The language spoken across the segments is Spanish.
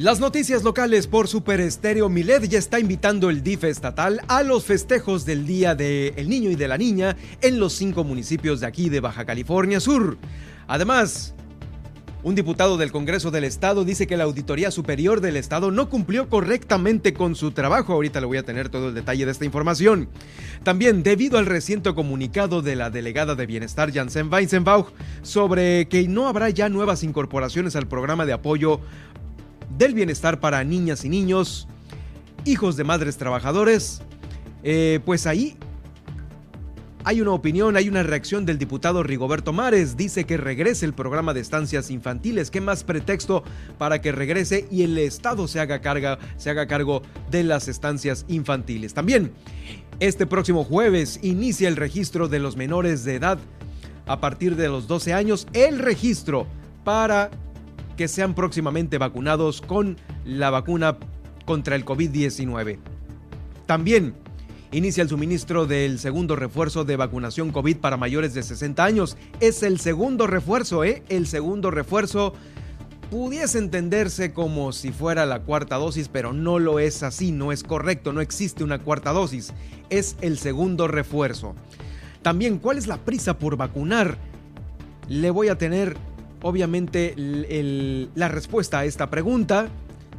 Las noticias locales por Super Estéreo Milet ya está invitando el DIF estatal a los festejos del Día del Niño y de la Niña en los cinco municipios de aquí de Baja California Sur. Además, un diputado del Congreso del Estado dice que la Auditoría Superior del Estado no cumplió correctamente con su trabajo. Ahorita le voy a tener todo el detalle de esta información. También, debido al reciente comunicado de la delegada de Bienestar, Janssen Weizenbach, sobre que no habrá ya nuevas incorporaciones al programa de apoyo del bienestar para niñas y niños, hijos de madres trabajadores, eh, pues ahí hay una opinión, hay una reacción del diputado Rigoberto Mares. Dice que regrese el programa de estancias infantiles. ¿Qué más pretexto para que regrese y el Estado se haga, se haga cargo de las estancias infantiles? También, este próximo jueves inicia el registro de los menores de edad a partir de los 12 años. El registro para que sean próximamente vacunados con la vacuna contra el COVID-19. También inicia el suministro del segundo refuerzo de vacunación COVID para mayores de 60 años. Es el segundo refuerzo, ¿eh? El segundo refuerzo pudiese entenderse como si fuera la cuarta dosis, pero no lo es así, no es correcto, no existe una cuarta dosis, es el segundo refuerzo. También, ¿cuál es la prisa por vacunar? Le voy a tener obviamente la respuesta a esta pregunta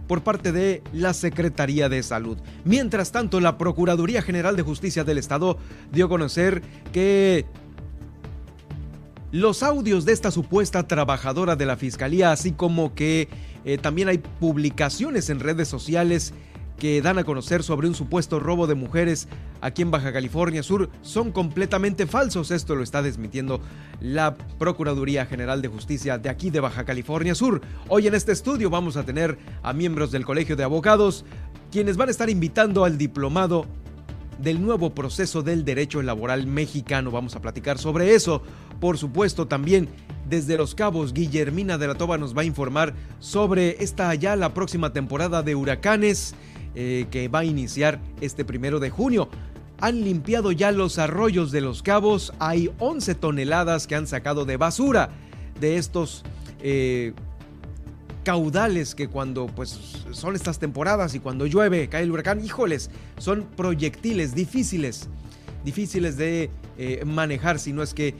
por parte de la Secretaría de Salud. Mientras tanto, la Procuraduría General de Justicia del Estado dio a conocer que los audios de esta supuesta trabajadora de la Fiscalía, así como que eh, también hay publicaciones en redes sociales que dan a conocer sobre un supuesto robo de mujeres aquí en Baja California Sur son completamente falsos. Esto lo está desmitiendo la Procuraduría General de Justicia de aquí de Baja California Sur. Hoy en este estudio vamos a tener a miembros del Colegio de Abogados quienes van a estar invitando al diplomado del nuevo proceso del derecho laboral mexicano. Vamos a platicar sobre eso. Por supuesto, también desde Los Cabos, Guillermina de la Toba nos va a informar sobre esta ya la próxima temporada de huracanes eh, que va a iniciar este primero de junio. Han limpiado ya los arroyos de los cabos, hay 11 toneladas que han sacado de basura de estos eh, caudales que cuando pues son estas temporadas y cuando llueve, cae el huracán, híjoles, son proyectiles difíciles, difíciles de eh, manejar si no es que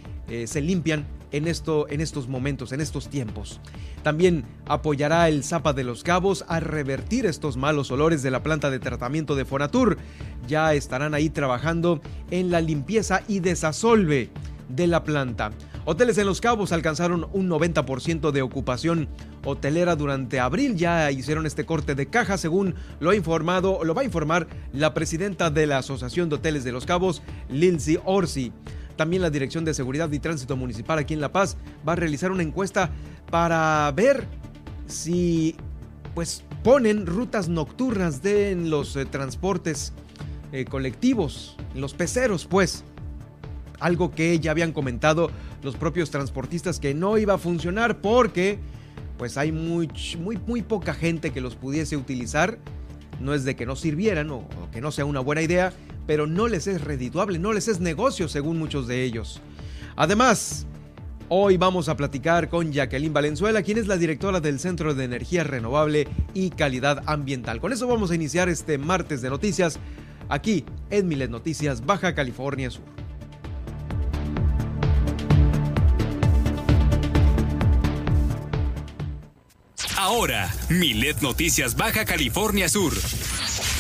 se limpian en, esto, en estos momentos, en estos tiempos. También apoyará el Zapa de los Cabos a revertir estos malos olores de la planta de tratamiento de Fonatur. Ya estarán ahí trabajando en la limpieza y desasolve de la planta. Hoteles en Los Cabos alcanzaron un 90% de ocupación hotelera durante abril. Ya hicieron este corte de caja, según lo ha informado, lo va a informar la presidenta de la Asociación de Hoteles de Los Cabos, Lindsay Orsi. También la Dirección de Seguridad y Tránsito Municipal aquí en La Paz va a realizar una encuesta para ver si pues ponen rutas nocturnas de los eh, transportes eh, colectivos, los peceros pues. Algo que ya habían comentado los propios transportistas que no iba a funcionar porque pues hay muy, muy, muy poca gente que los pudiese utilizar. No es de que no sirvieran o que no sea una buena idea, pero no les es redituable, no les es negocio según muchos de ellos. Además, hoy vamos a platicar con Jacqueline Valenzuela, quien es la directora del Centro de Energía Renovable y Calidad Ambiental. Con eso vamos a iniciar este martes de noticias aquí en Milet Noticias, Baja California Sur. Ahora, Milet Noticias Baja California Sur.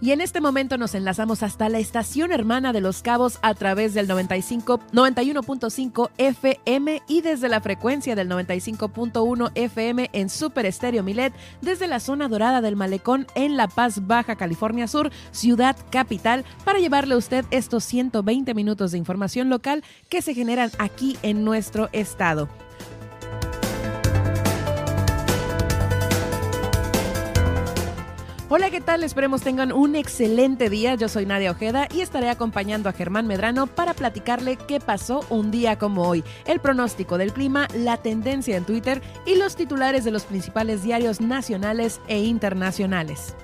Y en este momento nos enlazamos hasta la estación hermana de Los Cabos a través del 95, 91.5 FM y desde la frecuencia del 95.1 FM en Super Estéreo Milet, desde la zona dorada del Malecón en La Paz, Baja California Sur, ciudad capital, para llevarle a usted estos 120 minutos de información local que se generan aquí en nuestro estado. Hola, ¿qué tal? Esperemos tengan un excelente día. Yo soy Nadia Ojeda y estaré acompañando a Germán Medrano para platicarle qué pasó un día como hoy, el pronóstico del clima, la tendencia en Twitter y los titulares de los principales diarios nacionales e internacionales.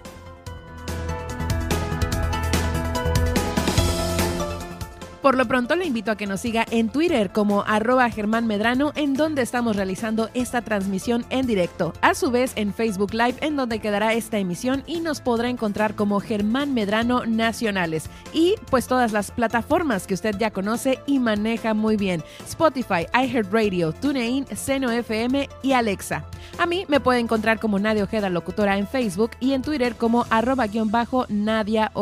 Por lo pronto le invito a que nos siga en Twitter como arroba Germán Medrano, en donde estamos realizando esta transmisión en directo. A su vez en Facebook Live, en donde quedará esta emisión y nos podrá encontrar como Germán Medrano Nacionales. Y pues todas las plataformas que usted ya conoce y maneja muy bien. Spotify, iHeartRadio, TuneIn, Seno FM y Alexa. A mí me puede encontrar como Nadia Ojeda Locutora en Facebook y en Twitter como arroba-nadia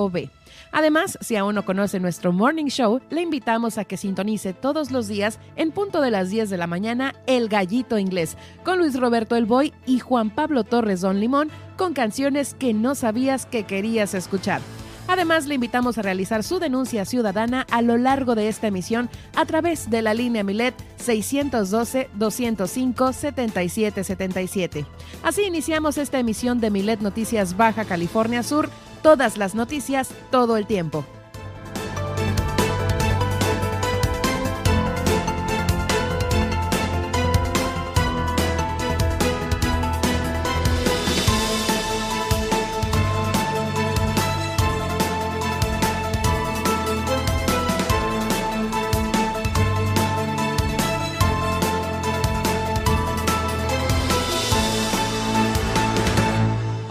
Además, si aún no conoce nuestro Morning Show, le invitamos a que sintonice todos los días en punto de las 10 de la mañana El Gallito Inglés con Luis Roberto El Boy y Juan Pablo Torres Don Limón con canciones que no sabías que querías escuchar. Además, le invitamos a realizar su denuncia ciudadana a lo largo de esta emisión a través de la línea Milet 612-205-7777. Así iniciamos esta emisión de Milet Noticias Baja California Sur todas las noticias todo el tiempo.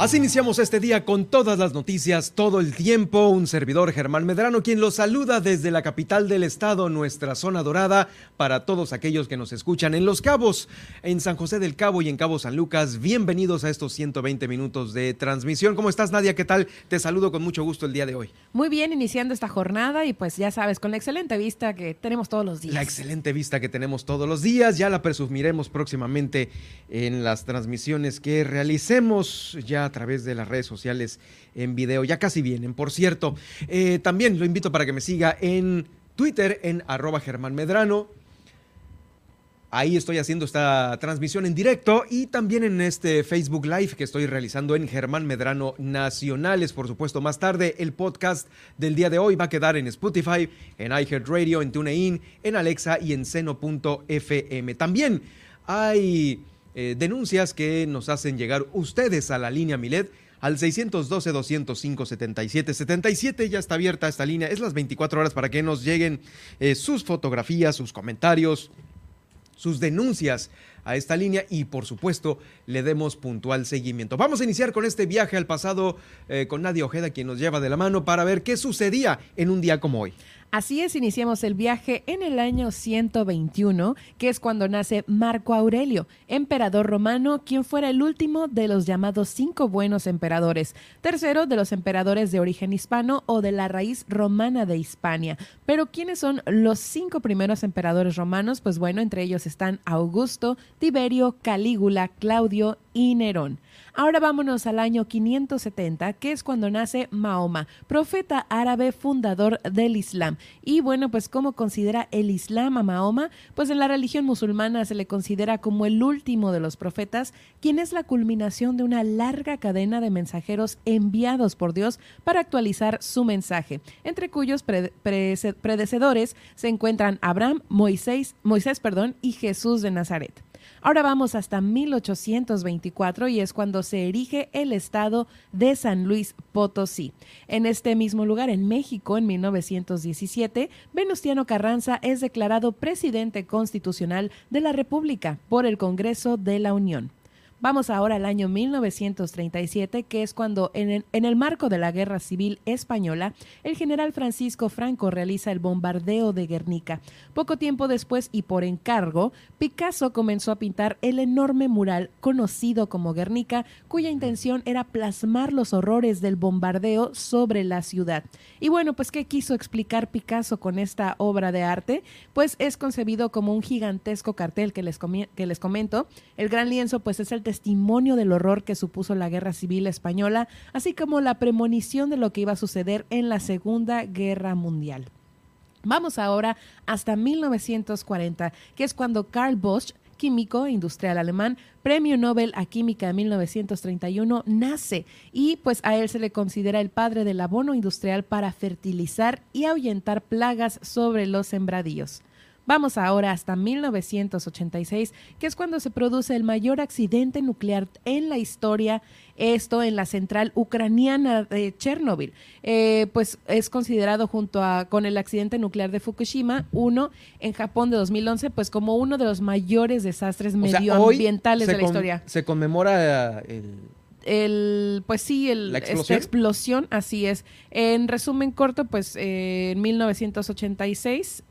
Así iniciamos este día con todas las noticias, todo el tiempo. Un servidor Germán Medrano, quien los saluda desde la capital del estado, nuestra zona dorada, para todos aquellos que nos escuchan en Los Cabos, en San José del Cabo y en Cabo San Lucas. Bienvenidos a estos 120 minutos de transmisión. ¿Cómo estás, Nadia? ¿Qué tal? Te saludo con mucho gusto el día de hoy. Muy bien, iniciando esta jornada y pues ya sabes, con la excelente vista que tenemos todos los días. La excelente vista que tenemos todos los días, ya la presumiremos próximamente en las transmisiones que realicemos ya a través de las redes sociales en video. Ya casi vienen, por cierto. Eh, también lo invito para que me siga en Twitter en arroba Germán Medrano. Ahí estoy haciendo esta transmisión en directo y también en este Facebook Live que estoy realizando en Germán Medrano Nacionales. Por supuesto, más tarde el podcast del día de hoy va a quedar en Spotify, en iHeartRadio, en TuneIn, en Alexa y en seno.fm. También hay eh, denuncias que nos hacen llegar ustedes a la línea Milet al 612-205-7777. Ya está abierta esta línea. Es las 24 horas para que nos lleguen eh, sus fotografías, sus comentarios, sus denuncias a esta línea y por supuesto le demos puntual seguimiento. Vamos a iniciar con este viaje al pasado eh, con Nadia Ojeda, quien nos lleva de la mano para ver qué sucedía en un día como hoy. Así es, iniciamos el viaje en el año 121, que es cuando nace Marco Aurelio, emperador romano, quien fuera el último de los llamados cinco buenos emperadores, tercero de los emperadores de origen hispano o de la raíz romana de Hispania. Pero ¿quiénes son los cinco primeros emperadores romanos? Pues bueno, entre ellos están Augusto, Tiberio, Calígula, Claudio y Nerón. Ahora vámonos al año 570, que es cuando nace Mahoma, profeta árabe fundador del Islam. Y bueno, pues ¿cómo considera el Islam a Mahoma? Pues en la religión musulmana se le considera como el último de los profetas, quien es la culminación de una larga cadena de mensajeros enviados por Dios para actualizar su mensaje, entre cuyos predecedores se encuentran Abraham, Moisés, Moisés perdón, y Jesús de Nazaret. Ahora vamos hasta 1824 y es cuando se erige el estado de San Luis Potosí. En este mismo lugar, en México, en 1917, Venustiano Carranza es declarado presidente constitucional de la República por el Congreso de la Unión. Vamos ahora al año 1937, que es cuando, en el, marco de la Guerra Civil Española, el general Francisco Franco realiza el bombardeo de Guernica. Poco tiempo después y por encargo, Picasso comenzó a pintar el enorme mural conocido como Guernica, cuya intención era plasmar los horrores del bombardeo sobre la ciudad. Y bueno, pues, ¿qué quiso explicar Picasso con esta obra de arte? Pues es concebido como un gigantesco cartel que les, que les comento. El gran lienzo, pues, es el testimonio del horror que supuso la Guerra Civil Española, así como la premonición de lo que iba a suceder en la Segunda Guerra Mundial. Vamos ahora hasta 1940, que es cuando Karl Bosch químico industrial alemán, premio Nobel a Química de 1931, nace y pues a él se le considera el padre del abono industrial para fertilizar y ahuyentar plagas sobre los sembradíos. Vamos ahora hasta 1986, que es cuando se produce el mayor accidente nuclear en la historia, esto en la central ucraniana de Chernobyl. Eh, pues es considerado junto a con el accidente nuclear de Fukushima, uno en Japón de 2011, pues como uno de los mayores desastres medioambientales de la historia. Se conmemora el el, pues sí, el, esta explosión, así es. En resumen corto, pues eh, en 1986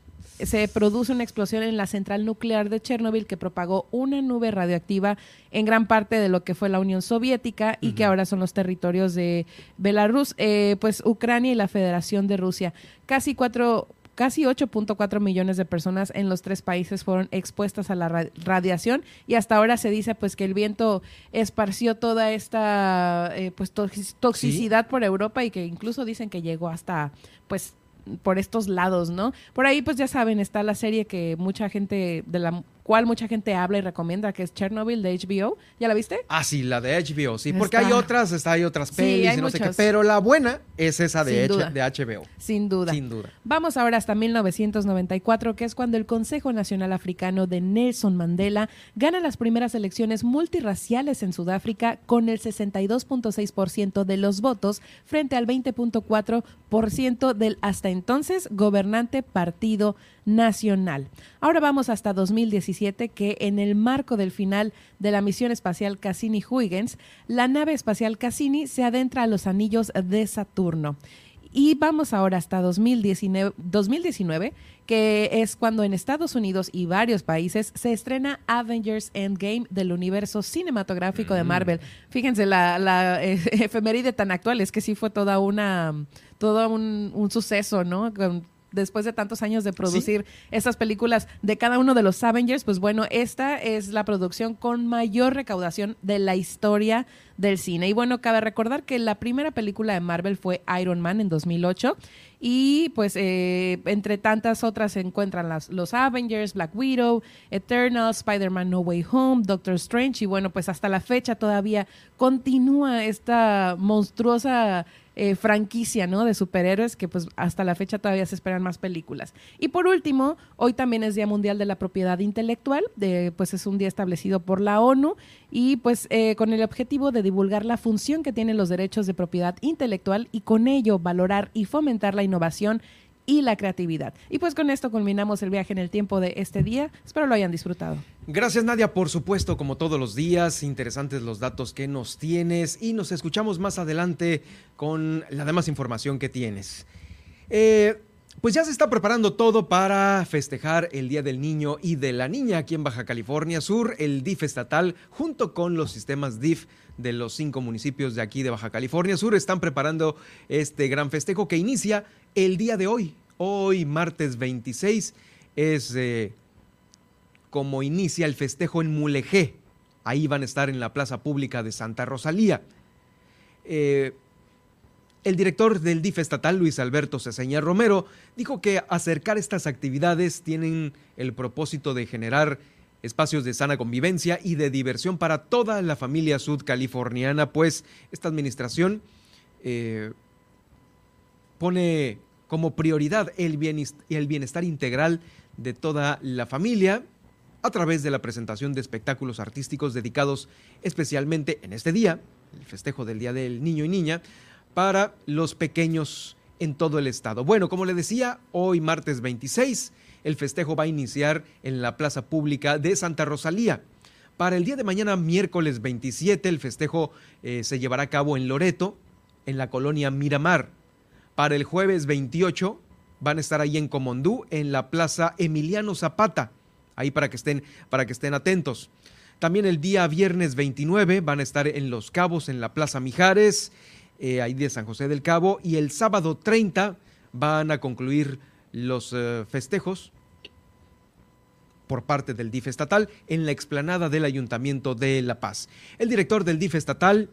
se produce una explosión en la central nuclear de Chernobyl que propagó una nube radioactiva en gran parte de lo que fue la Unión Soviética y que ahora son los territorios de Belarus, eh, pues Ucrania y la Federación de Rusia. Casi cuatro casi 8.4 millones de personas en los tres países fueron expuestas a la radiación y hasta ahora se dice pues que el viento esparció toda esta eh, pues toxicidad por Europa y que incluso dicen que llegó hasta pues por estos lados, ¿no? Por ahí, pues ya saben, está la serie que mucha gente, de la cual mucha gente habla y recomienda, que es Chernobyl de HBO. ¿Ya la viste? Ah, sí, la de HBO, sí, porque hay otras, está, hay otras pelis y no sé qué, pero la buena es esa de, de HBO. Sin duda. Sin duda. Vamos ahora hasta 1994, que es cuando el Consejo Nacional Africano de Nelson Mandela gana las primeras elecciones multirraciales en Sudáfrica con el 62.6% de los votos frente al 20.4% del hasta entonces gobernante Partido Nacional. Ahora vamos hasta 2017, que en el marco del final de la misión espacial Cassini-Huygens, la nave espacial Cassini se adentra a los anillos de Saturno. Y vamos ahora hasta 2019, 2019, que es cuando en Estados Unidos y varios países se estrena Avengers Endgame del universo cinematográfico de mm. Marvel. Fíjense, la, la eh, efeméride tan actual es que sí fue toda una, todo un, un suceso, ¿no? Con después de tantos años de producir estas películas de cada uno de los Avengers, pues bueno, esta es la producción con mayor recaudación de la historia del cine. Y bueno, cabe recordar que la primera película de Marvel fue Iron Man en 2008 y pues eh, entre tantas otras se encuentran las, los Avengers, Black Widow, Eternal, Spider-Man No Way Home, Doctor Strange y bueno, pues hasta la fecha todavía continúa esta monstruosa eh, franquicia, ¿no? De superhéroes que pues hasta la fecha todavía se esperan más películas. Y por último, hoy también es Día Mundial de la Propiedad Intelectual, de, pues es un día establecido por la ONU y pues eh, con el objetivo de divulgar la función que tienen los derechos de propiedad intelectual y con ello valorar y fomentar la innovación y la creatividad. Y pues con esto culminamos el viaje en el tiempo de este día. Espero lo hayan disfrutado. Gracias Nadia, por supuesto, como todos los días, interesantes los datos que nos tienes y nos escuchamos más adelante con la demás información que tienes. Eh, pues ya se está preparando todo para festejar el Día del Niño y de la Niña aquí en Baja California Sur, el DIF estatal, junto con los sistemas DIF de los cinco municipios de aquí de Baja California Sur, están preparando este gran festejo que inicia el día de hoy. Hoy, martes 26, es eh, como inicia el festejo en Mulegé. Ahí van a estar en la plaza pública de Santa Rosalía. Eh, el director del DIF estatal, Luis Alberto Ceseña Romero, dijo que acercar estas actividades tienen el propósito de generar espacios de sana convivencia y de diversión para toda la familia sudcaliforniana, pues esta administración eh, pone como prioridad el bienestar integral de toda la familia a través de la presentación de espectáculos artísticos dedicados especialmente en este día, el festejo del Día del Niño y Niña, para los pequeños en todo el estado. Bueno, como le decía, hoy martes 26, el festejo va a iniciar en la Plaza Pública de Santa Rosalía. Para el día de mañana, miércoles 27, el festejo eh, se llevará a cabo en Loreto, en la colonia Miramar. Para el jueves 28, van a estar ahí en Comondú, en la Plaza Emiliano Zapata ahí para que estén, para que estén atentos. También el día viernes 29 van a estar en Los Cabos, en la Plaza Mijares, eh, ahí de San José del Cabo, y el sábado 30 van a concluir los eh, festejos por parte del DIF estatal en la explanada del Ayuntamiento de La Paz. El director del DIF estatal,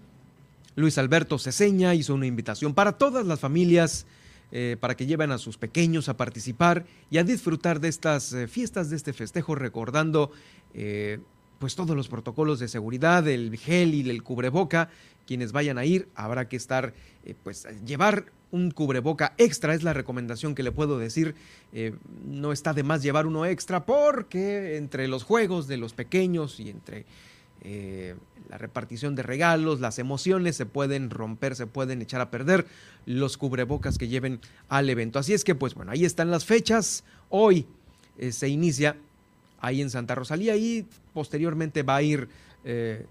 Luis Alberto Ceseña, hizo una invitación para todas las familias eh, para que lleven a sus pequeños a participar y a disfrutar de estas eh, fiestas, de este festejo, recordando eh, pues todos los protocolos de seguridad, el gel y el cubreboca. Quienes vayan a ir, habrá que estar, pues llevar un cubreboca extra, es la recomendación que le puedo decir. no está de más llevar uno extra porque entre los juegos de los pequeños y entre eh, la repartición de regalos, las emociones se pueden romper, se pueden echar a perder los cubrebocas que lleven al evento. Así es que, pues bueno, ahí están las fechas. Hoy eh, se inicia ahí en Santa Rosalía y posteriormente va a ir eh,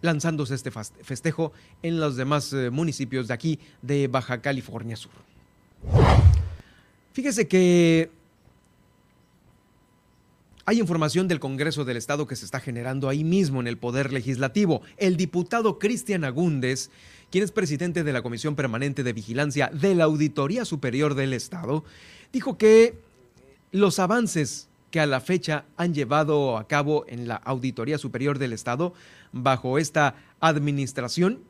lanzándose este festejo en los demás municipios de aquí de Baja California Sur. Fíjese que hay información del Congreso del Estado que se está generando ahí mismo en el Poder Legislativo. El diputado Cristian Agúndez, quien es presidente de la Comisión Permanente de Vigilancia de la Auditoría Superior del Estado, dijo que los avances que a la fecha han llevado a cabo en la Auditoría Superior del Estado bajo esta administración,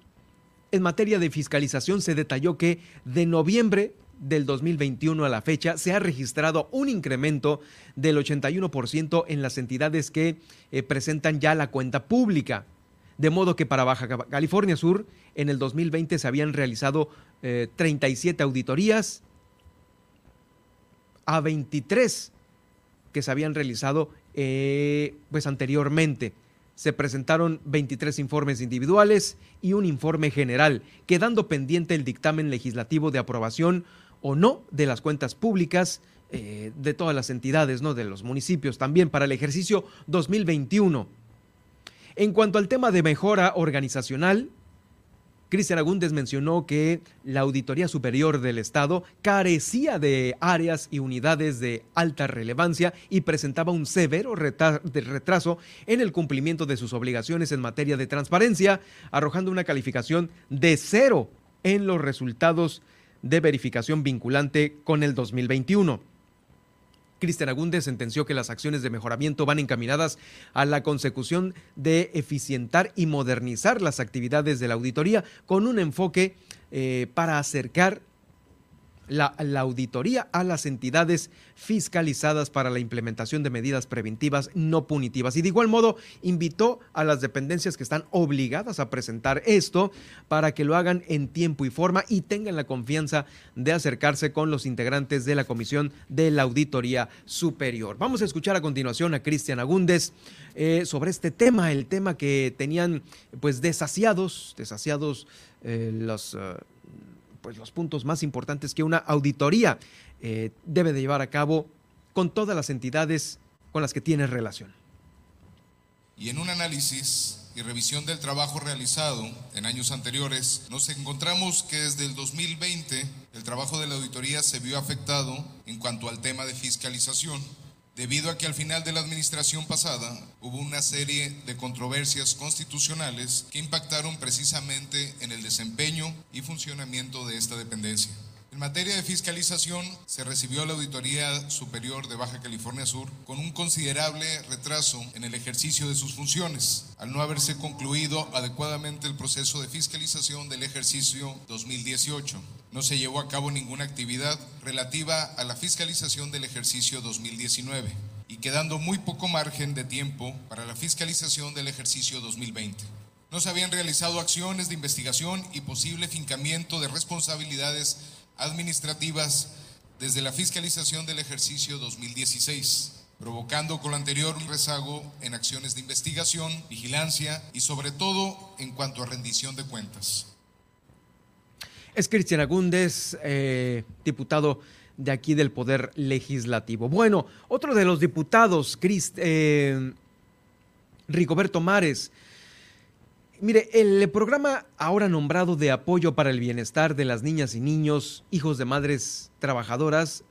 en materia de fiscalización se detalló que de noviembre del 2021 a la fecha se ha registrado un incremento del 81% en las entidades que eh, presentan ya la cuenta pública. De modo que para Baja California Sur en el 2020 se habían realizado 37 eh, auditorías a 23 que se habían realizado eh, pues anteriormente. Se presentaron 23 informes individuales y un informe general, quedando pendiente el dictamen legislativo de aprobación o no de las cuentas públicas eh, de todas las entidades, ¿no? de los municipios también para el ejercicio 2021. En cuanto al tema de mejora organizacional, Cristian Agúndez mencionó que la Auditoría Superior del Estado carecía de áreas y unidades de alta relevancia y presentaba un severo retraso en el cumplimiento de sus obligaciones en materia de transparencia, arrojando una calificación de cero en los resultados de verificación vinculante con el 2021. Cristian Agúndez sentenció que las acciones de mejoramiento van encaminadas a la consecución de eficientar y modernizar las actividades de la auditoría con un enfoque eh, para acercar la, auditoría a las entidades fiscalizadas para la implementación de medidas preventivas no punitivas. Y de igual modo, invitó a las dependencias que están obligadas a presentar esto para que lo hagan en tiempo y forma y tengan la confianza de acercarse con los integrantes de la Comisión de la Auditoría Superior. Vamos a escuchar a continuación a Cristian Agúndez eh, sobre este tema, el tema que tenían pues desasiados, desasiados eh, los... Eh, pues, los puntos más importantes que una auditoría eh, debe de llevar a cabo con todas las entidades con las que tiene relación. Y en un análisis y revisión del trabajo realizado en años anteriores, nos encontramos que desde el 2020 el trabajo de la auditoría se vio afectado en cuanto al tema de fiscalización debido a que al final de la administración pasada hubo una serie de controversias constitucionales que impactaron precisamente en el desempeño y funcionamiento de esta dependencia. En materia de fiscalización, se recibió la Auditoría Superior de Baja California Sur con un considerable retraso en el ejercicio de sus funciones, al no haberse concluido adecuadamente el proceso de fiscalización del ejercicio 2018. No se llevó a cabo ninguna actividad relativa a la fiscalización del ejercicio 2019 y quedando muy poco margen de tiempo para la fiscalización del ejercicio 2020 no se habían realizado acciones de investigación y posible fincamiento de responsabilidades administrativas desde la fiscalización del ejercicio 2016. provocando con lo anterior un rezago en acciones de investigación, vigilancia y sobre todo en cuanto a rendición de cuentas. Es Cristian Agúndez, eh, diputado de aquí del Poder Legislativo. Bueno, otro de los diputados, eh, Ricoberto Mares. Mire, el programa ahora nombrado de apoyo para el bienestar de las niñas y niños, hijos de madres trabajadoras,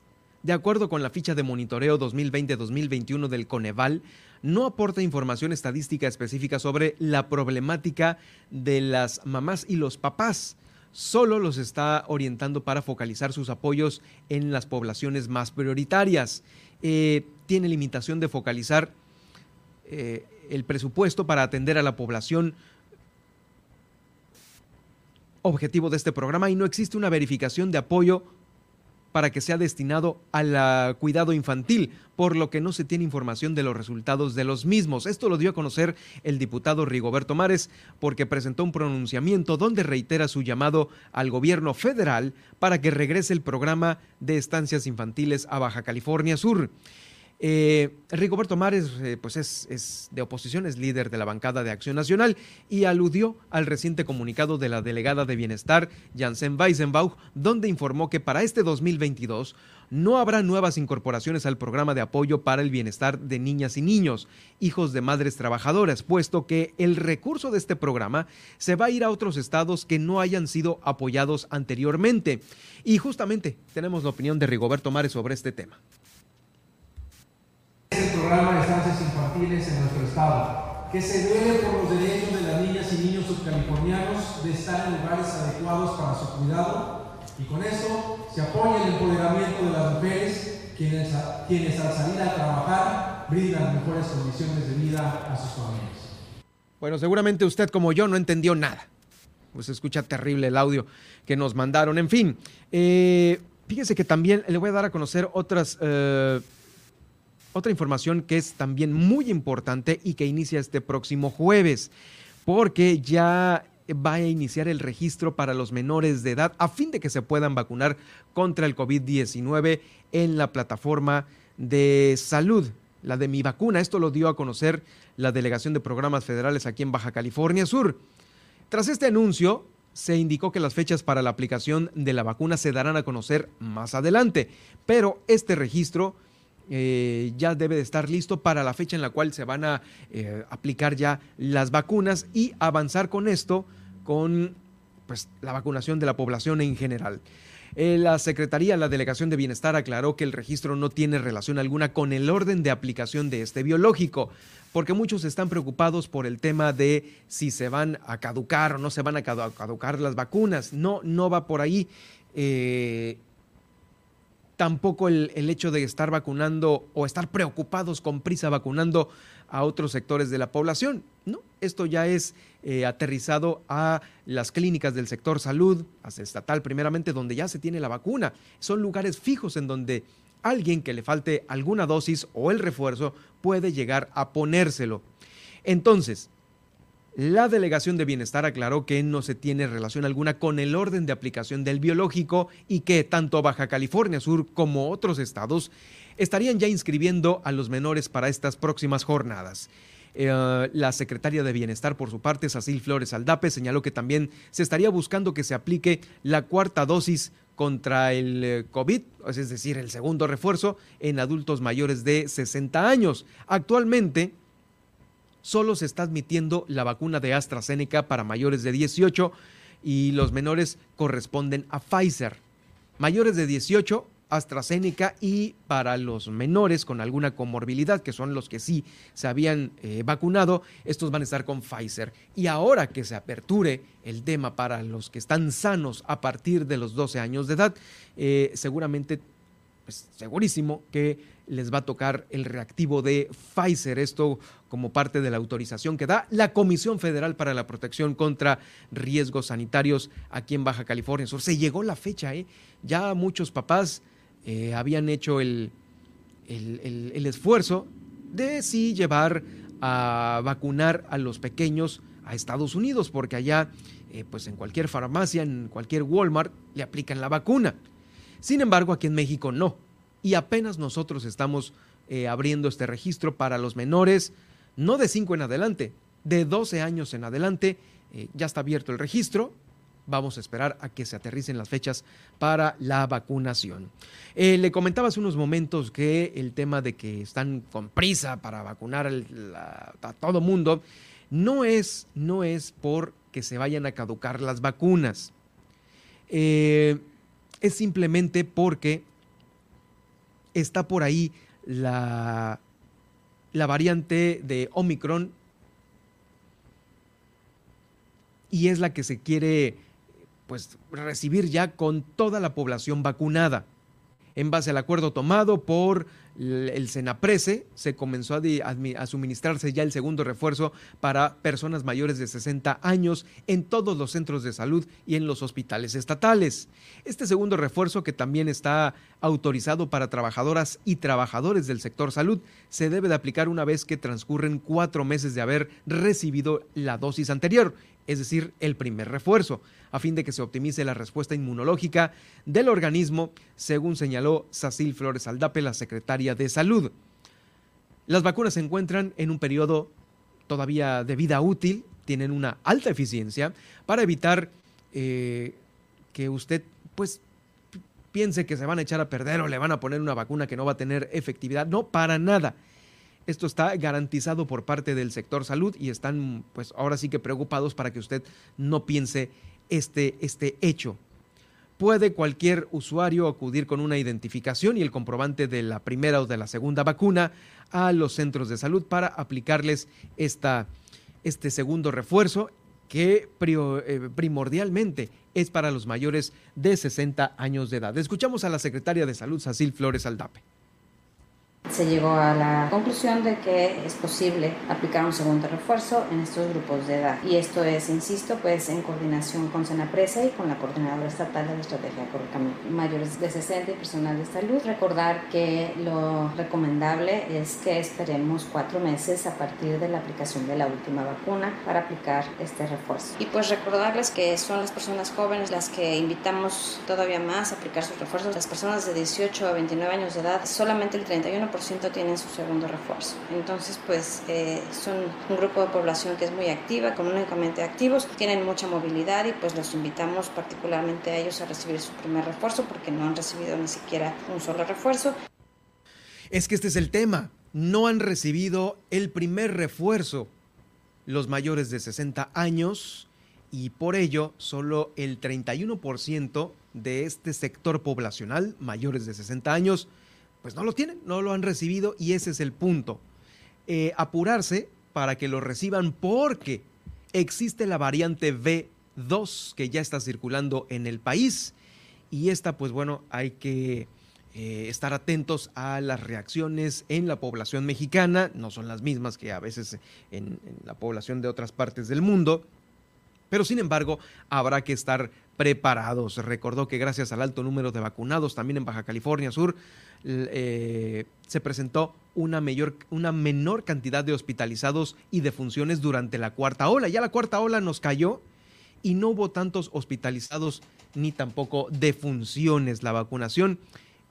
de acuerdo con la ficha de monitoreo 2020-2021 del Coneval, no aporta información estadística específica sobre la problemática de las mamás y los papás solo los está orientando para focalizar sus apoyos en las poblaciones más prioritarias. Eh, tiene limitación de focalizar eh, el presupuesto para atender a la población objetivo de este programa y no existe una verificación de apoyo para que sea destinado al cuidado infantil, por lo que no se tiene información de los resultados de los mismos. Esto lo dio a conocer el diputado Rigoberto Mares porque presentó un pronunciamiento donde reitera su llamado al gobierno federal para que regrese el programa de estancias infantiles a Baja California Sur. Eh, Rigoberto Mares eh, pues es, de oposición, es líder de la bancada de Acción Nacional y aludió al reciente comunicado de la delegada de Bienestar, Janssen Weisenbach, donde informó que para este 2022 no habrá nuevas incorporaciones al programa de apoyo para el bienestar de niñas y niños, hijos de madres trabajadoras, puesto que el recurso de este programa se va a ir a otros estados que no hayan sido apoyados anteriormente. Y justamente tenemos la opinión de Rigoberto Mares sobre este tema el programa de estancias infantiles en nuestro estado, que se debe por los derechos de las niñas y niños subcalifornianos de estar en lugares adecuados para su cuidado y con eso se apoya el empoderamiento de las mujeres quienes, quienes al salir a trabajar brindan mejores condiciones de vida a sus familias. Bueno, seguramente usted como yo no entendió nada. Pues escucha terrible el audio que nos mandaron. En fin, eh, fíjese que también le voy a dar a conocer otras... Eh, otra información que es también muy importante y que inicia este próximo jueves, porque ya va a iniciar el registro para los menores de edad a fin de que se puedan vacunar contra el COVID-19 en la plataforma de salud, la de mi vacuna. Esto lo dio a conocer la Delegación de Programas Federales aquí en Baja California Sur. Tras este anuncio, se indicó que las fechas para la aplicación de la vacuna se darán a conocer más adelante, pero este registro eh, ya debe de estar listo para la fecha en la cual se van a eh, aplicar ya las vacunas y avanzar con esto, con pues, la vacunación de la población en general. Eh, la Secretaría, la Delegación de Bienestar aclaró que el registro no tiene relación alguna con el orden de aplicación de este biológico, porque muchos están preocupados por el tema de si se van a caducar o no se van a caducar las vacunas. No, no va por ahí tampoco el, hecho de estar vacunando o estar preocupados con prisa vacunando a otros sectores de la población. No, esto ya es eh, aterrizado a las clínicas del sector salud, a estatal primeramente, donde ya se tiene la vacuna. Son lugares fijos en donde alguien que le falte alguna dosis o el refuerzo puede llegar a ponérselo. Entonces, la Delegación de Bienestar aclaró que no se tiene relación alguna con el orden de aplicación del biológico y que tanto Baja California Sur como otros estados estarían ya inscribiendo a los menores para estas próximas jornadas. Eh, la secretaria de Bienestar, por su parte, Sacil Flores Aldape, señaló que también se estaría buscando que se aplique la cuarta dosis contra el eh, COVID, es decir, el segundo refuerzo en adultos mayores de 60 años. Actualmente, solo se está admitiendo la vacuna de AstraZeneca para mayores de 18 y los menores corresponden a Pfizer. Mayores de 18, AstraZeneca y para los menores con alguna comorbilidad, que son los que sí se habían eh, vacunado, estos van a estar con Pfizer. Y ahora que se aperture el tema para los que están sanos a partir de los 12 años de edad, eh, seguramente, pues segurísimo que les va a tocar el reactivo de Pfizer. Esto como parte de la autorización que da la Comisión Federal para la Protección contra Riesgos Sanitarios aquí en Baja California. Se llegó la fecha, ¿eh? Ya muchos papás eh, habían hecho el, el, esfuerzo de sí llevar a vacunar a los pequeños a Estados Unidos, porque allá, eh, pues en cualquier farmacia, en cualquier Walmart, le aplican la vacuna. Sin embargo, aquí en México no y apenas nosotros estamos eh, abriendo este registro para los menores, no de 5 en adelante, de 12 años en adelante. Eh, ya está abierto el registro. Vamos a esperar a que se aterricen las fechas para la vacunación. Eh, le comentaba hace unos momentos que el tema de que están con prisa para vacunar a todo mundo no es, no es por que se vayan a caducar las vacunas. es simplemente porque está por ahí la, la variante de Omicron y es la que se quiere pues recibir ya con toda la población vacunada. En base al acuerdo tomado por el Senaprese se comenzó a, suministrarse ya el segundo refuerzo para personas mayores de 60 años en todos los centros de salud y en los hospitales estatales. Este segundo refuerzo, que también está autorizado para trabajadoras y trabajadores del sector salud, se debe de aplicar una vez que transcurren cuatro meses de haber recibido la dosis anterior es decir, el primer refuerzo, a fin de que se optimice la respuesta inmunológica del organismo, según señaló Sacil Flores Aldape, la secretaria de Salud. Las vacunas se encuentran en un periodo todavía de vida útil, tienen una alta eficiencia para evitar eh, que usted pues piense que se van a echar a perder o le van a poner una vacuna que no va a tener efectividad. No, para nada. Esto está garantizado por parte del sector salud y están, pues ahora sí que preocupados para que usted no piense este, este hecho. Puede cualquier usuario acudir con una identificación y el comprobante de la primera o de la segunda vacuna a los centros de salud para aplicarles esta, este segundo refuerzo que eh, primordialmente es para los mayores de 60 años de edad. Escuchamos a la secretaria de Salud, Sacil Flores Aldape se llegó a la conclusión de que es posible aplicar un segundo refuerzo en estos grupos de edad. Y esto es, insisto, pues en coordinación con Senapresa y con la Coordinadora Estatal de la Estrategia Correcamiento mayores de 60 y personal de salud. Recordar que lo recomendable es que esperemos cuatro meses a partir de la aplicación de la última vacuna para aplicar este refuerzo. Y pues recordarles que son las personas jóvenes las que invitamos todavía más a aplicar sus refuerzos. Las personas de 18 a 29 años de edad, solamente el 31% tienen su segundo refuerzo. Entonces, pues eh, son un grupo de población que es muy activa, económicamente activos, tienen mucha movilidad y pues los invitamos particularmente a ellos a recibir su primer refuerzo porque no han recibido ni siquiera un solo refuerzo. Es que este es el tema, no han recibido el primer refuerzo los mayores de 60 años y por ello solo el 31% de este sector poblacional, mayores de 60 años, pues no lo tienen, no lo han recibido y ese es el punto. Eh, apurarse para que lo reciban porque existe la variante V2 que ya está circulando en el país y esta pues bueno hay que eh, estar atentos a las reacciones en la población mexicana, no son las mismas que a veces en la población de otras partes del mundo, pero sin embargo habrá que estar preparados. Recordó que gracias al alto número de vacunados también en Baja California Sur, eh, se presentó una, mayor, una menor cantidad de hospitalizados y de funciones durante la cuarta ola. Ya la cuarta ola nos cayó y no hubo tantos hospitalizados ni tampoco defunciones. La vacunación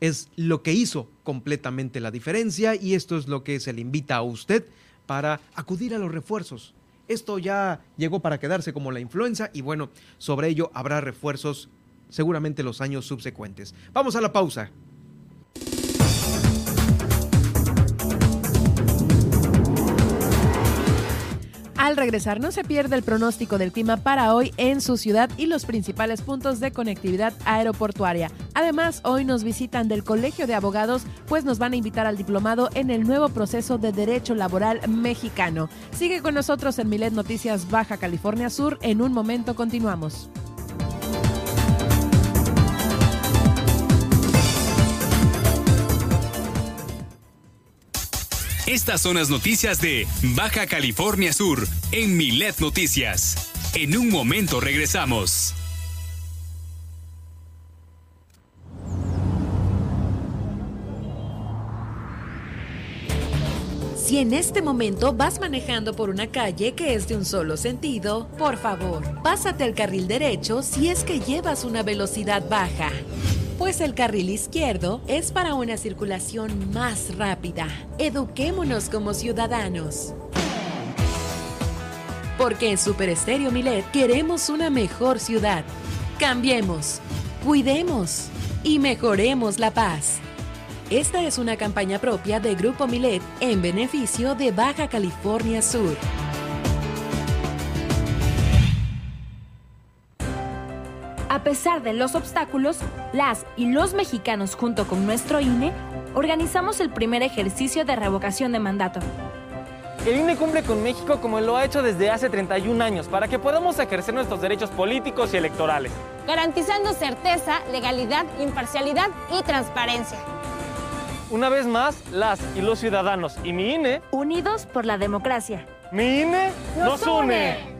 es lo que hizo completamente la diferencia y esto es lo que se le invita a usted para acudir a los refuerzos. Esto ya llegó para quedarse como la influenza y bueno, sobre ello habrá refuerzos seguramente los años subsecuentes. Vamos a la pausa. Al regresar, no se pierde el pronóstico del clima para hoy en su ciudad y los principales puntos de conectividad aeroportuaria. Además, hoy nos visitan del Colegio de Abogados, pues nos van a invitar al diplomado en el nuevo proceso de Derecho Laboral Mexicano. Sigue con nosotros en Milet Noticias Baja California Sur. En un momento continuamos. Estas son las noticias de Baja California Sur en Milet Noticias. En un momento regresamos. Si en este momento vas manejando por una calle que es de un solo sentido, por favor, pásate al carril derecho si es que llevas una velocidad baja pues el carril izquierdo es para una circulación más rápida. Eduquémonos como ciudadanos. Porque en Super Estéreo Milet queremos una mejor ciudad. Cambiemos, cuidemos y mejoremos la paz. Esta es una campaña propia de Grupo Milet en beneficio de Baja California Sur. A pesar de los obstáculos, las y los mexicanos junto con nuestro INE organizamos el primer ejercicio de revocación de mandato. El INE cumple con México como lo ha hecho desde hace 31 años para que podamos ejercer nuestros derechos políticos y electorales. Garantizando certeza, legalidad, imparcialidad y transparencia. Una vez más, las y los ciudadanos y mi INE... Unidos por la democracia. Mi INE nos, une.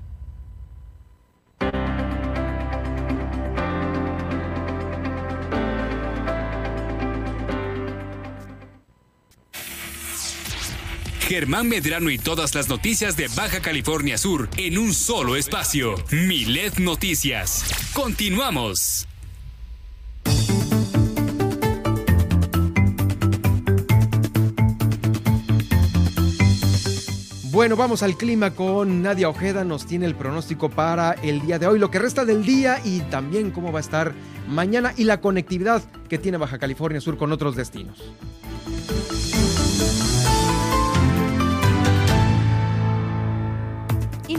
Germán Medrano y todas las noticias de Baja California Sur en un solo espacio. Milet Noticias. Continuamos. Bueno, vamos al clima con Nadia Ojeda. Nos tiene el pronóstico para el día de hoy, lo que resta del día y también cómo va a estar mañana y la conectividad que tiene Baja California Sur con otros destinos.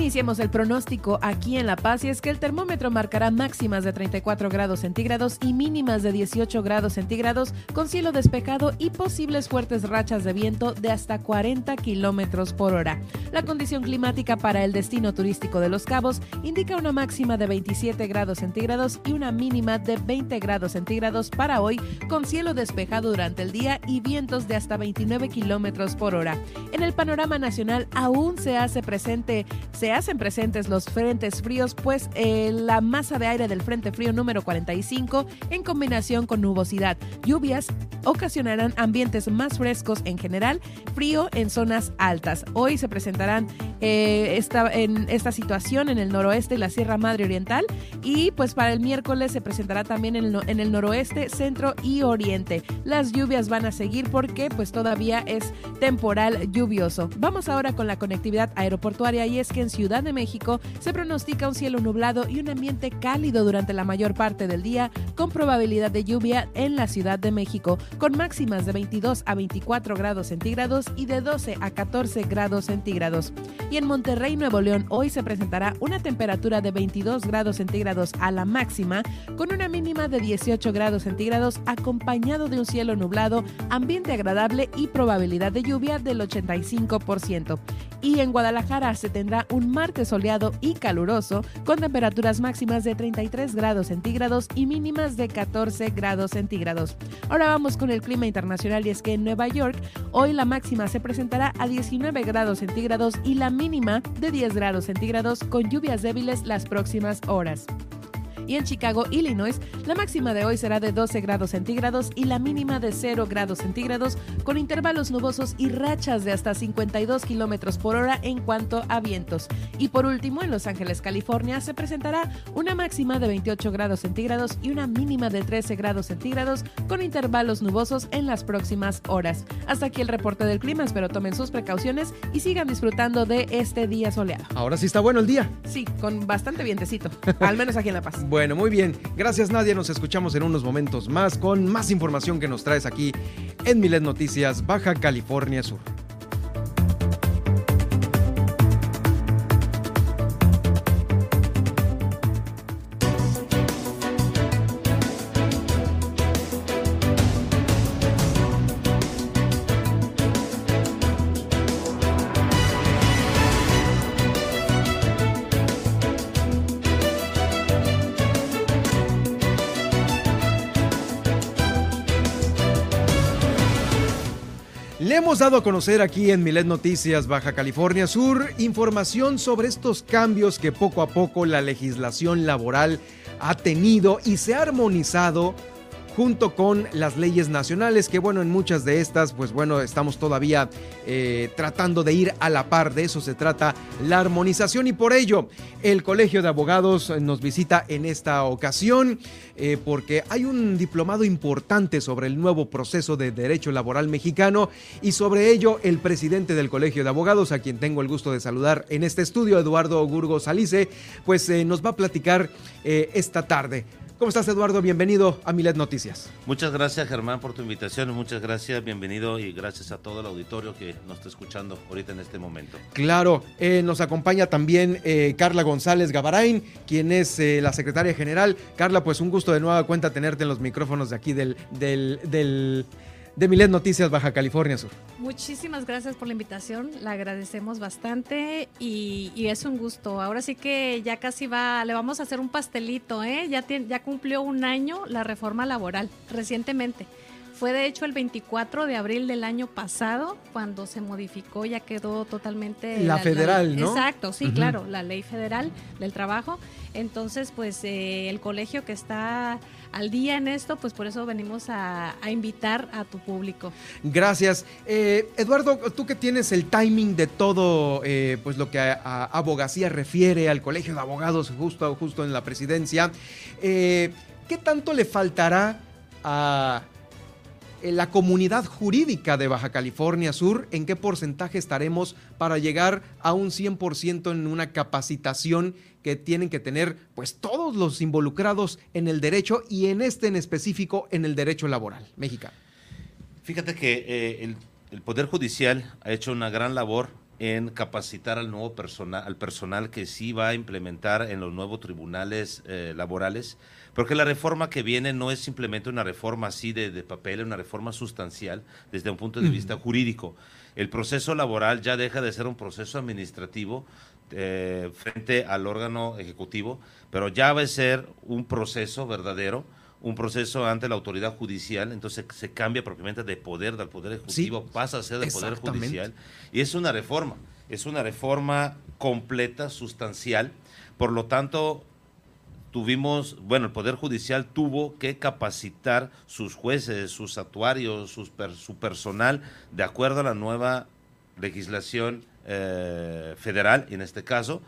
Iniciemos el pronóstico aquí en La Paz y es que el termómetro marcará máximas de 34 grados centígrados y mínimas de 18 grados centígrados con cielo despejado y posibles fuertes rachas de viento de hasta 40 kilómetros por hora. La condición climática para el destino turístico de Los Cabos indica una máxima de 27 grados centígrados y una mínima de 20 grados centígrados para hoy con cielo despejado durante el día y vientos de hasta 29 kilómetros por hora. En el panorama nacional aún se hace presente se hacen presentes los frentes fríos, pues eh, la masa de aire del Frente Frío número 45, en combinación con nubosidad, lluvias, ocasionarán ambientes más frescos en general, frío en zonas altas. Hoy se presentarán eh, esta, en esta situación en el noroeste y la Sierra Madre Oriental y pues para el miércoles se presentará también en el, en el noroeste, centro y oriente. Las lluvias van a seguir porque pues todavía es temporal lluvioso. Vamos ahora con la conectividad aeroportuaria y es que en Ciudad de México se pronostica un cielo nublado y un ambiente cálido durante la mayor parte del día, con probabilidad de lluvia en la Ciudad de México, con máximas de 22 a 24 grados centígrados y de 12 a 14 grados centígrados. Y en Monterrey, Nuevo León, hoy se presentará una temperatura de 22 grados centígrados a la máxima, con una mínima de 18 grados centígrados, acompañado de un cielo nublado, ambiente agradable y probabilidad de lluvia del 85%. Y en Guadalajara se tendrá un martes soleado y caluroso, con temperaturas máximas de 33 grados centígrados y mínimas de 14 grados centígrados. Ahora vamos con el clima internacional y es que en Nueva York hoy la máxima se presentará a 19 grados centígrados y la mínima de 10 grados centígrados con lluvias débiles las próximas horas y en Chicago, Illinois, la máxima de hoy será de 12 grados centígrados y la mínima de 0 grados centígrados, con intervalos nubosos y rachas de hasta 52 kilómetros por hora en cuanto a vientos. Y por último, en Los Ángeles, California, se presentará una máxima de 28 grados centígrados y una mínima de 13 grados centígrados, con intervalos nubosos en las próximas horas. Hasta aquí el reporte del clima, espero tomen sus precauciones y sigan disfrutando de este día soleado. Ahora sí está bueno el día. Sí, con bastante vientecito, al menos aquí en La Paz. Bueno, muy bien. Gracias Nadia. Nos escuchamos en unos momentos más con más información que nos traes aquí en Milet Noticias, Baja California Sur. Dado a conocer aquí en Milet Noticias Baja California Sur información sobre estos cambios que poco a poco la legislación laboral ha tenido y se ha armonizado junto con las leyes nacionales, que bueno, en muchas de estas, pues bueno, estamos todavía eh, tratando de ir a la par, de eso se trata la armonización y por ello el Colegio de Abogados nos visita en esta ocasión eh, porque hay un diplomado importante sobre el nuevo proceso de derecho laboral mexicano y sobre ello el presidente del Colegio de Abogados, a quien tengo el gusto de saludar en este estudio, Eduardo Gurgo Salice, pues eh, nos va a platicar esta tarde. ¿Cómo estás, Eduardo? Bienvenido a Milet Noticias. Muchas gracias, Germán, por tu invitación. Muchas gracias, bienvenido y gracias a todo el auditorio que nos está escuchando ahorita en este momento. Claro, eh, nos acompaña también eh, Carla González Gavarain, quien es eh, la secretaria general. Carla, pues un gusto de nueva cuenta tenerte en los micrófonos de aquí del, del, del de Milet Noticias Baja California Sur. Muchísimas gracias por la invitación, la agradecemos bastante y, es un gusto. Ahora sí que ya casi va, le vamos a hacer un pastelito, ¿eh? ya, ya cumplió un año la reforma laboral recientemente. Fue de hecho el 24 de abril del año pasado cuando se modificó, ya quedó totalmente... La, federal, ¿no? Exacto, sí, claro, la ley federal del trabajo. Entonces, pues eh, el colegio que está al día en esto, pues por eso venimos a, invitar a tu público. Gracias. Eh, Eduardo, tú que tienes el timing de todo, eh, pues lo que a, abogacía refiere al colegio de abogados justo, justo en la presidencia, ¿qué tanto le faltará a la comunidad jurídica de Baja California Sur, ¿en qué porcentaje estaremos para llegar a un 100% en una capacitación que tienen que tener pues todos los involucrados en el derecho y en este en específico en el derecho laboral mexicano? Fíjate que eh, el, Poder Judicial ha hecho una gran labor en capacitar al nuevo personal, al personal que sí va a implementar en los nuevos tribunales eh, laborales porque la reforma que viene no es simplemente una reforma así de, papel, es una reforma sustancial desde un punto de vista jurídico. El proceso laboral ya deja de ser un proceso administrativo eh, frente al órgano ejecutivo, pero ya va a ser un proceso verdadero, un proceso ante la autoridad judicial, entonces se cambia propiamente de poder del poder ejecutivo, pasa a ser del poder judicial, y es una reforma, es una reforma completa, sustancial, por lo tanto tuvimos, bueno, el Poder Judicial tuvo que capacitar sus jueces, sus actuarios, su personal, de acuerdo a la nueva legislación eh, federal, en este caso,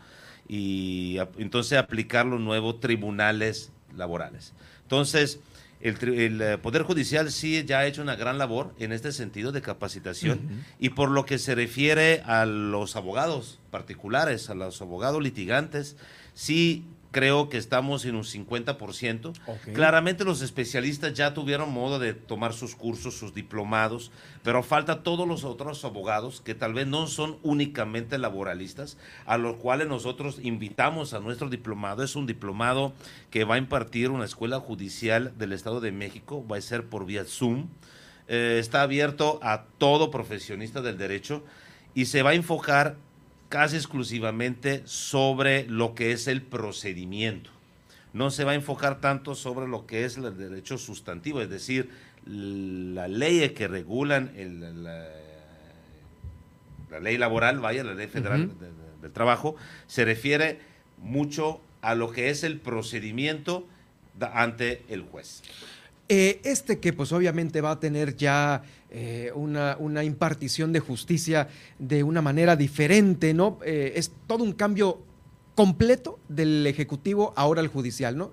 y entonces aplicar los nuevos tribunales laborales. Entonces, el, eh, Poder Judicial sí ya ha hecho una gran labor en este sentido de capacitación y por lo que se refiere a los abogados particulares, a los abogados litigantes, sí creo que estamos en un 50%. Claramente los especialistas ya tuvieron modo de tomar sus cursos, sus diplomados, pero falta todos los otros abogados que tal vez no son únicamente laboralistas, a los cuales nosotros invitamos a nuestro diplomado. Es un diplomado que va a impartir una escuela judicial del Estado de México, va a ser por vía Zoom. Eh, está abierto a todo profesionista del derecho y se va a enfocar casi exclusivamente sobre lo que es el procedimiento. No se va a enfocar tanto sobre lo que es el derecho sustantivo, es decir, la ley que regulan la, ley laboral, vaya, la ley federal del trabajo, se refiere mucho a lo que es el procedimiento ante el juez. Eh, este que pues obviamente va a tener ya eh, una, una, impartición de justicia de una manera diferente, ¿no? Eh, es todo un cambio completo del Ejecutivo ahora al Judicial, ¿no?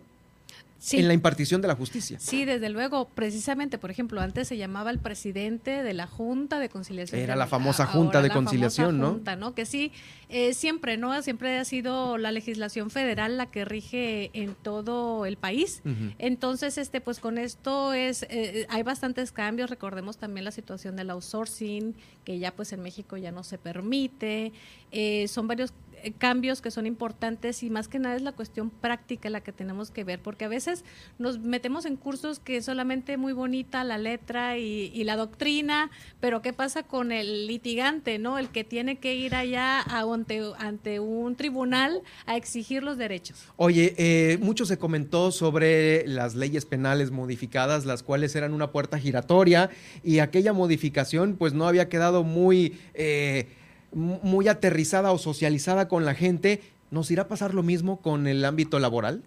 En la impartición de la justicia. Sí, desde luego, precisamente, por ejemplo, antes se llamaba el presidente de la Junta de Conciliación. Era la famosa Junta de Conciliación, ¿no? Junta, ¿no? Que sí, eh, siempre, ¿no? Siempre ha sido la legislación federal la que rige en todo el país. Entonces, este, pues con esto es, eh, hay bastantes cambios. Recordemos también la situación del outsourcing, que ya pues en México ya no se permite. Eh, son varios cambios que son importantes y más que nada es la cuestión práctica la que tenemos que ver, porque a veces nos metemos en cursos que es solamente muy bonita la letra y, la doctrina, pero ¿qué pasa con el litigante, no? El que tiene que ir allá ante, ante un tribunal a exigir los derechos. Oye, eh, mucho se comentó sobre las leyes penales modificadas, las cuales eran una puerta giratoria y aquella modificación pues no había quedado muy... Eh, muy aterrizada o socializada con la gente, ¿nos irá a pasar lo mismo con el ámbito laboral?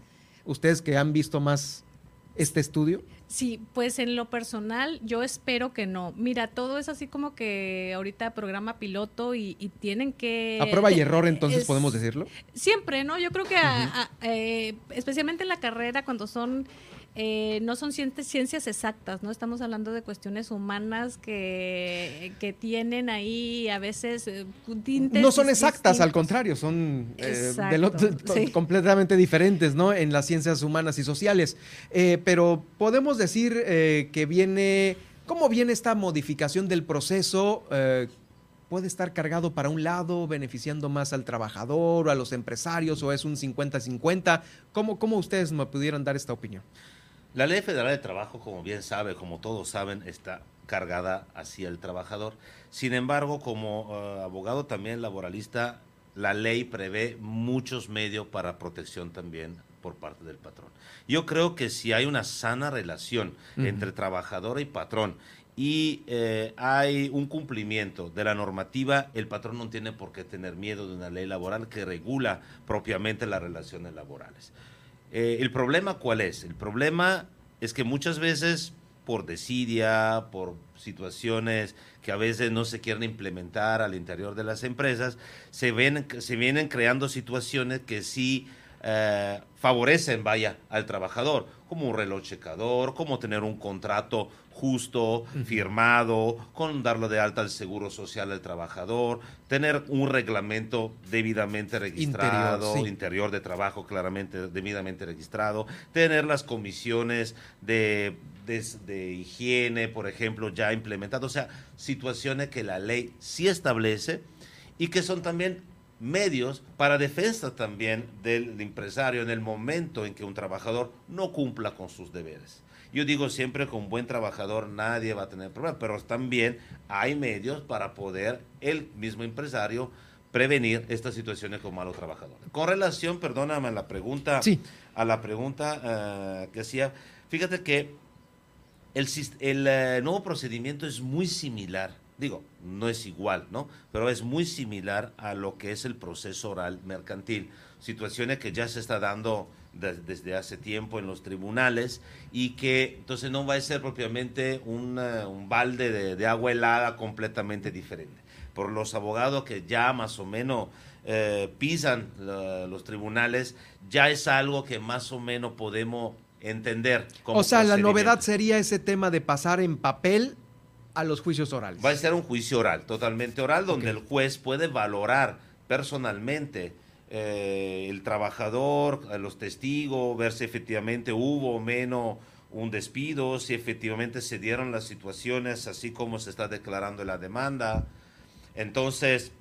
Ustedes que han visto más este estudio. Sí, pues en lo personal yo espero que no. Mira, todo es así como que ahorita programa piloto y, tienen que... A prueba y error entonces podemos decirlo. Siempre, ¿no? Yo creo que eh, especialmente en la carrera cuando son eh, no son ciencias exactas, ¿no? Estamos hablando de cuestiones humanas que, que tienen ahí a veces eh, No son exactas, al contrario, son eh, completamente diferentes, ¿no? En las ciencias humanas y sociales. pero podemos decir que viene, ¿cómo viene esta modificación del proceso? puede estar cargado para un lado, beneficiando más al trabajador o a los empresarios, o es un 50-50. ¿Cómo, ¿Cómo ustedes me pudieran dar esta opinión? La ley federal de trabajo, como bien sabe, como todos saben, está cargada hacia el trabajador. Sin embargo, como eh, abogado también laboralista, la ley prevé muchos medios para protección también por parte del patrón. Yo creo que si hay una sana relación entre trabajador y patrón y eh, hay un cumplimiento de la normativa, el patrón no tiene por qué tener miedo de una ley laboral que regula propiamente las relaciones laborales. Eh, ¿El problema cuál es? El problema es que muchas veces por desidia, por situaciones que a veces no se quieren implementar al interior de las empresas, se, ven, se vienen creando situaciones que sí eh, favorecen, vaya, al trabajador, como un reloj checador, como tener un contrato justo, firmado, con darlo de alta al seguro social al trabajador, tener un reglamento debidamente registrado, interior, de trabajo claramente debidamente registrado, tener las comisiones de, de, higiene, por ejemplo, ya implementadas, o sea, situaciones que la ley sí establece y que son también medios para defensa también del empresario en el momento en que un trabajador no cumpla con sus deberes. Yo digo siempre que un buen trabajador nadie va a tener problemas, pero también hay medios para poder el mismo empresario prevenir estas situaciones con malos trabajadores. Con relación, perdóname, a la pregunta, a la pregunta eh, que hacía, fíjate que el, el eh, nuevo procedimiento es muy similar, digo, no es igual, ¿no? Pero es muy similar a lo que es el proceso oral mercantil, situaciones que ya se está dando desde hace tiempo en los tribunales y que entonces no va a ser propiamente un balde de, agua helada completamente diferente. Por los abogados que ya más o menos eh, pisan los tribunales, ya es algo que más o menos podemos entender. o sea, la novedad sería ese tema de pasar en papel a los juicios orales. Va a ser un juicio oral, totalmente oral, donde el juez puede valorar personalmente eh, el trabajador, los testigos, ver si efectivamente hubo o menos un despido, si efectivamente se dieron las situaciones así como se está declarando la demanda. Entonces,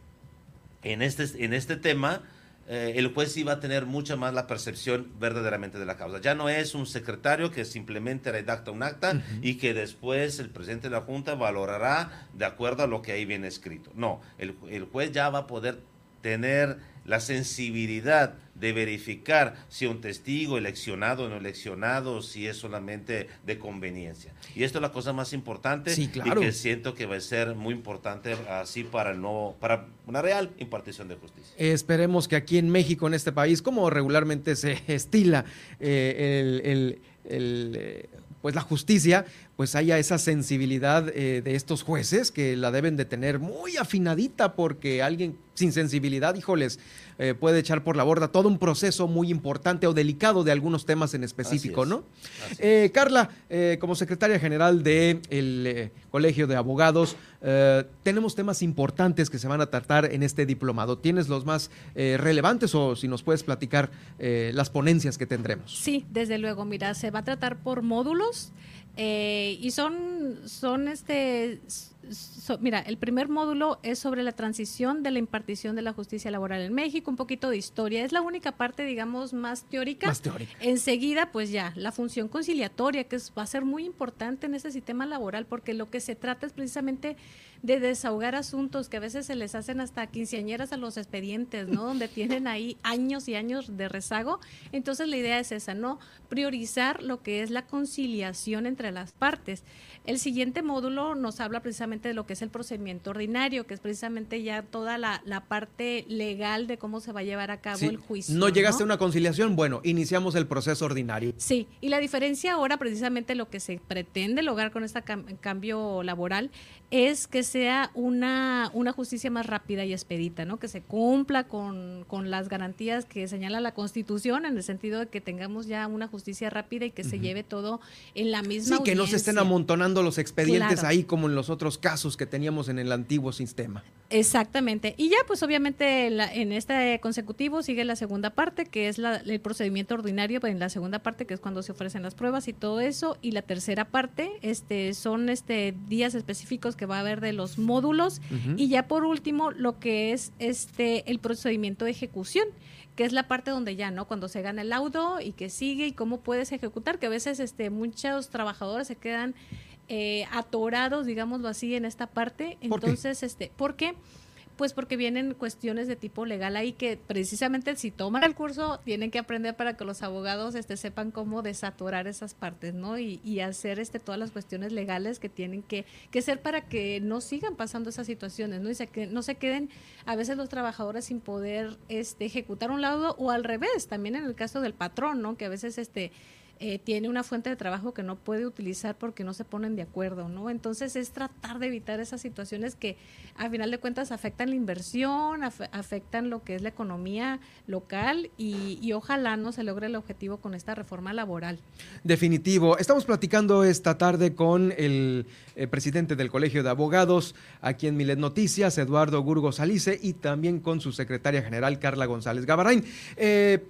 en este, en este tema, eh, el juez iba a tener mucha más la percepción verdaderamente de la causa. Ya no es un secretario que simplemente redacta un acta y que después el presidente de la Junta valorará de acuerdo a lo que ahí viene escrito. No, el, el juez ya va a poder tener la sensibilidad de verificar si un testigo eleccionado o no eleccionado, si es solamente de conveniencia. Y esto es la cosa más importante y que siento que va a ser muy importante así para el para una real impartición de justicia. Esperemos que aquí en México, en este país, como regularmente se estila eh, el, el, eh, pues la justicia, pues haya esa sensibilidad eh, de estos jueces que la deben de tener muy afinadita porque alguien sin sensibilidad, híjoles, eh, puede echar por la borda todo un proceso muy importante o delicado de algunos temas en específico, ¿no? Eh, Carla, como secretaria general del el Colegio de Abogados, tenemos temas importantes que se van a tratar en este diplomado. ¿Tienes los más relevantes o si nos puedes platicar las ponencias que tendremos? Sí, desde luego, mira, se va a tratar por módulos. Eh, y son, son este, mira, el primer módulo es sobre la transición de la impartición de la justicia laboral en México, un poquito de historia. Es la única parte, digamos, más teórica. Más teórica. Enseguida, pues ya, la función conciliatoria, que va a ser muy importante en ese sistema laboral, porque lo que se trata es precisamente de desahogar asuntos que a veces se les hacen hasta quinceañeras a los expedientes, ¿no? Donde tienen ahí años y años de rezago. Entonces la idea es esa, ¿no? Priorizar lo que es la conciliación entre las partes. El siguiente módulo nos habla precisamente de lo que es el procedimiento ordinario, que es precisamente ya toda la, parte legal de cómo se va a llevar a cabo el juicio. No llegaste a una conciliación, bueno, iniciamos el proceso ordinario. Sí, y la diferencia ahora, precisamente lo que se pretende lograr con este cambio laboral, es que sea una, una justicia más rápida y expedita, ¿no? Que se cumpla con, las garantías que señala la Constitución, en el sentido de que tengamos ya una justicia rápida y que se lleve todo en la misma Sí, que no se estén amontonando los expedientes ahí como en los otros casos que teníamos en el antiguo sistema. Exactamente. Y ya, pues obviamente en este consecutivo sigue la segunda parte, que es el procedimiento ordinario, en la segunda parte, que es cuando se ofrecen las pruebas y todo eso, y la tercera parte este, son este, días específicos que va a haber de los módulos y ya por último lo que es este el procedimiento de ejecución que es la parte donde ya, ¿no? Cuando se gana el laudo y que sigue y cómo puedes ejecutar, que a veces este, muchos trabajadores se quedan eh, atorados, digámoslo así, en esta parte. Entonces, ¿Por este, ¿por qué? Pues porque vienen cuestiones de tipo legal ahí que precisamente si toman el curso tienen que aprender para que los abogados este, sepan cómo desatorar esas partes, ¿no? Y, y hacer este, todas las cuestiones legales que tienen que, que ser para que no sigan pasando esas situaciones, ¿no? Y se, que no se queden a veces los trabajadores sin poder este, ejecutar un lado o al revés, también en el caso del patrón, ¿no? Que a veces este eh, tiene una fuente de trabajo que no puede utilizar porque no se ponen de acuerdo, ¿no? Entonces es tratar de evitar esas situaciones que a final de cuentas afectan la inversión, afectan lo que es la economía local y, ojalá no se logre el objetivo con esta reforma laboral. Definitivo. Estamos platicando esta tarde con el, eh, presidente del Colegio de Abogados aquí en Milet Noticias, Eduardo Gurgo Salice, y también con su secretaria general, Carla González Gabarain. Eh,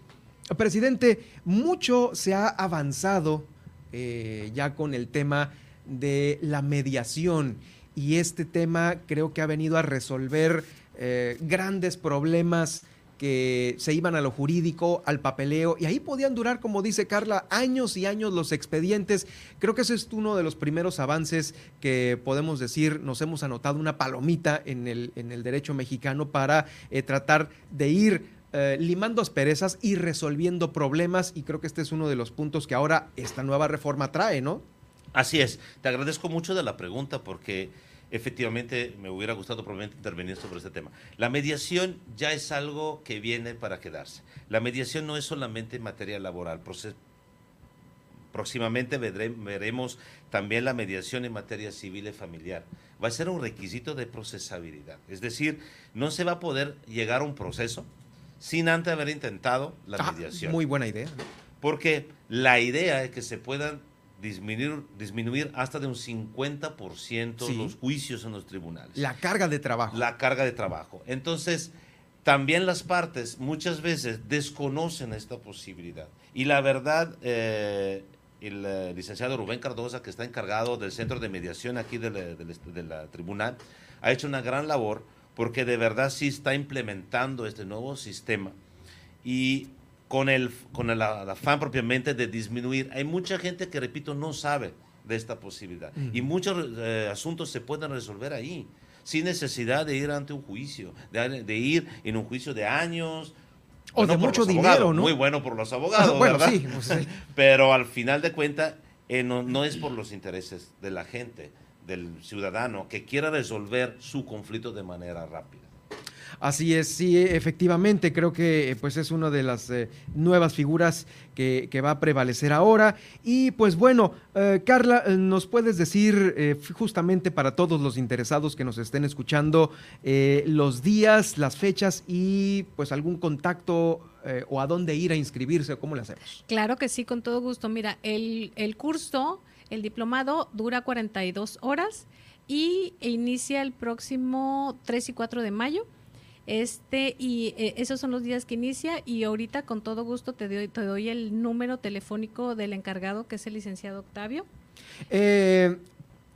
Presidente, mucho se ha avanzado eh, ya con el tema de la mediación y este tema creo que ha venido a resolver eh, grandes problemas que se iban a lo jurídico, al papeleo, y ahí podían durar, como dice Carla, años y años los expedientes. Creo que ese es uno de los primeros avances que podemos decir, nos hemos anotado una palomita en el, derecho mexicano para eh, tratar de ir eh, limando asperezas y resolviendo problemas y creo que este es uno de los puntos que ahora esta nueva reforma trae, ¿no? Así es. Te agradezco mucho de la pregunta porque efectivamente me hubiera gustado probablemente intervenir sobre este tema. La mediación ya es algo que viene para quedarse. La mediación no es solamente en materia laboral. Próximamente veremos también la mediación en materia civil y familiar. Va a ser un requisito de procesabilidad. Es decir, no se va a poder llegar a un proceso sin antes haber intentado la ah, mediación. Muy buena idea. Porque la idea es que se puedan disminuir, disminuir hasta de un 50% los juicios en los tribunales. La carga de trabajo. La carga de trabajo. Entonces, también las partes muchas veces desconocen esta posibilidad. Y la verdad, eh, el eh, licenciado Rubén Cardosa, que está encargado del centro de mediación aquí de la tribunal, ha hecho una gran labor porque de verdad sí está implementando este nuevo sistema y con el, con el, afán propiamente de disminuir. Hay mucha gente que, repito, no sabe de esta posibilidad y muchos eh, asuntos se pueden resolver ahí, sin necesidad de ir ante un juicio, de, ir en un juicio de años. O de mucho dinero, ¿no? Muy bueno por los abogados, ¿verdad? Pues sí, Pero al final de cuentas, eh, no, no es por los intereses de la gente del ciudadano que quiera resolver su conflicto de manera rápida. Así es, sí, efectivamente, creo que pues es una de las eh, nuevas figuras que, que, va a prevalecer ahora. Y pues bueno, eh, Carla, eh, ¿nos puedes decir eh, justamente para todos los interesados que nos estén escuchando eh, los días, las fechas y pues algún contacto o a dónde ir a inscribirse o cómo le hacemos? Claro que sí, con todo gusto. Mira, el, el curso, el diplomado dura 42 horas y inicia el próximo 3 y 4 de mayo. Este, y eh, esos son los días que inicia y ahorita con todo gusto te doy, te doy el número telefónico del encargado, que es el licenciado Octavio. Eh,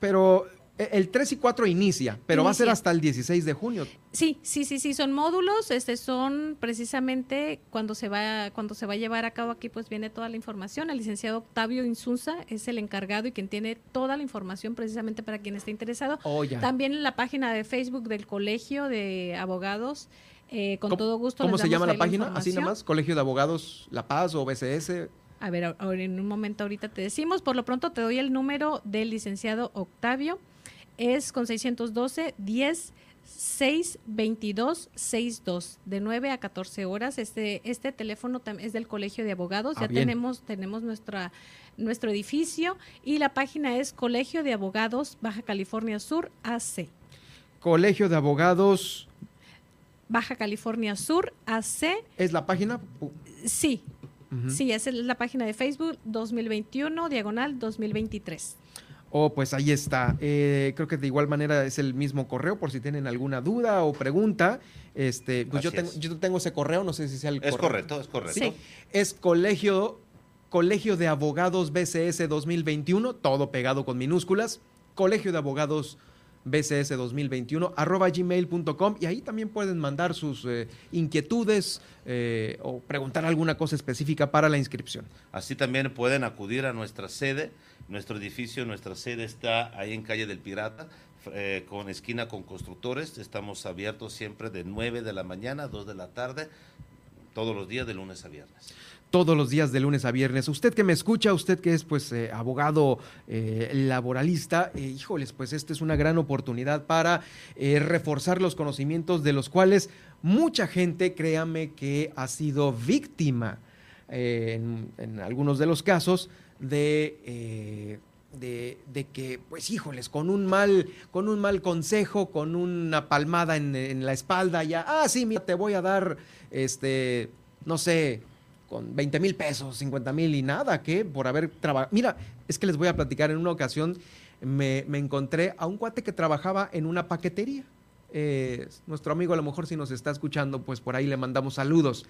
pero el 3 y 4 inicia, pero inicia. va a ser hasta el 16 de junio. Sí, sí, sí, sí, son módulos, este son precisamente cuando se va cuando se va a llevar a cabo aquí pues viene toda la información. El licenciado Octavio Insunza es el encargado y quien tiene toda la información precisamente para quien esté interesado. Oh, ya. También en la página de Facebook del Colegio de Abogados eh, con todo gusto. ¿Cómo se llama la página? Así nomás, Colegio de Abogados La Paz o BCS. A ver, ahora en un momento ahorita te decimos, por lo pronto te doy el número del licenciado Octavio es con 612 10 6 22 62 de 9 a 14 horas. Este este teléfono es del Colegio de Abogados. Ah, ya bien. tenemos tenemos nuestra nuestro edificio y la página es Colegio de Abogados Baja California Sur AC. Colegio de Abogados Baja California Sur AC. ¿Es la página? Sí. Uh -huh. Sí, esa es la página de Facebook 2021 diagonal 2023. Oh, pues ahí está. Eh, creo que de igual manera es el mismo correo por si tienen alguna duda o pregunta. Este, pues yo tengo, yo tengo, ese correo, no sé si sea el es correo. correcto, es correcto. Sí. Es colegio, colegio de abogados BCS 2021, todo pegado con minúsculas. Colegio de abogados BCS 2021 arroba gmail.com y ahí también pueden mandar sus eh, inquietudes eh, o preguntar alguna cosa específica para la inscripción. Así también pueden acudir a nuestra sede nuestro edificio, nuestra sede está ahí en calle del Pirata, eh, con esquina con constructores. Estamos abiertos siempre de 9 de la mañana a 2 de la tarde, todos los días de lunes a viernes. Todos los días de lunes a viernes. Usted que me escucha, usted que es pues eh, abogado eh, laboralista, híjoles, pues esta es una gran oportunidad para reforzar los conocimientos de los cuales mucha gente, créame que ha sido víctima en, algunos de los casos de, eh, de, de, que, pues híjoles, con un mal, con un mal consejo, con una palmada en, en, la espalda, ya, ah, sí, mira, te voy a dar, este, no sé, con 20 mil pesos, 50 mil y nada, que por haber trabajado. Mira, es que les voy a platicar, en una ocasión me, me encontré a un cuate que trabajaba en una paquetería. Eh, nuestro amigo a lo mejor si nos está escuchando, pues por ahí le mandamos saludos.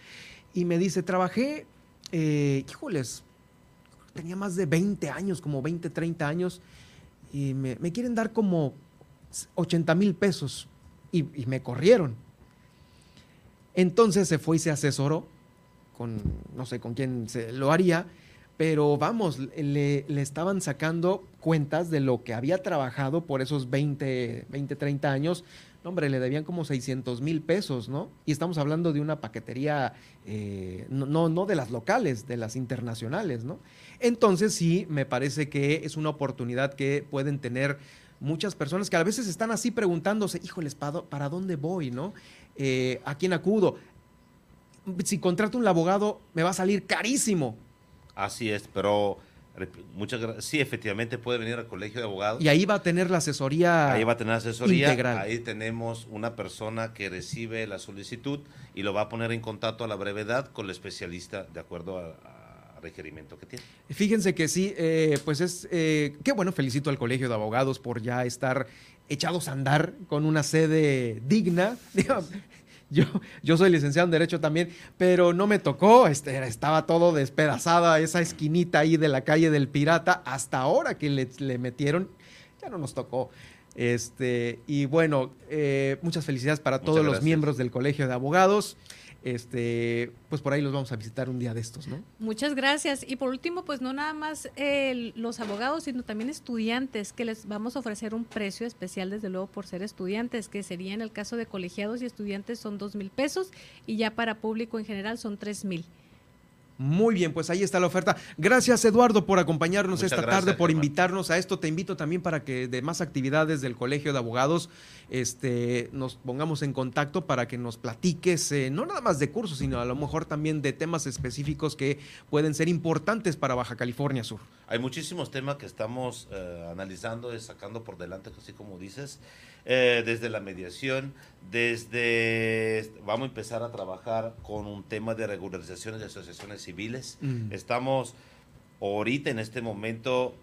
Y me dice, trabajé, eh, híjoles, tenía más de 20 años, como 20, 30 años, y me, me quieren dar como 80 mil pesos y, y, me corrieron. Entonces se fue y se asesoró con, no sé con quién se lo haría, pero vamos, le, estaban sacando cuentas de lo que había trabajado por esos 20, 20 30 años. No, hombre, le debían como 600 mil pesos, ¿no? Y estamos hablando de una paquetería, eh, no, no, no de las locales, de las internacionales, ¿no? Entonces sí, me parece que es una oportunidad que pueden tener muchas personas que a veces están así preguntándose, híjoles, ¿para dónde voy, no? Eh, ¿A quién acudo? Si contrato un abogado, me va a salir carísimo. Así es, pero muchas gracias. Sí, efectivamente puede venir al colegio de abogados. Y ahí va a tener la asesoría. Ahí va a tener asesoría. Integral. Ahí tenemos una persona que recibe la solicitud y lo va a poner en contacto a la brevedad con el especialista de acuerdo a, a requerimiento que tiene. Fíjense que sí, eh, pues es, eh, qué bueno, felicito al Colegio de Abogados por ya estar echados a andar con una sede digna. Yo, yo soy licenciado en Derecho también, pero no me tocó, este, estaba todo despedazada, esa esquinita ahí de la calle del Pirata, hasta ahora que le, le metieron, ya no nos tocó. Este, y bueno, eh, muchas felicidades para Muchas todos los miembros del Colegio de Abogados. Este, pues por ahí los vamos a visitar un día de estos, ¿no? Muchas gracias. Y por último, pues no nada más eh, los abogados, sino también estudiantes, que les vamos a ofrecer un precio especial, desde luego, por ser estudiantes, que sería en el caso de colegiados y estudiantes son dos mil pesos y ya para público en general son tres mil. Muy bien, pues ahí está la oferta. Gracias Eduardo por acompañarnos esta tarde, por invitarnos a esto. Te invito también para que de más actividades del Colegio de Abogados este, nos pongamos en contacto para que nos platiques, eh, no nada más de cursos, sino a lo mejor también de temas específicos que pueden ser importantes para Baja California Sur. Hay muchísimos temas que estamos eh, analizando y sacando por delante, así como dices. Eh, desde la mediación, desde vamos a empezar a trabajar con un tema de regularizaciones de asociaciones civiles. Mm. Estamos ahorita en este momento,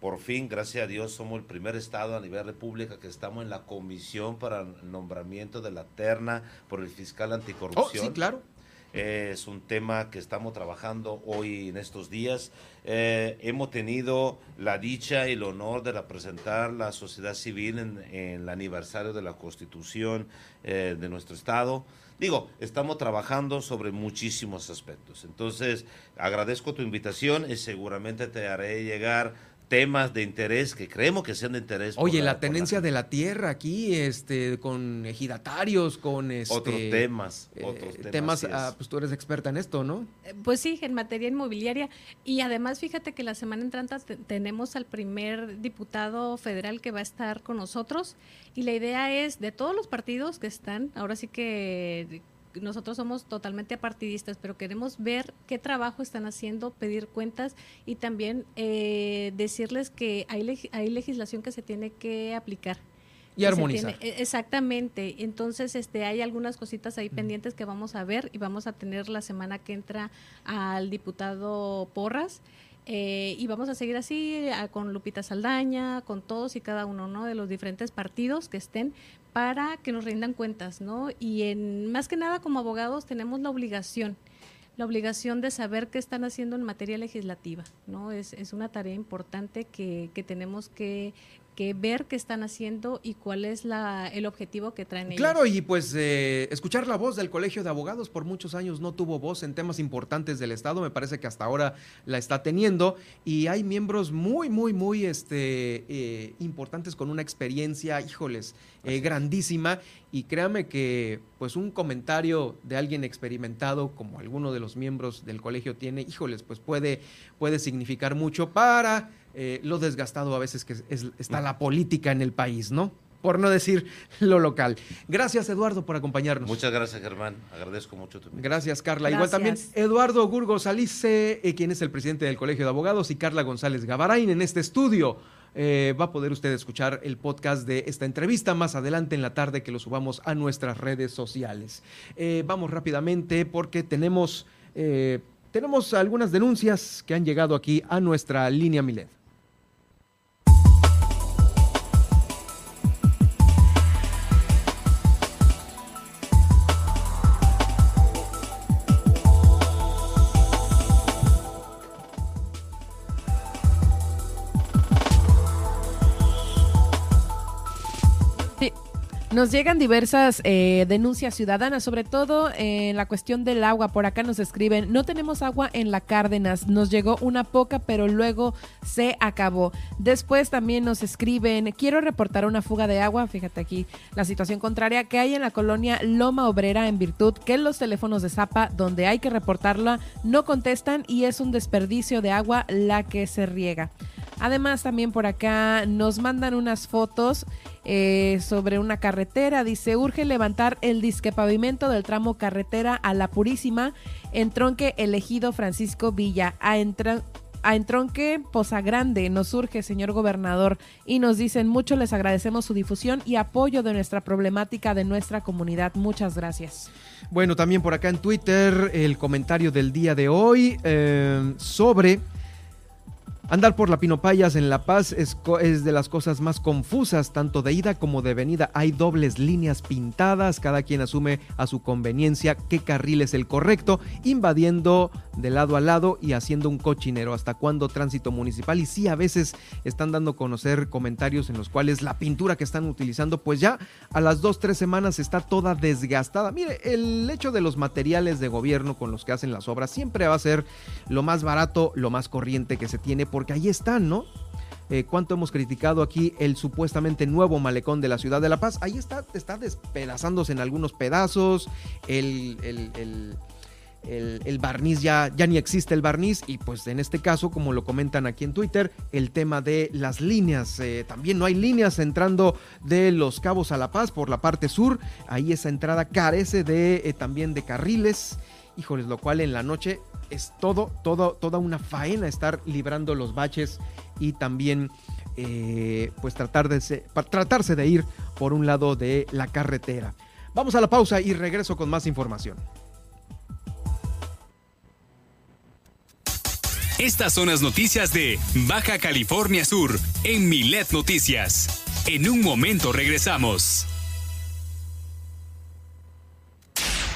por fin, gracias a Dios, somos el primer estado a nivel república que estamos en la comisión para el nombramiento de la terna por el fiscal anticorrupción. Oh, sí, claro es un tema que estamos trabajando hoy en estos días. Eh, hemos tenido la dicha y el honor de representar la sociedad civil en, el aniversario de la constitución eh, de nuestro estado. Digo, estamos trabajando sobre muchísimos aspectos. Entonces, agradezco tu invitación y seguramente te haré llegar temas de interés que creemos que sean de interés. Oye, la, tenencia de la tierra aquí, este, con ejidatarios, con este, otros temas, eh, otros temas. Ah, pues tú eres experta en esto, ¿no? Eh, pues sí, en materia inmobiliaria y además fíjate que la semana entrante tenemos al primer diputado federal que va a estar con nosotros y la idea es de todos los partidos que están, ahora sí que nosotros somos totalmente partidistas, pero queremos ver qué trabajo están haciendo, pedir cuentas y también eh, decirles que hay, hay legislación que se tiene que aplicar. Y armonizar. E, exactamente. Entonces, este, hay algunas cositas ahí pendientes que vamos a ver y vamos a tener la semana que entra al diputado Porras. Eh, y vamos a seguir así con Lupita Saldaña, con todos y cada uno ¿no? de los diferentes partidos que estén para que nos rindan cuentas, ¿no? Y en, más que nada como abogados tenemos la obligación, la obligación de saber qué están haciendo en materia legislativa, ¿no? Es, es una tarea importante que, que tenemos que, que ver qué están haciendo y cuál es la, el objetivo que traen ellos. Claro, y pues eh, escuchar la voz del Colegio de Abogados por muchos años no tuvo voz en temas importantes del Estado, me parece que hasta ahora la está teniendo y hay miembros muy, muy, muy este, eh, importantes con una experiencia, híjoles, eh, grandísima y créame que pues un comentario de alguien experimentado como alguno de los miembros del colegio tiene, híjoles, pues puede, puede significar mucho para eh, lo desgastado a veces que está la política en el país, ¿no? Por no decir lo local. Gracias, Eduardo, por acompañarnos. Muchas gracias, Germán. Agradezco mucho tu Gracias, Carla. Igual también Eduardo Gurgos Alice, eh, quien es el presidente del Colegio de Abogados, y Carla González Gavarain en este estudio. Eh, va a poder usted escuchar el podcast de esta entrevista más adelante en la tarde que lo subamos a nuestras redes sociales. vamos rápidamente porque tenemos, tenemos algunas denuncias que han llegado aquí a nuestra línea Milet. Nos llegan diversas eh, denuncias ciudadanas, sobre todo en la cuestión del agua. Por acá nos escriben, no tenemos agua en la Cárdenas, nos llegó una poca, pero luego se acabó. Después también nos escriben, quiero reportar una fuga de agua, fíjate aquí la situación contraria que hay en la colonia Loma Obrera en virtud que los teléfonos de Zapa, donde hay que reportarla, no contestan y es un desperdicio de agua la que se riega. Además, también por acá nos mandan unas fotos eh, sobre una carretera. Dice, urge levantar el disque pavimento del tramo carretera a La Purísima, en tronque elegido Francisco Villa, a, a entronque Poza Grande. Nos urge, señor gobernador, y nos dicen mucho les agradecemos su difusión y apoyo de nuestra problemática de nuestra comunidad. Muchas gracias. Bueno, también por acá en Twitter el comentario del día de hoy eh, sobre Andar por la Pinopayas en La Paz es, de las cosas más confusas, tanto de ida como de venida. Hay dobles líneas pintadas, cada quien asume a su conveniencia qué carril es el correcto, invadiendo de lado a lado y haciendo un cochinero. ¿Hasta cuándo tránsito municipal? Y sí, a veces están dando a conocer comentarios en los cuales la pintura que están utilizando, pues ya a las dos, tres semanas está toda desgastada. Mire, el hecho de los materiales de gobierno con los que hacen las obras siempre va a ser lo más barato, lo más corriente que se tiene porque ahí están, ¿no? Eh, cuánto hemos criticado aquí el supuestamente nuevo malecón de la ciudad de La Paz. Ahí está, está despedazándose en algunos pedazos. El, el, barniz ya, ya ni existe el barniz y pues en este caso, como lo comentan aquí en Twitter, el tema de las líneas. Eh, también no hay líneas entrando de Los Cabos a La Paz por la parte sur. Ahí esa entrada carece de eh, también de carriles. Híjoles, lo cual en la noche es todo, todo, toda una faena estar librando los baches y también eh, pues tratar de tratarse de ir por un lado de la carretera. Vamos a la pausa y regreso con más información. Estas son las noticias de Baja California Sur en Milet Noticias. En un momento regresamos.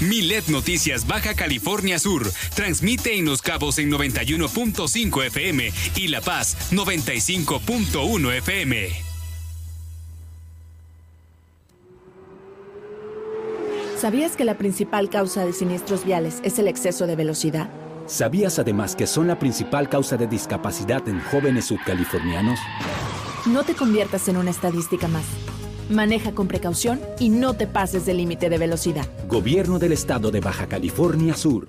Milet Noticias Baja California Sur transmite en Los Cabos en 91.5 FM y La Paz 95.1 FM. ¿Sabías que la principal causa de siniestros viales es el exceso de velocidad? ¿Sabías además que son la principal causa de discapacidad en jóvenes subcalifornianos? No te conviertas en una estadística más. Maneja con precaución y no te pases del límite de velocidad. Gobierno del Estado de Baja California Sur.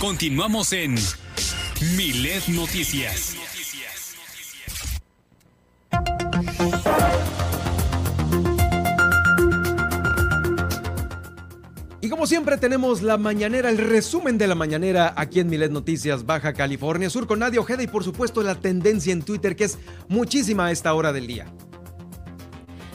Continuamos en Milet Noticias. Y como siempre tenemos la mañanera, el resumen de la mañanera aquí en Milet Noticias Baja California Sur con Nadia Ojeda y por supuesto la tendencia en Twitter que es muchísima a esta hora del día.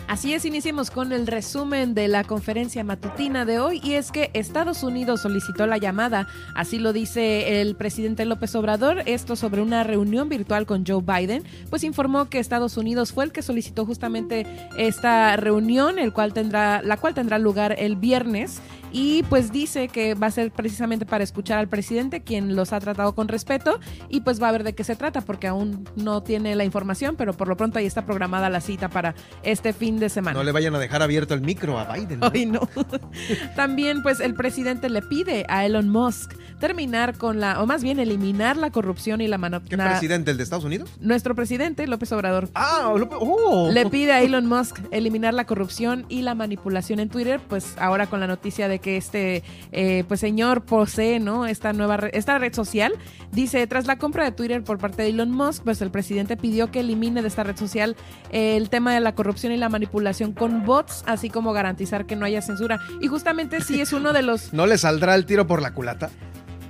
Así es, iniciemos con el resumen de la conferencia matutina de hoy y es que Estados Unidos solicitó la llamada, así lo dice el presidente López Obrador, esto sobre una reunión virtual con Joe Biden, pues informó que Estados Unidos fue el que solicitó justamente esta reunión, el cual tendrá, la cual tendrá lugar el viernes y pues dice que va a ser precisamente para escuchar al presidente, quien los ha tratado con respeto y pues va a ver de qué se trata, porque aún no tiene la información, pero por lo pronto ahí está programada la cita para este fin de semana. No le vayan a dejar abierto el micro a Biden. ¿no? no. También pues el presidente le pide a Elon Musk terminar con la, o más bien eliminar la corrupción y la mano. ¿Qué presidente? ¿El de Estados Unidos? Nuestro presidente, López Obrador. Ah, oh. Le pide a Elon Musk eliminar la corrupción y la manipulación en Twitter, pues ahora con la noticia de que este eh, pues señor posee, ¿no? Esta nueva esta red social. Dice, tras la compra de Twitter por parte de Elon Musk, pues el presidente pidió que elimine de esta red social el tema de la corrupción y la manipulación con bots, así como garantizar que no haya censura. Y justamente sí es uno de los... ¿No le saldrá el tiro por la culata?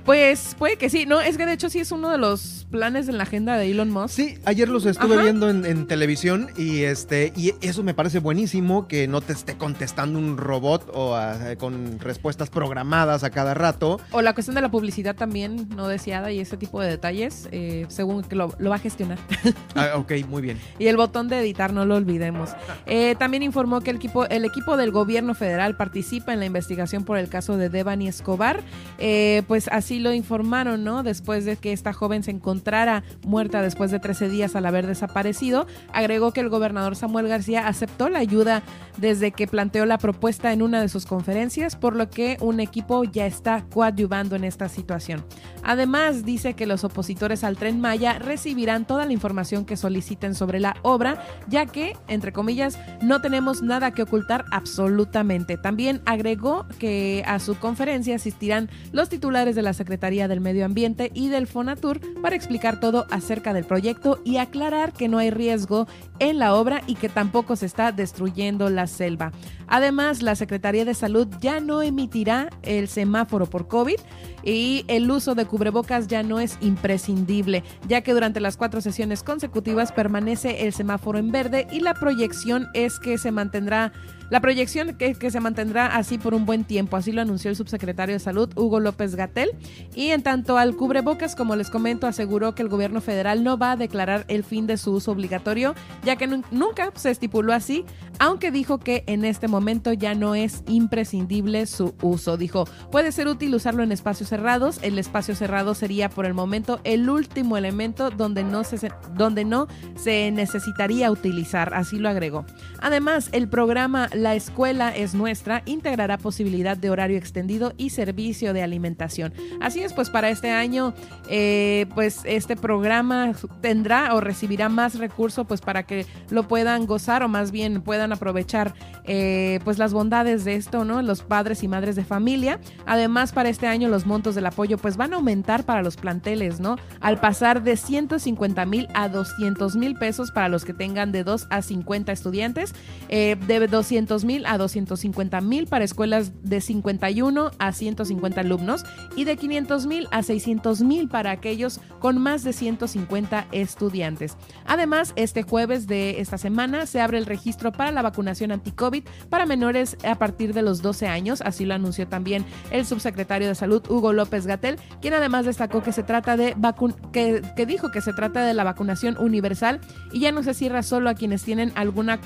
Pues puede que sí, no, es que de hecho sí es uno de los planes en la agenda de Elon Musk. Sí, ayer los estuve viendo en, televisión y este y eso me parece buenísimo que no te esté contestando un robot o con respuestas programadas a cada rato. O la cuestión de la publicidad también no deseada y ese tipo de detalles, eh, según que lo, va a gestionar. Ah, ok, muy bien. y el botón de editar no lo olvidemos. Eh, también informó que el equipo el equipo del gobierno federal participa en la investigación por el caso de Devani Escobar, eh, pues así lo informaron, ¿no? Después de que esta joven se encontrara muerta después de 13 días al haber desaparecido, agregó que el gobernador Samuel García aceptó la ayuda desde que planteó la propuesta en una de sus conferencias, por lo que un equipo ya está coadyuvando en esta situación. Además, dice que los opositores al tren Maya recibirán toda la información que soliciten sobre la obra, ya que, entre comillas, no tenemos nada que ocultar absolutamente. También agregó que a su conferencia asistirán los titulares de la Secretaría del Medio Ambiente y del Fonatur para explicar todo acerca del proyecto y aclarar que no hay riesgo en la obra y que tampoco se está destruyendo la selva. Además, la Secretaría de Salud ya no emitirá el semáforo por COVID y el uso de cubrebocas ya no es imprescindible, ya que durante las cuatro sesiones consecutivas permanece el semáforo en verde y la proyección es que se mantendrá la proyección que, que se mantendrá así por un buen tiempo, así lo anunció el subsecretario de Salud, Hugo López Gatel. Y en tanto al cubrebocas, como les comento, aseguró que el gobierno federal no va a declarar el fin de su uso obligatorio, ya que nunca se estipuló así, aunque dijo que en este momento ya no es imprescindible su uso. Dijo, puede ser útil usarlo en espacios cerrados, el espacio cerrado sería por el momento el último elemento donde no se, donde no se necesitaría utilizar, así lo agregó. Además, el programa la escuela es nuestra integrará posibilidad de horario extendido y servicio de alimentación. Así es, pues para este año, eh, pues este programa tendrá o recibirá más recursos, pues para que lo puedan gozar o más bien puedan aprovechar, eh, pues las bondades de esto, ¿no? Los padres y madres de familia. Además, para este año los montos del apoyo, pues van a aumentar para los planteles, ¿no? Al pasar de 150 mil a 200 mil pesos para los que tengan de 2 a 50 estudiantes, eh, de 200 mil a 250 mil para escuelas de 51 a 150 alumnos y de 500 mil a 600 mil para aquellos con más de 150 estudiantes. Además, este jueves de esta semana se abre el registro para la vacunación anti-COVID para menores a partir de los 12 años, así lo anunció también el subsecretario de Salud Hugo López Gatel, quien además destacó que se trata de que, dijo que se trata de la vacunación universal y ya no se cierra solo a quienes tienen alguna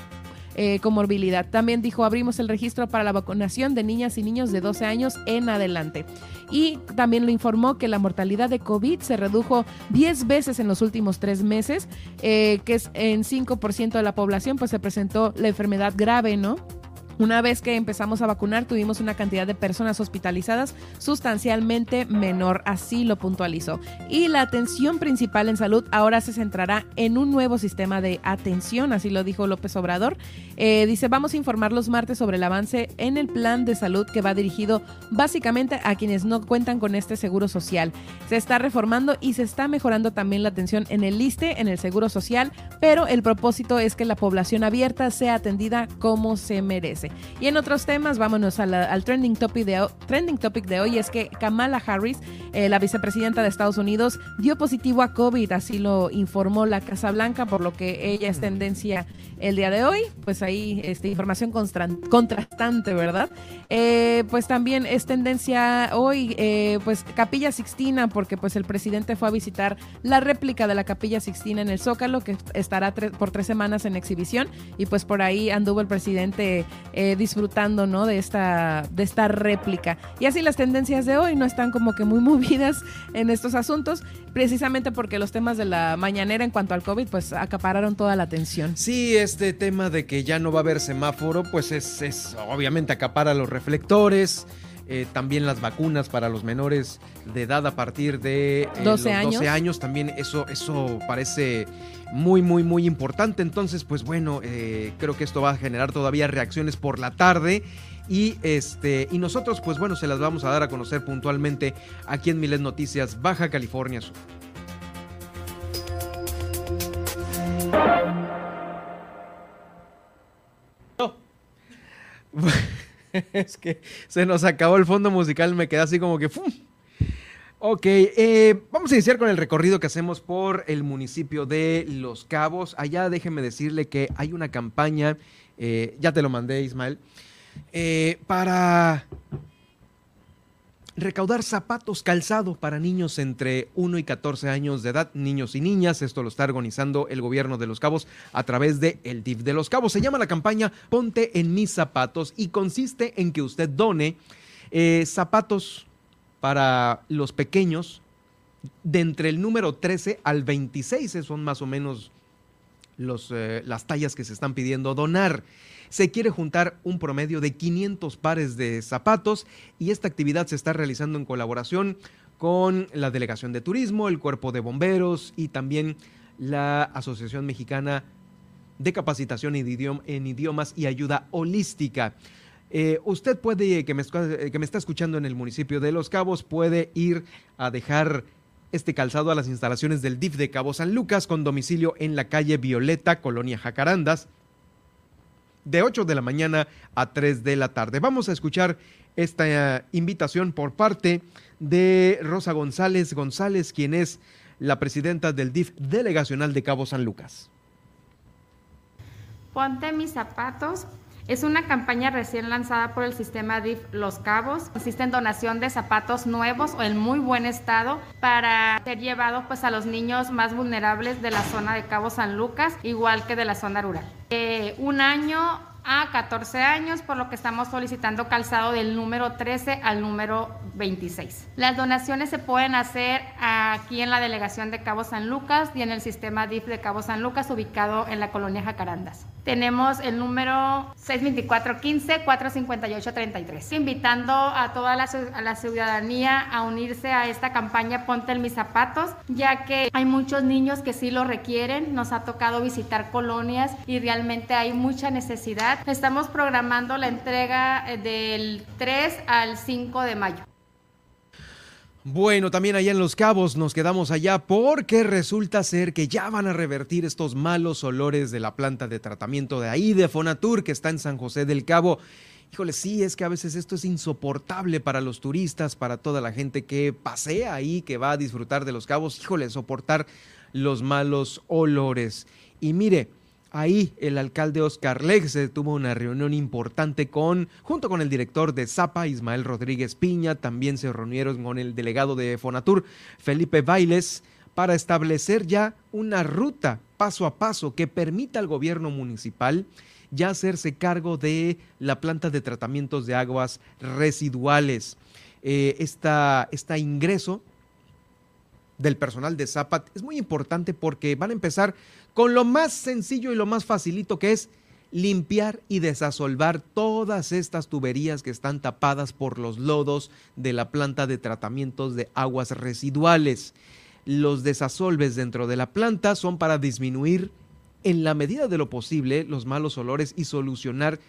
eh, comorbilidad. También dijo, abrimos el registro para la vacunación de niñas y niños de 12 años en adelante. Y también lo informó que la mortalidad de COVID se redujo 10 veces en los últimos tres meses, eh, que es en 5% de la población, pues se presentó la enfermedad grave, ¿no? Una vez que empezamos a vacunar, tuvimos una cantidad de personas hospitalizadas sustancialmente menor, así lo puntualizó. Y la atención principal en salud ahora se centrará en un nuevo sistema de atención, así lo dijo López Obrador. Eh, dice, vamos a informar los martes sobre el avance en el plan de salud que va dirigido básicamente a quienes no cuentan con este seguro social. Se está reformando y se está mejorando también la atención en el liste, en el seguro social, pero el propósito es que la población abierta sea atendida como se merece. Y en otros temas, vámonos al trending topic, de, trending topic de hoy, es que Kamala Harris, eh, la vicepresidenta de Estados Unidos, dio positivo a COVID, así lo informó la Casa Blanca, por lo que ella es tendencia el día de hoy. Pues ahí este, información contrastante, ¿verdad? Eh, pues también es tendencia hoy, eh, pues Capilla Sixtina, porque pues el presidente fue a visitar la réplica de la Capilla Sixtina en el Zócalo, que estará por tres semanas en exhibición, y pues por ahí anduvo el presidente eh, disfrutando, ¿no? De esta, de esta réplica. Y así las tendencias de hoy no están como que muy movidas en estos asuntos, precisamente porque los temas de la mañanera en cuanto al COVID, pues acapararon toda la atención. Sí, este tema de que ya no va a haber semáforo, pues es, es obviamente acapara los reflectores. Eh, también las vacunas para los menores de edad a partir de 12, eh, años. 12 años. También eso, eso parece muy, muy, muy importante. Entonces, pues bueno, eh, creo que esto va a generar todavía reacciones por la tarde. Y, este, y nosotros, pues bueno, se las vamos a dar a conocer puntualmente aquí en Milet Noticias, Baja California Sur. es que se nos acabó el fondo musical, me quedé así como que... ¡fum! Ok, eh, vamos a iniciar con el recorrido que hacemos por el municipio de Los Cabos. Allá déjeme decirle que hay una campaña, eh, ya te lo mandé Ismael, eh, para recaudar zapatos calzado para niños entre 1 y 14 años de edad, niños y niñas. Esto lo está organizando el gobierno de Los Cabos a través de el DIF de Los Cabos. Se llama la campaña Ponte en mis zapatos y consiste en que usted done eh, zapatos para los pequeños de entre el número 13 al 26, son más o menos eh, las tallas que se están pidiendo donar. Se quiere juntar un promedio de 500 pares de zapatos y esta actividad se está realizando en colaboración con la Delegación de Turismo, el Cuerpo de Bomberos y también la Asociación Mexicana de Capacitación en, Idiomas y Ayuda Holística. Eh, usted puede, que me, que me está escuchando en el municipio de Los Cabos, puede ir a dejar este calzado a las instalaciones del DIF de Cabo San Lucas con domicilio en la calle Violeta, Colonia Jacarandas, de 8 de la mañana a 3 de la tarde. Vamos a escuchar esta eh, invitación por parte de Rosa González González, quien es la presidenta del DIF delegacional de Cabo San Lucas. Ponte mis zapatos. Es una campaña recién lanzada por el sistema DIF Los Cabos. Consiste en donación de zapatos nuevos o en muy buen estado para ser llevados pues, a los niños más vulnerables de la zona de Cabo San Lucas, igual que de la zona rural. Eh, un año a 14 años, por lo que estamos solicitando calzado del número 13 al número 26. Las donaciones se pueden hacer aquí en la delegación de Cabo San Lucas y en el sistema DIF de Cabo San Lucas, ubicado en la colonia Jacarandas. Tenemos el número 624-15-458-33, invitando a toda la, ciudadanía a unirse a esta campaña Ponte en mis zapatos, ya que hay muchos niños que sí lo requieren. Nos ha tocado visitar colonias y realmente hay mucha necesidad. Estamos programando la entrega eh, del 3 al 5 de mayo. Bueno, también allá en Los Cabos nos quedamos allá porque resulta ser que ya van a revertir estos malos olores de la planta de tratamiento de ahí, de Fonatur, que está en San José del Cabo. Híjole, sí, es que a veces esto es insoportable para los turistas, para toda la gente que pasea ahí, que va a disfrutar de Los Cabos. Híjole, soportar los malos olores. Y mire, Ahí el alcalde Oscar Lex tuvo una reunión importante con, junto con el director de Zapa, Ismael Rodríguez Piña, también se reunieron con el delegado de Fonatur, Felipe Bailes, para establecer ya una ruta paso a paso que permita al gobierno municipal ya hacerse cargo de la planta de tratamientos de aguas residuales. Eh, este ingreso del personal de Zapat es muy importante porque van a empezar con lo más sencillo y lo más facilito que es limpiar y desasolvar todas estas tuberías que están tapadas por los lodos de la planta de tratamientos de aguas residuales. Los desasolves dentro de la planta son para disminuir en la medida de lo posible los malos olores y solucionar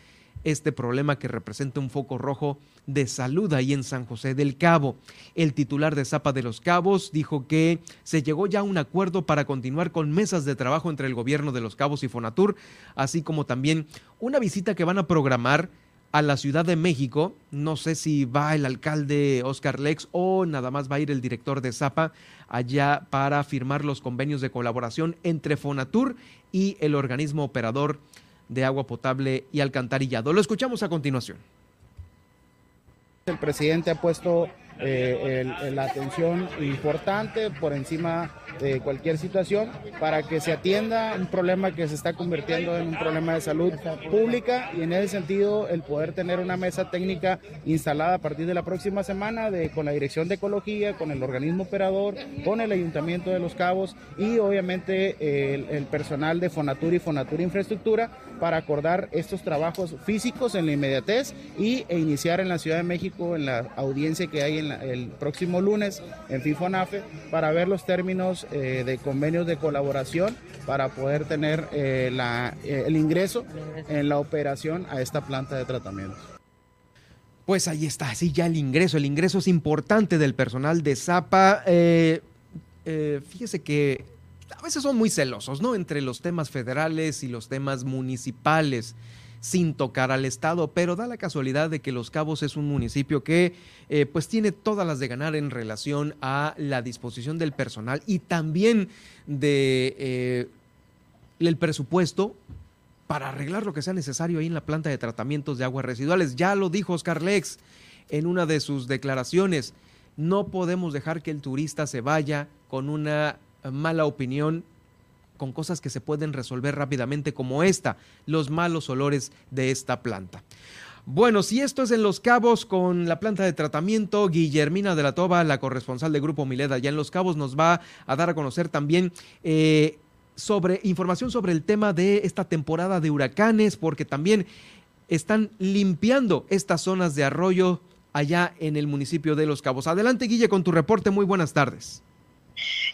este problema que representa un foco rojo de salud ahí en San José del Cabo. El titular de Zapa de los Cabos dijo que se llegó ya a un acuerdo para continuar con mesas de trabajo entre el gobierno de los Cabos y Fonatur, así como también una visita que van a programar a la Ciudad de México. No sé si va el alcalde Oscar Lex o nada más va a ir el director de Zapa allá para firmar los convenios de colaboración entre Fonatur y el organismo operador de agua potable y alcantarillado. Lo escuchamos a continuación. El presidente ha puesto eh, la atención importante por encima de cualquier situación para que se atienda un problema que se está convirtiendo en un problema de salud pública y en ese sentido el poder tener una mesa técnica instalada a partir de la próxima semana de, con la Dirección de Ecología, con el organismo operador, con el Ayuntamiento de Los Cabos y obviamente el, el personal de Fonatur y Fonatur Infraestructura para acordar estos trabajos físicos en la inmediatez y, e iniciar en la Ciudad de México en la audiencia que hay en el próximo lunes en FIFONAFE para ver los términos eh, de convenios de colaboración para poder tener eh, la, eh, el ingreso en la operación a esta planta de tratamiento. Pues ahí está, así ya el ingreso. El ingreso es importante del personal de Zapa. fíjese que a veces son muy celosos, ¿no? Entre los temas federales y los temas municipales, sin tocar al Estado, pero da la casualidad de que Los Cabos es un municipio que eh, pues tiene todas las de ganar en relación a la disposición del personal y también de eh, el presupuesto para arreglar lo que sea necesario ahí en la planta de tratamientos de aguas residuales. Ya lo dijo Oscar Lex en una de sus declaraciones. No podemos dejar que el turista se vaya con una mala opinión con cosas que se pueden resolver rápidamente como esta, los malos olores de esta planta. Bueno, si esto es en Los Cabos con la planta de tratamiento, Guillermina de la Toba, la corresponsal de Grupo Mileda, ya en Los Cabos nos va a dar a conocer también eh, sobre información sobre el tema de esta temporada de huracanes, porque también están limpiando estas zonas de arroyo allá en el municipio de Los Cabos. Adelante, Guille, con tu reporte. Muy buenas tardes.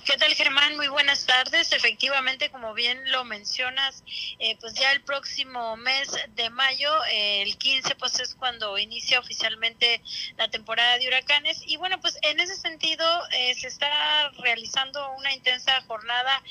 ¿Qué tal, Germán? Muy buenas tardes. Efectivamente, como bien lo mencionas, eh, pues ya el próximo mes de mayo, eh, el 15, pues es cuando inicia oficialmente la temporada de huracanes. Y bueno, pues en ese sentido eh, se está realizando una intensa jornada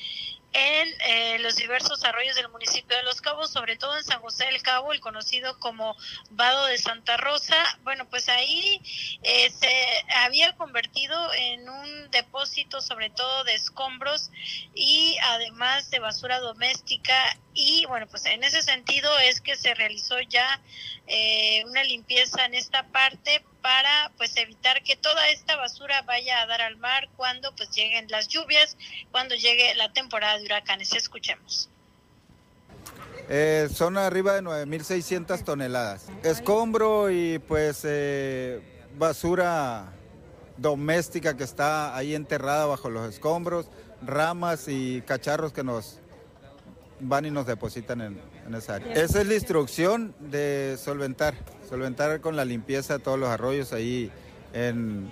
en eh, los diversos arroyos del municipio de Los Cabos, sobre todo en San José del Cabo, el conocido como Vado de Santa Rosa. Bueno, pues ahí eh, se había convertido en un depósito sobre todo de escombros y además de basura doméstica y bueno, pues en ese sentido es que se realizó ya eh, una limpieza en esta parte para pues evitar que toda esta basura vaya a dar al mar cuando pues lleguen las lluvias, cuando llegue la temporada de huracanes. Escuchemos. Eh, son arriba de 9.600 toneladas. Escombro y pues eh, basura doméstica que está ahí enterrada bajo los escombros, ramas y cacharros que nos van y nos depositan en, esa área. Esa es la instrucción de solventar, solventar con la limpieza de todos los arroyos ahí, en,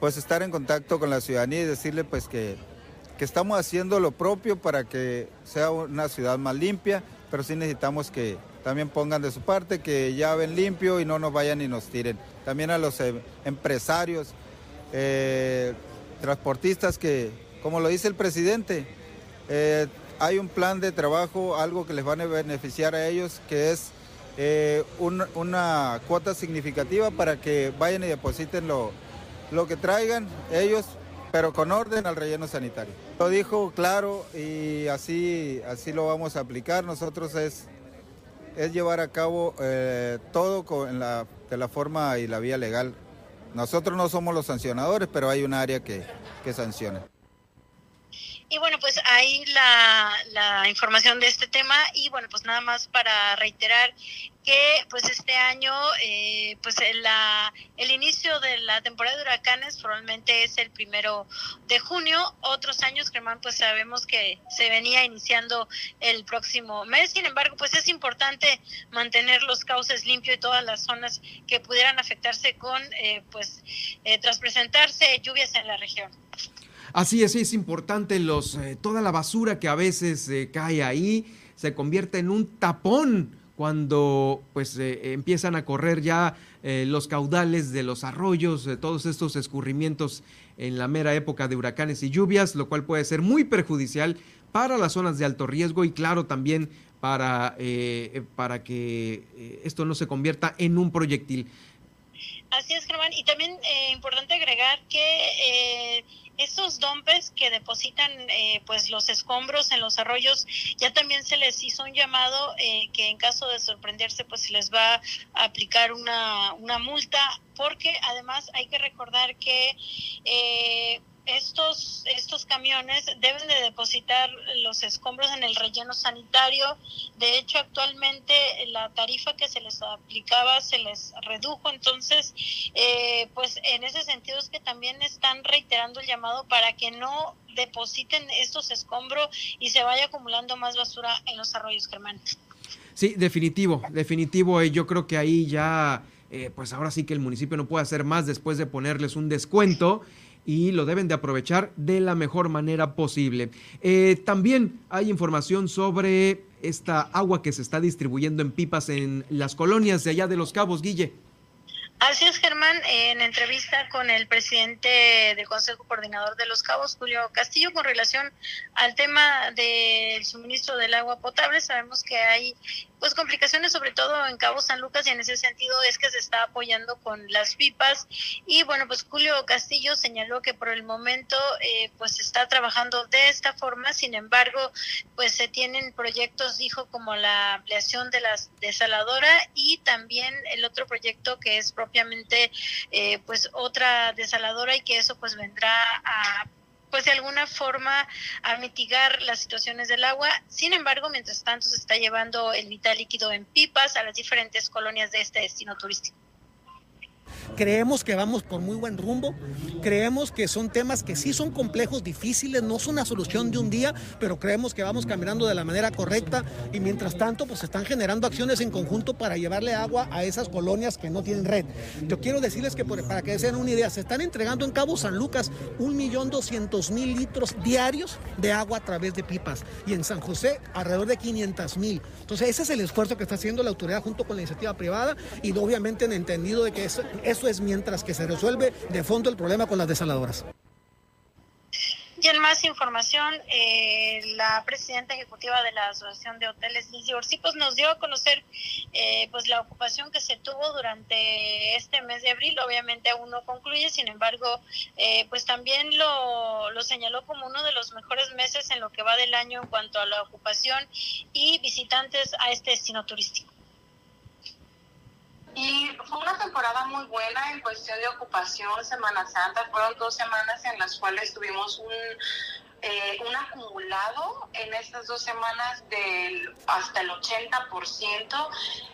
pues estar en contacto con la ciudadanía y decirle pues que, que estamos haciendo lo propio para que sea una ciudad más limpia, pero sí necesitamos que también pongan de su parte, que ya ven limpio y no nos vayan y nos tiren. También a los em, empresarios, eh, transportistas que, como lo dice el presidente, eh, hay un plan de trabajo, algo que les va a beneficiar a ellos, que es eh, una cuota significativa para que vayan y depositen lo, que traigan ellos, pero con orden al relleno sanitario. Lo dijo claro y así, lo vamos a aplicar. Nosotros es, llevar a cabo eh, todo de la forma y la vía legal. Nosotros no somos los sancionadores, pero hay un área que sanciona. Y bueno, pues ahí la, la información de este tema. Y bueno, pues nada más para reiterar que pues este año eh, pues la, el inicio de la temporada de huracanes probablemente es el primero de junio. Otros años Germán pues sabemos que se venía iniciando el próximo mes. Sin embargo pues es importante mantener los cauces limpios y todas las zonas que pudieran afectarse con eh, pues eh, tras presentarse lluvias en la región Así es, es importante los, eh, toda la basura que a veces eh, cae ahí se convierte en un tapón cuando pues eh, empiezan a correr ya los caudales de los arroyos, todos estos escurrimientos en la mera época de huracanes y lluvias, lo cual puede ser muy perjudicial para las zonas de alto riesgo y claro también para, para que esto no se convierta en un proyectil. Así es, Germán. Y también importante agregar que estos dompes que depositan eh, pues los escombros en los arroyos ya también se les hizo un llamado eh, que en caso de sorprenderse pues se les va a aplicar una, una multa porque además hay que recordar que eh, estos, estos camiones deben de depositar los escombros en el relleno sanitario. De hecho, actualmente la tarifa que se les aplicaba se les redujo. Entonces, eh, pues en ese sentido es que también están reiterando el llamado para que no depositen estos escombros y se vaya acumulando más basura en los arroyos, Germán. Sí, definitivo, definitivo. Eh, yo creo que ahí ya, eh, pues ahora sí que el municipio no puede hacer más después de ponerles un descuento y lo deben de aprovechar de la mejor manera posible. Eh, también hay información sobre esta agua que se está distribuyendo en pipas en las colonias de allá de los Cabos, Guille. Así es, Germán. En entrevista con el presidente del Consejo Coordinador de los Cabos, Julio Castillo, con relación al tema del suministro del agua potable, sabemos que hay pues complicaciones sobre todo en Cabo San Lucas y en ese sentido es que se está apoyando con las pipas y bueno pues Julio Castillo señaló que por el momento eh, pues está trabajando de esta forma. Sin embargo pues se tienen proyectos dijo como la ampliación de la desaladora y también el otro proyecto que es propiamente eh, pues otra desaladora y que eso pues vendrá a pues de alguna forma a mitigar las situaciones del agua. Sin embargo, mientras tanto se está llevando el vital líquido en pipas a las diferentes colonias de este destino turístico. Creemos que vamos por muy buen rumbo, creemos que son temas que sí son complejos, difíciles, no son una solución de un día, pero creemos que vamos caminando de la manera correcta y mientras tanto pues están generando acciones en conjunto para llevarle agua a esas colonias que no tienen red. Yo quiero decirles que para que se una idea, se están entregando en Cabo San Lucas un millón doscientos mil litros diarios de agua a través de pipas y en San José alrededor de 500 mil. Entonces ese es el esfuerzo que está haciendo la autoridad junto con la iniciativa privada y obviamente han entendido de que eso, es mientras que se resuelve de fondo el problema las desaladoras. Y en más información, eh, la presidenta ejecutiva de la Asociación de Hoteles, Lizy Orsipos, nos dio a conocer eh, pues la ocupación que se tuvo durante este mes de abril. Obviamente aún no concluye, sin embargo, eh, pues también lo, lo señaló como uno de los mejores meses en lo que va del año en cuanto a la ocupación y visitantes a este destino turístico. Y fue una temporada muy buena en cuestión de ocupación, Semana Santa. Fueron dos semanas en las cuales tuvimos un, eh, un acumulado en estas dos semanas del hasta el 80%,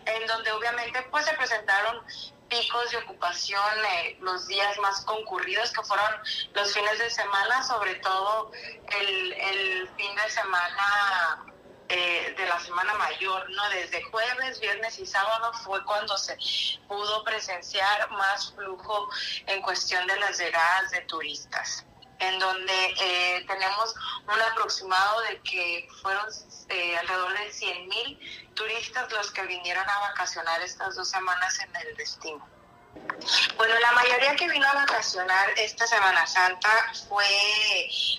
en donde obviamente pues se presentaron picos de ocupación eh, los días más concurridos que fueron los fines de semana, sobre todo el, el fin de semana eh, de la semana mayor, ¿no? Desde jueves, viernes y sábado fue cuando se pudo presenciar más flujo en cuestión de las llegadas de turistas en donde eh, tenemos un aproximado de que fueron eh, alrededor de 100 mil turistas los que vinieron a vacacionar estas dos semanas en el destino. Bueno, la mayoría que vino a vacacionar esta Semana Santa fue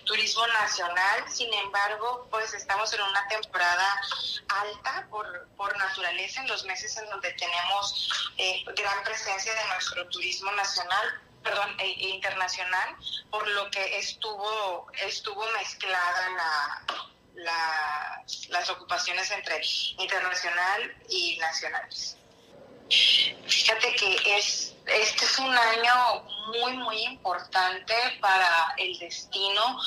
turismo nacional, sin embargo, pues estamos en una temporada alta por, por naturaleza en los meses en donde tenemos eh, gran presencia de nuestro turismo nacional perdón, e, e internacional, por lo que estuvo, estuvo mezclada la, la, las ocupaciones entre internacional y nacionales. Fíjate que es, este es un año muy, muy importante para el destino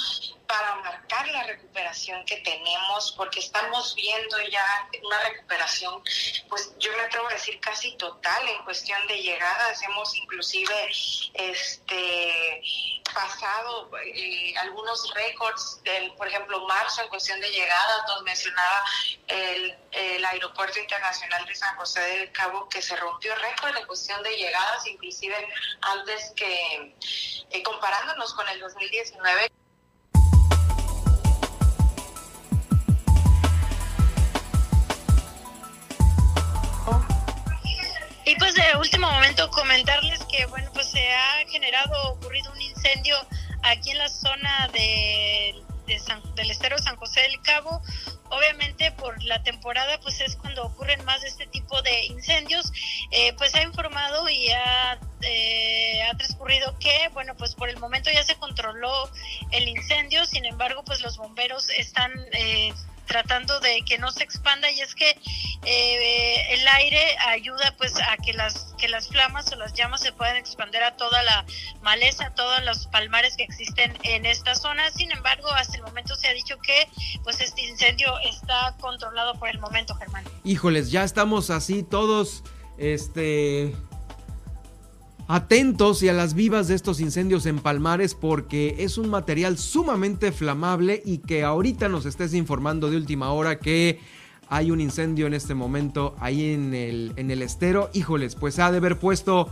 para marcar la recuperación que tenemos, porque estamos viendo ya una recuperación, pues yo me atrevo a decir casi total en cuestión de llegadas. Hemos inclusive este pasado eh, algunos récords, por ejemplo, marzo en cuestión de llegadas, nos mencionaba el, el aeropuerto internacional de San José del Cabo que se rompió récord en cuestión de llegadas, inclusive antes que eh, comparándonos con el 2019. Y pues de último momento comentarles que bueno pues se ha generado ocurrido un incendio aquí en la zona de, del estero San José del Cabo. Obviamente por la temporada pues es cuando ocurren más este tipo de incendios. Eh, pues ha informado y ha, eh, transcurrido que bueno pues por el momento ya se controló el incendio. Sin embargo pues los bomberos están eh, tratando de que no se expanda y es que eh, el aire ayuda pues a que las que las flamas o las llamas se puedan expandir a toda la maleza, a todos los palmares que existen en esta zona. Sin embargo, hasta el momento se ha dicho que pues este incendio está controlado por el momento, Germán. Híjoles, ya estamos así todos este atentos y a las vivas de estos incendios en Palmares porque es un material sumamente flamable y que ahorita nos estés informando de última hora que hay un incendio en este momento ahí en el, estero. Híjoles, pues ha de haber puesto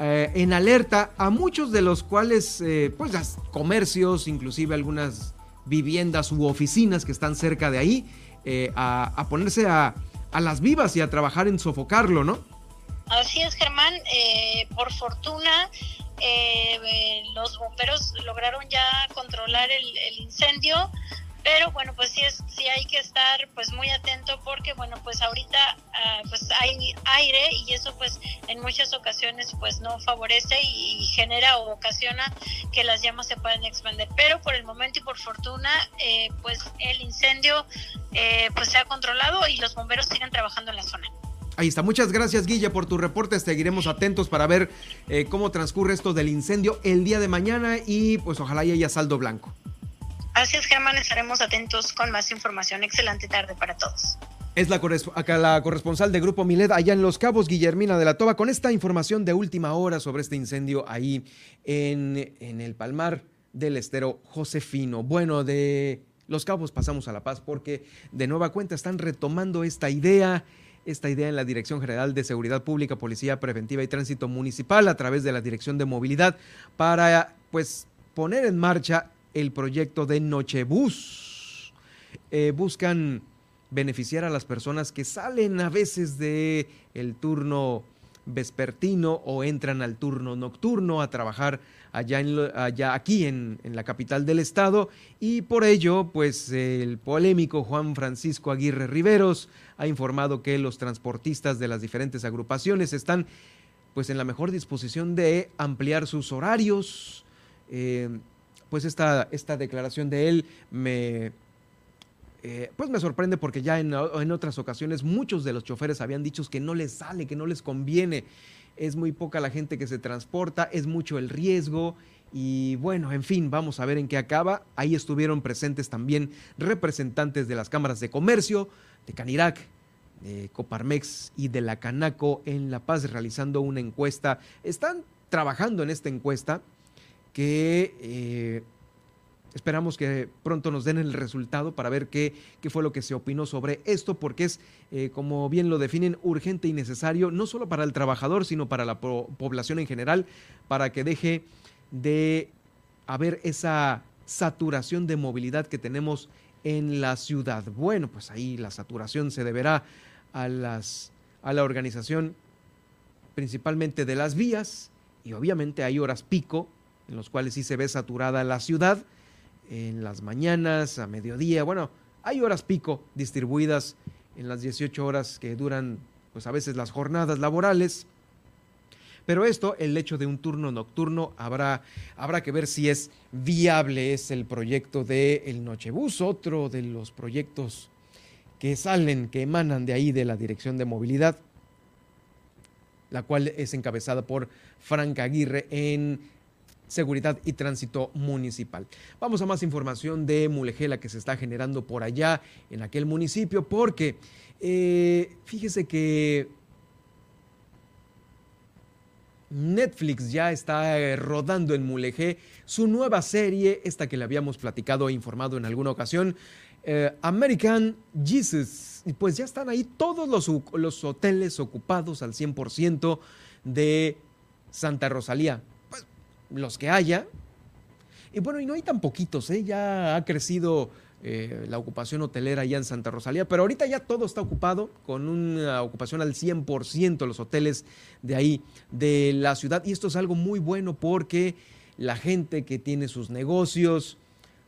eh, en alerta a muchos de los cuales, eh, pues las comercios, inclusive algunas viviendas u oficinas que están cerca de ahí, eh, a, ponerse a las vivas y a trabajar en sofocarlo, ¿no? Así es, Germán. Eh, por fortuna, eh, los bomberos lograron ya controlar el, el, incendio, pero bueno, pues sí, es, sí hay que estar pues muy atento porque bueno, pues ahorita uh, pues hay aire y eso pues en muchas ocasiones pues no favorece y, genera o ocasiona que las llamas se puedan expandir. Pero por el momento y por fortuna, eh, pues el incendio pues se ha controlado y los bomberos siguen trabajando en la zona. Ahí está. Muchas gracias, Guilla, por tu reporte. Seguiremos atentos para ver eh, cómo transcurre esto del incendio el día de mañana y pues ojalá haya saldo blanco. Así es, Germán, estaremos atentos con más información. Excelente tarde para todos. Es la, acá la corresponsal de Grupo Milet allá en Los Cabos, Guillermina de la Toba, con esta información de última hora sobre este incendio ahí en, en el Palmar del Estero Josefino. Bueno, de Los Cabos pasamos a La Paz porque de nueva cuenta están retomando esta idea esta idea en la Dirección General de Seguridad Pública, Policía Preventiva y Tránsito Municipal a través de la Dirección de Movilidad para pues poner en marcha el proyecto de Nochebus. Eh, buscan beneficiar a las personas que salen a veces de el turno vespertino o entran al turno nocturno a trabajar allá, aquí en, la capital del estado y por ello pues el polémico Juan Francisco Aguirre Riveros ha informado que los transportistas de las diferentes agrupaciones están pues en la mejor disposición de ampliar sus horarios. Eh, pues esta, esta declaración de él me, eh, pues me sorprende porque ya en, otras ocasiones muchos de los choferes habían dicho que no les sale, que no les conviene. Es muy poca la gente que se transporta, es mucho el riesgo y bueno, en fin, vamos a ver en qué acaba. Ahí estuvieron presentes también representantes de las cámaras de comercio, de Canirac, de Coparmex y de la Canaco en La Paz realizando una encuesta. Están trabajando en esta encuesta que eh, Esperamos que pronto nos den el resultado para ver qué, qué fue lo que se opinó sobre esto, porque es, eh, como bien lo definen, urgente y necesario, no solo para el trabajador, sino para la población en general, para que deje de haber esa saturación de movilidad que tenemos en la ciudad. Bueno, pues ahí la saturación se deberá a, las, a la organización principalmente de las vías y obviamente hay horas pico en los cuales sí se ve saturada la ciudad en las mañanas, a mediodía. Bueno, hay horas pico distribuidas en las 18 horas que duran, pues a veces las jornadas laborales. Pero esto, el hecho de un turno nocturno, habrá, habrá que ver si es viable. Es el proyecto de El Nochebus, otro de los proyectos que salen, que emanan de ahí de la Dirección de Movilidad, la cual es encabezada por Frank Aguirre en Seguridad y Tránsito Municipal. Vamos a más información de Mulegela que se está generando por allá en aquel municipio, porque eh, fíjese que Netflix ya está eh, rodando en Mulegé su nueva serie, esta que le habíamos platicado e informado en alguna ocasión, eh, American Jesus. Pues ya están ahí todos los, los hoteles ocupados al 100% de Santa Rosalía los que haya. Y bueno, y no hay tan poquitos, ¿eh? ya ha crecido eh, la ocupación hotelera allá en Santa Rosalía, pero ahorita ya todo está ocupado, con una ocupación al 100% los hoteles de ahí, de la ciudad. Y esto es algo muy bueno porque la gente que tiene sus negocios,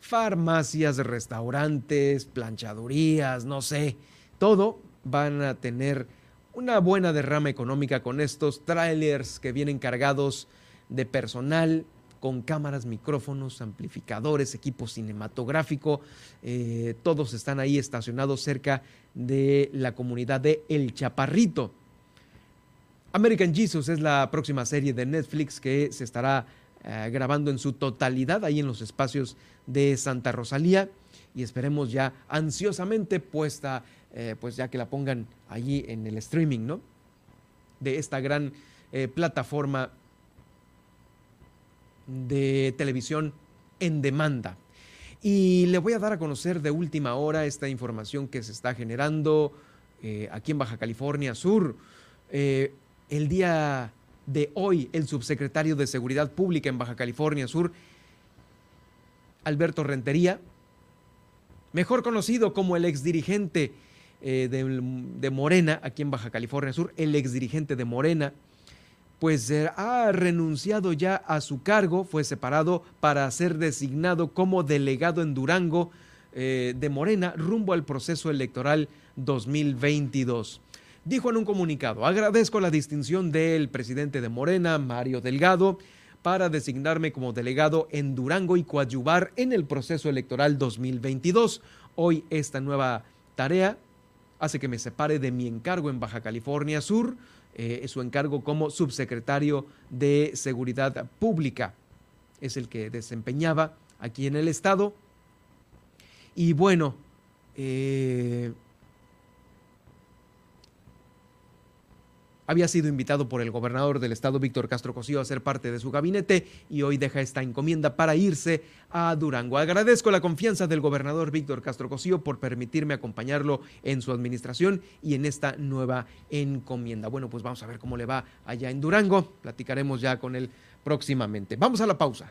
farmacias, restaurantes, planchadurías, no sé, todo van a tener una buena derrama económica con estos trailers que vienen cargados de personal con cámaras, micrófonos, amplificadores, equipo cinematográfico. Eh, todos están ahí estacionados cerca de la comunidad de El Chaparrito. American Jesus es la próxima serie de Netflix que se estará eh, grabando en su totalidad ahí en los espacios de Santa Rosalía y esperemos ya ansiosamente puesta, eh, pues ya que la pongan allí en el streaming, ¿no? De esta gran plataforma de televisión en demanda. Y le voy a dar a conocer de última hora esta información que se está generando eh, aquí en Baja California Sur. Eh, el día de hoy, el subsecretario de Seguridad Pública en Baja California Sur, Alberto Rentería, mejor conocido como el exdirigente eh, de, de Morena, aquí en Baja California Sur, el exdirigente de Morena, pues ha renunciado ya a su cargo, fue separado para ser designado como delegado en Durango eh, de Morena rumbo al proceso electoral 2022. Dijo en un comunicado, agradezco la distinción del presidente de Morena, Mario Delgado, para designarme como delegado en Durango y coadyuvar en el proceso electoral 2022. Hoy esta nueva tarea hace que me separe de mi encargo en Baja California Sur, eh, su encargo como subsecretario de Seguridad Pública. Es el que desempeñaba aquí en el Estado Y bueno, eh, había sido invitado por el gobernador del estado, Víctor Castro Cosío, a ser parte de su gabinete y hoy deja esta encomienda para irse a Durango. Agradezco la confianza del gobernador Víctor Castro Cosío por permitirme acompañarlo en su administración y en esta nueva encomienda. Bueno, pues vamos a ver cómo le va allá en Durango. Platicaremos ya con él próximamente. Vamos a la pausa.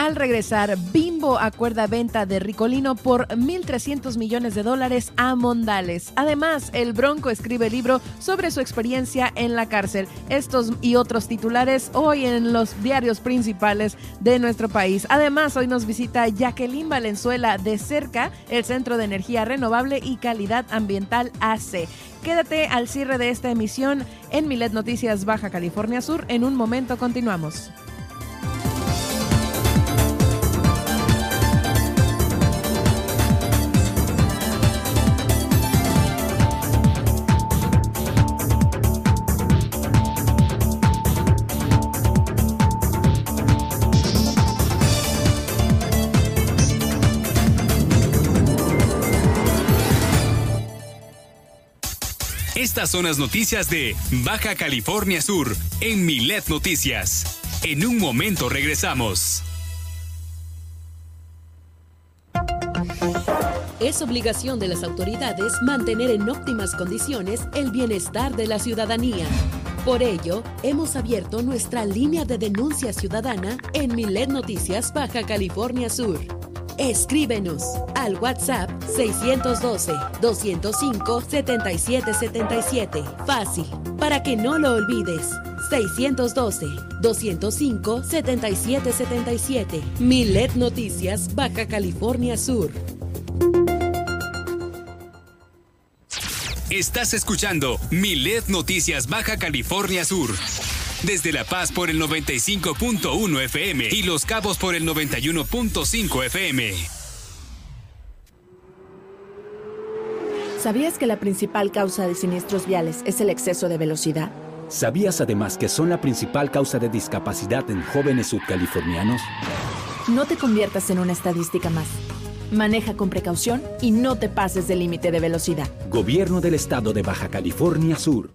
Al regresar, Bimbo acuerda venta de Ricolino por 1.300 millones de dólares a Mondales. Además, el Bronco escribe libro sobre su experiencia en la cárcel. Estos y otros titulares hoy en los diarios principales de nuestro país. Además, hoy nos visita Jacqueline Valenzuela de cerca, el Centro de Energía Renovable y Calidad Ambiental AC. Quédate al cierre de esta emisión en Milet Noticias Baja California Sur. En un momento continuamos. Estas son las noticias de Baja California Sur en Milet Noticias. En un momento regresamos. Es obligación de las autoridades mantener en óptimas condiciones el bienestar de la ciudadanía. Por ello, hemos abierto nuestra línea de denuncia ciudadana en Milet Noticias Baja California Sur. Escríbenos al WhatsApp 612-205-7777. Fácil, para que no lo olvides. 612-205-7777. Milet Noticias, Baja California Sur. Estás escuchando Milet Noticias Baja California Sur. Desde La Paz por el 95.1 FM y Los Cabos por el 91.5 FM. ¿Sabías que la principal causa de siniestros viales es el exceso de velocidad? ¿Sabías además que son la principal causa de discapacidad en jóvenes subcalifornianos? No te conviertas en una estadística más. Maneja con precaución y no te pases del límite de velocidad. Gobierno del Estado de Baja California Sur.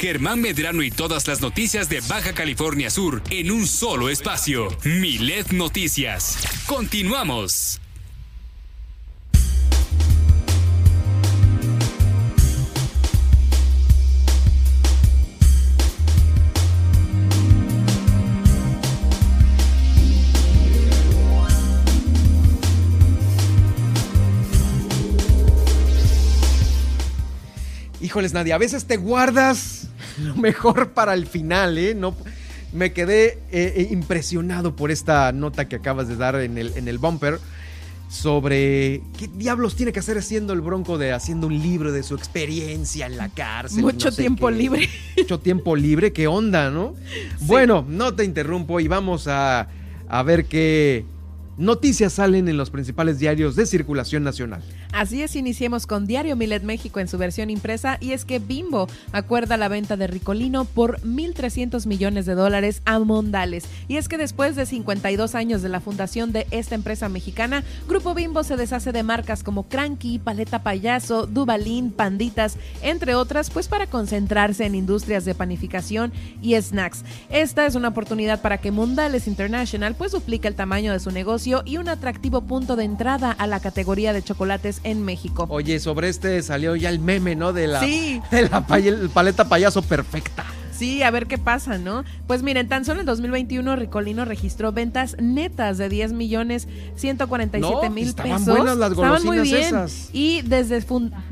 Germán Medrano y todas las noticias de Baja California Sur en un solo espacio. Milet Noticias. Continuamos. Híjoles, Nadia, a veces te guardas lo mejor para el final, ¿eh? No, me quedé eh, impresionado por esta nota que acabas de dar en el, en el bumper sobre qué diablos tiene que hacer haciendo el Bronco de haciendo un libro de su experiencia en la cárcel. Mucho no sé tiempo qué. libre. Mucho tiempo libre, qué onda, ¿no? Bueno, no te interrumpo y vamos a, a ver qué noticias salen en los principales diarios de circulación nacional. Así es, iniciemos con Diario Milet México en su versión impresa y es que Bimbo acuerda la venta de Ricolino por 1.300 millones de dólares a Mondales. Y es que después de 52 años de la fundación de esta empresa mexicana, Grupo Bimbo se deshace de marcas como Cranky, Paleta Payaso, Dubalín, Panditas, entre otras, pues para concentrarse en industrias de panificación y snacks. Esta es una oportunidad para que Mondales International pues duplique el tamaño de su negocio y un atractivo punto de entrada a la categoría de chocolates en México. Oye, sobre este salió ya el meme, ¿no? De la, Sí. de la paleta payaso perfecta. Sí, a ver qué pasa, ¿no? Pues miren, tan solo en 2021 Ricolino registró ventas netas de 10 millones 147 mil estaban pesos. buenas las Estaban muy bien. esas. Y desde,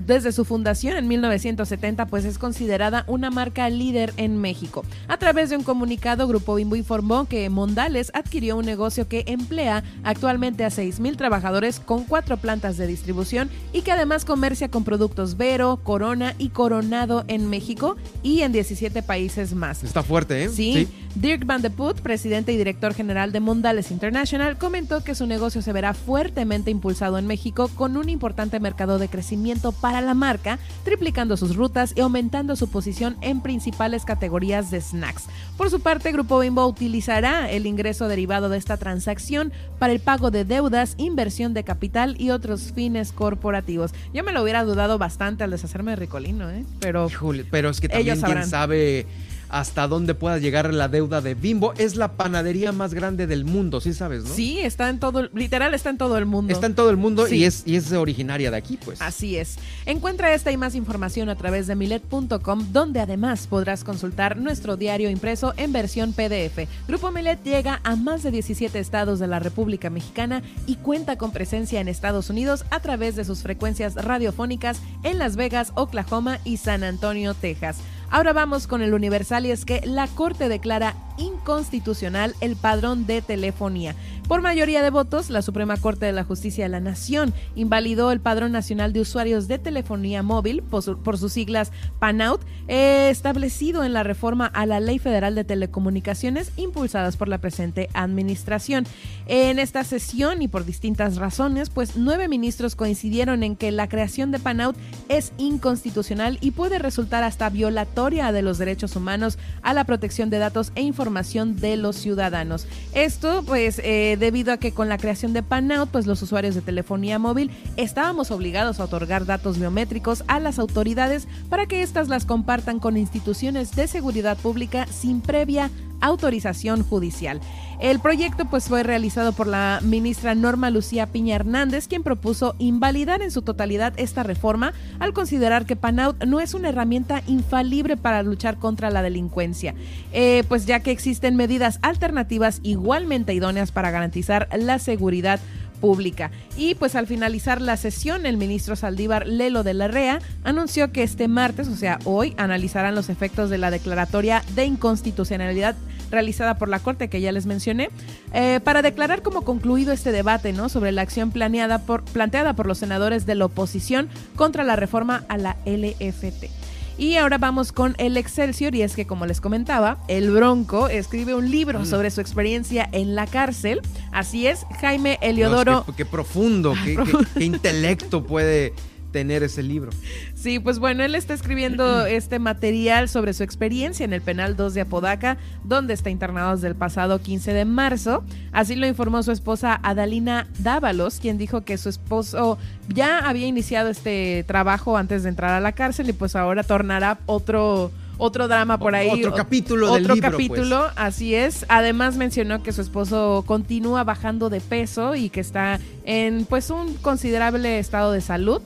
desde su fundación en 1970, pues es considerada una marca líder en México. A través de un comunicado, Grupo Bimbo informó que Mondales adquirió un negocio que emplea actualmente a 6 mil trabajadores con cuatro plantas de distribución y que además comercia con productos Vero, Corona y Coronado en México y en 17 países más. Está fuerte, ¿eh? Sí. Dirk Van de Put, presidente y director general de Mondales International, comentó que su negocio se verá fuertemente impulsado en México con un importante mercado de crecimiento para la marca, triplicando sus rutas y aumentando su posición en principales categorías de snacks. Por su parte, Grupo Bimbo utilizará el ingreso derivado de esta transacción para el pago de deudas, inversión de capital y otros fines corporativos. Yo me lo hubiera dudado bastante al deshacerme de Ricolino, ¿eh? Pero Híjole, pero es que también Ellos quién sabe hasta dónde pueda llegar la deuda de Bimbo. Es la panadería más grande del mundo, sí sabes, ¿no? Sí, está en todo, literal está en todo el mundo. Está en todo el mundo Sí. y, es, y es originaria de aquí, pues. Así es. Encuentra esta y más información a través de milet.com, donde además podrás consultar nuestro diario impreso en versión PDF. Grupo Milet llega a más de 17 estados de la República Mexicana y cuenta con presencia en Estados Unidos a través de sus frecuencias radiofónicas en Las Vegas, Oklahoma y San Antonio, Texas. Ahora vamos con el Universal y es que la Corte declara inconstitucional el padrón de telefonía. Por mayoría de votos, la Suprema Corte de la Justicia de la Nación invalidó el Padrón Nacional de Usuarios de Telefonía Móvil, por, su- por sus siglas PANAUT, eh, establecido en la reforma a la Ley Federal de Telecomunicaciones impulsadas por la presente administración. En esta sesión y por distintas razones, pues nueve ministros coincidieron en que la creación de PANAUT es inconstitucional y puede resultar hasta violatoria de los derechos humanos a la protección de datos e información de los ciudadanos. Esto, pues, eh, debido a que con la creación de PANAUT, pues los usuarios de telefonía móvil estábamos obligados a otorgar datos biométricos a las autoridades para que éstas las compartan con instituciones de seguridad pública sin previa autorización judicial. El proyecto pues fue realizado por la ministra Norma Lucía Piña Hernández, quien propuso invalidar en su totalidad esta reforma al considerar que Panaut no es una herramienta infalible para luchar contra la delincuencia, Eh, pues ya que existen medidas alternativas igualmente idóneas para garantizar la seguridad pública. Y pues al finalizar la sesión, el ministro Saldívar Lelo de la REA anunció que este martes, o sea, hoy, analizarán los efectos de la declaratoria de inconstitucionalidad realizada por la Corte que ya les mencioné, eh, para declarar como concluido este debate ¿no? sobre la acción planeada por, planteada por los senadores de la oposición contra la reforma a la LFT. Y ahora vamos con el Excelsior y es que como les comentaba, el Bronco escribe un libro sobre su experiencia en la cárcel. Así es, Jaime Eliodoro. Dios, qué, qué profundo, qué, qué- qué intelecto puede tener ese libro. Sí, pues bueno, él está escribiendo este material sobre su experiencia en el penal 2 de Apodaca, donde está internado desde el pasado 15 de marzo. Así lo informó su esposa Adalina Dávalos, quien dijo que su esposo ya había iniciado este trabajo antes de entrar a la cárcel y pues ahora tornará otro otro drama por ahí. Otro capítulo del Otro libro, pues. capítulo, así es. Además mencionó que su esposo continúa bajando de peso y que está en pues un considerable estado de salud.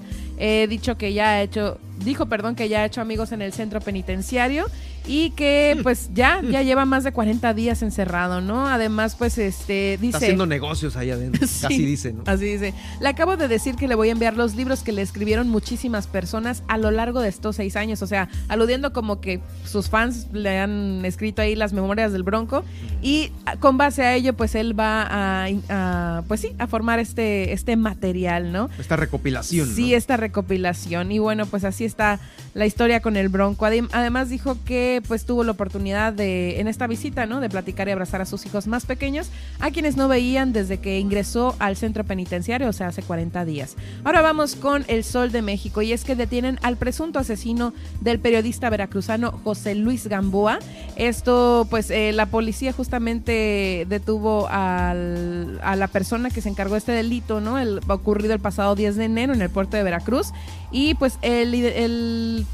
He dicho que ya ha hecho, dijo, perdón, que ya ha hecho amigos en el centro penitenciario y que pues ya, ya lleva más de 40 días encerrado, ¿no? Además, pues este dice... Está haciendo negocios ahí adentro. Sí, Así dice, ¿no? Así dice. Le acabo de decir que le voy a enviar los libros que le escribieron muchísimas personas a lo largo de estos seis años. O sea, aludiendo como que sus fans le han escrito ahí las memorias del Bronco. Y ah, con base a ello, pues él va a, a, pues sí, a formar este, este material, ¿no? Esta recopilación. ¿no? Sí, esta recopilación. Y bueno, pues así está la historia con el Bronco. Adem- Además dijo que pues tuvo la oportunidad de, en esta visita, ¿no? De platicar y abrazar a sus hijos más pequeños, a quienes no veían desde que ingresó al centro penitenciario, o sea, hace 40 días. Ahora vamos con El Sol de México y es que detienen al presunto asesino del periodista veracruzano José Luis Gamboa. Esto, pues eh, la policía justamente detuvo al- a la persona que se encargó de este delito, ¿no? El ocurrido el pasado 10 de enero en el puerto de Veracruz. Y pues el, el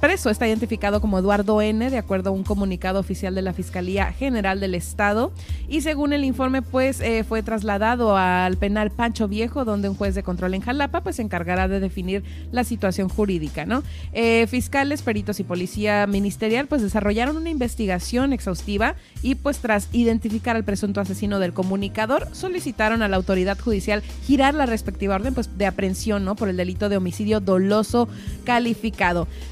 preso está identificado como Eduardo N., de acuerdo a un comunicado oficial de la Fiscalía General del Estado. Y según el informe, pues eh, fue trasladado al penal Pancho Viejo, donde un juez de control en Jalapa pues se encargará de definir la situación jurídica, ¿no? Eh, fiscales, peritos y policía ministerial pues desarrollaron una investigación exhaustiva y pues tras identificar al presunto asesino del comunicador, solicitaron a la autoridad judicial girar la respectiva orden pues de aprehensión, ¿no? Por el delito de homicidio doloso calificado.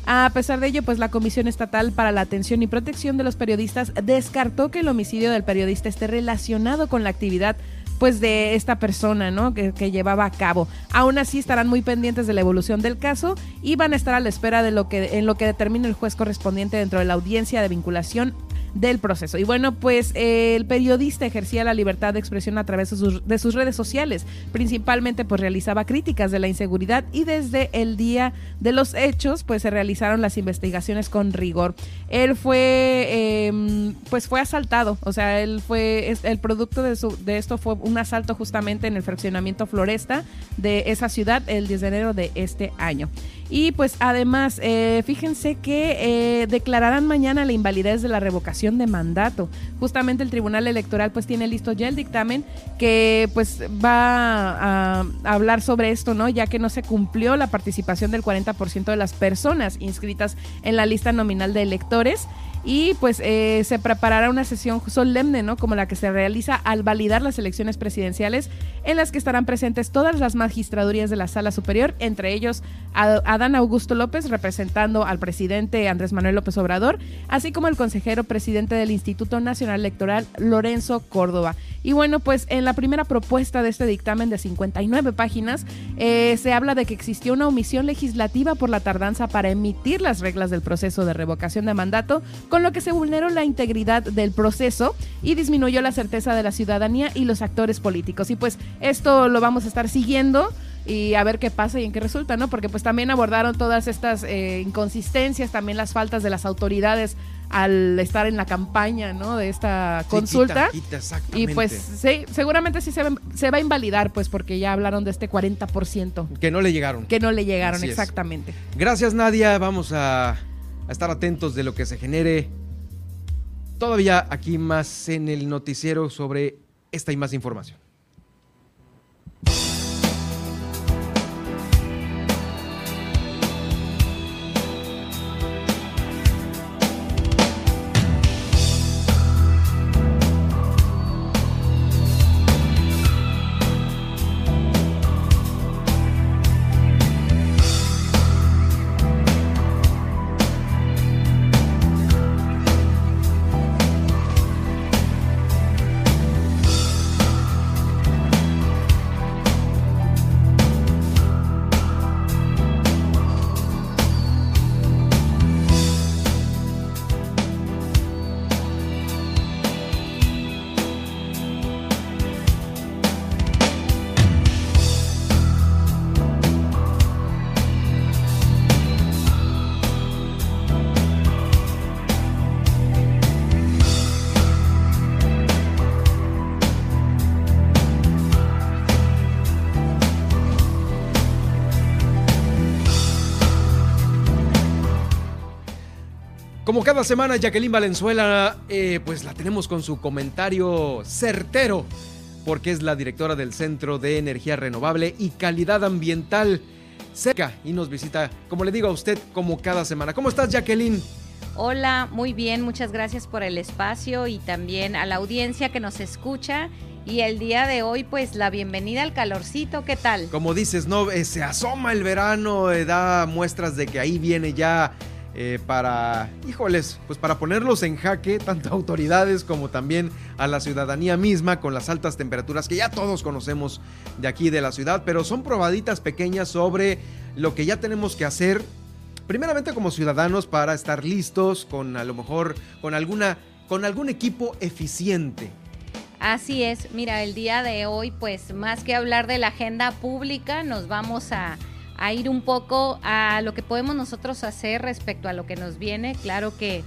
A pesar de ello, pues la Comisión Estatal para la Atención y Protección de los Periodistas descartó que el homicidio del periodista esté relacionado con la actividad pues de esta persona, ¿no? Que, que, llevaba a cabo. Aún así estarán muy pendientes de la evolución del caso y van a estar a la espera de lo que en lo que determine el juez correspondiente dentro de la audiencia de vinculación del proceso. Y bueno, pues eh, el periodista ejercía la libertad de expresión a través de sus, de sus, redes sociales. Principalmente pues realizaba críticas de la inseguridad y desde el día de los hechos pues se realizaron las investigaciones con rigor. Él fue eh, pues fue asaltado, o sea, él fue el producto de, su, de esto fue un asalto justamente en el fraccionamiento Floresta de esa ciudad el 10 de enero de este año. Y pues además, eh, fíjense que eh, declararán mañana la invalidez de la revocación de mandato. Justamente el Tribunal Electoral pues tiene listo ya el dictamen que pues va a, hablar sobre esto, ¿no? Ya que no se cumplió la participación del 40% de las personas inscritas en la lista nominal de electores y pues eh, se preparará una sesión solemne, ¿no? Como la que se realiza al validar las elecciones presidenciales, en las que estarán presentes todas las magistradurías de la Sala Superior, entre ellos Adán Augusto López, representando al presidente Andrés Manuel López Obrador, así como el consejero presidente del Instituto Nacional Electoral, Lorenzo Córdoba. Y bueno, pues en la primera propuesta de este dictamen de 59 páginas, eh, se habla de que existió una omisión legislativa por la tardanza para emitir las reglas del proceso de revocación de mandato, con lo que se vulneró la integridad del proceso y disminuyó la certeza de la ciudadanía y los actores políticos. Y pues esto lo vamos a estar siguiendo y a ver qué pasa y en qué resulta, ¿no? Porque pues también abordaron todas estas eh, inconsistencias, también las faltas de las autoridades al estar en la campaña, ¿no? De esta consulta. y pues sí, seguramente sí se, se, va a invalidar, pues porque ya hablaron de este 40%. Que no le llegaron. Que no le llegaron, exactamente. Gracias Nadia, vamos a, a estar atentos de lo que se genere todavía aquí más en el noticiero sobre esta y más información. Como cada semana, Jacqueline Valenzuela, eh, pues la tenemos con su comentario certero, porque es la directora del Centro de Energía Renovable y Calidad Ambiental cerca y nos visita, como le digo a usted, como cada semana. ¿Cómo estás, Jacqueline? Hola, muy bien, muchas gracias por el espacio y también a la audiencia que nos escucha. Y el día de hoy, pues la bienvenida al calorcito, ¿qué tal? Como dices, no, eh, se asoma el verano, eh, da muestras de que ahí viene ya eh, para, híjoles, pues para ponerlos en jaque, tanto autoridades como también a la ciudadanía misma con las altas temperaturas que ya todos conocemos de aquí de la ciudad, pero son probaditas pequeñas sobre lo que ya tenemos que hacer, primeramente como ciudadanos para estar listos con a lo mejor con alguna con algún equipo eficiente. Así es, mira, el día de hoy pues más que hablar de la agenda pública, nos vamos a a ir un poco a lo que podemos nosotros hacer respecto a lo que nos viene. Claro que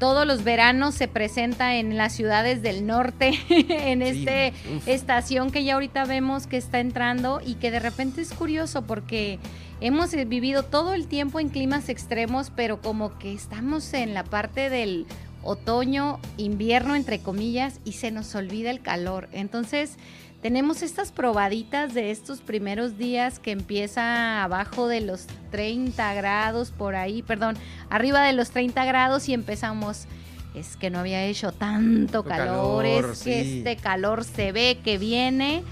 todos los veranos se presenta en las ciudades del norte, en esta estación que ya ahorita vemos que está entrando y que de repente es curioso porque hemos vivido todo el tiempo en climas extremos, pero como que estamos en la parte del otoño, invierno, entre comillas, y se nos olvida el calor. Entonces, tenemos estas probaditas de estos primeros días que empieza abajo de los 30 grados por ahí, perdón, arriba de los 30 grados y empezamos. Es que no había hecho tanto calor, es que este calor se ve que viene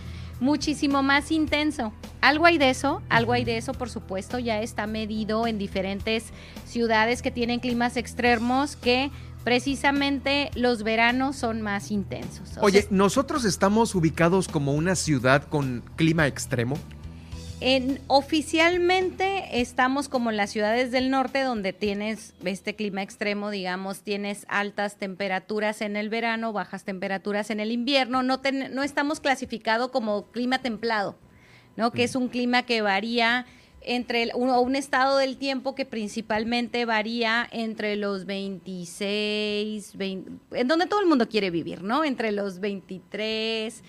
muchísimo más intenso. Algo hay de eso, algo hay de eso, por supuesto, ya está medido en diferentes ciudades que tienen climas extremos que precisamente los veranos son más intensos. Oye, ¿nosotros estamos ubicados como una ciudad con clima extremo? En, oficialmente estamos como en las ciudades del norte donde tienes este clima extremo, digamos, tienes altas temperaturas en el verano, bajas temperaturas en el invierno, no, no estamos clasificados como clima templado, ¿no? Que es un clima que varía entre un, un, estado del tiempo que principalmente varía entre los 26, en donde todo el mundo quiere vivir, ¿no? Entre los 23,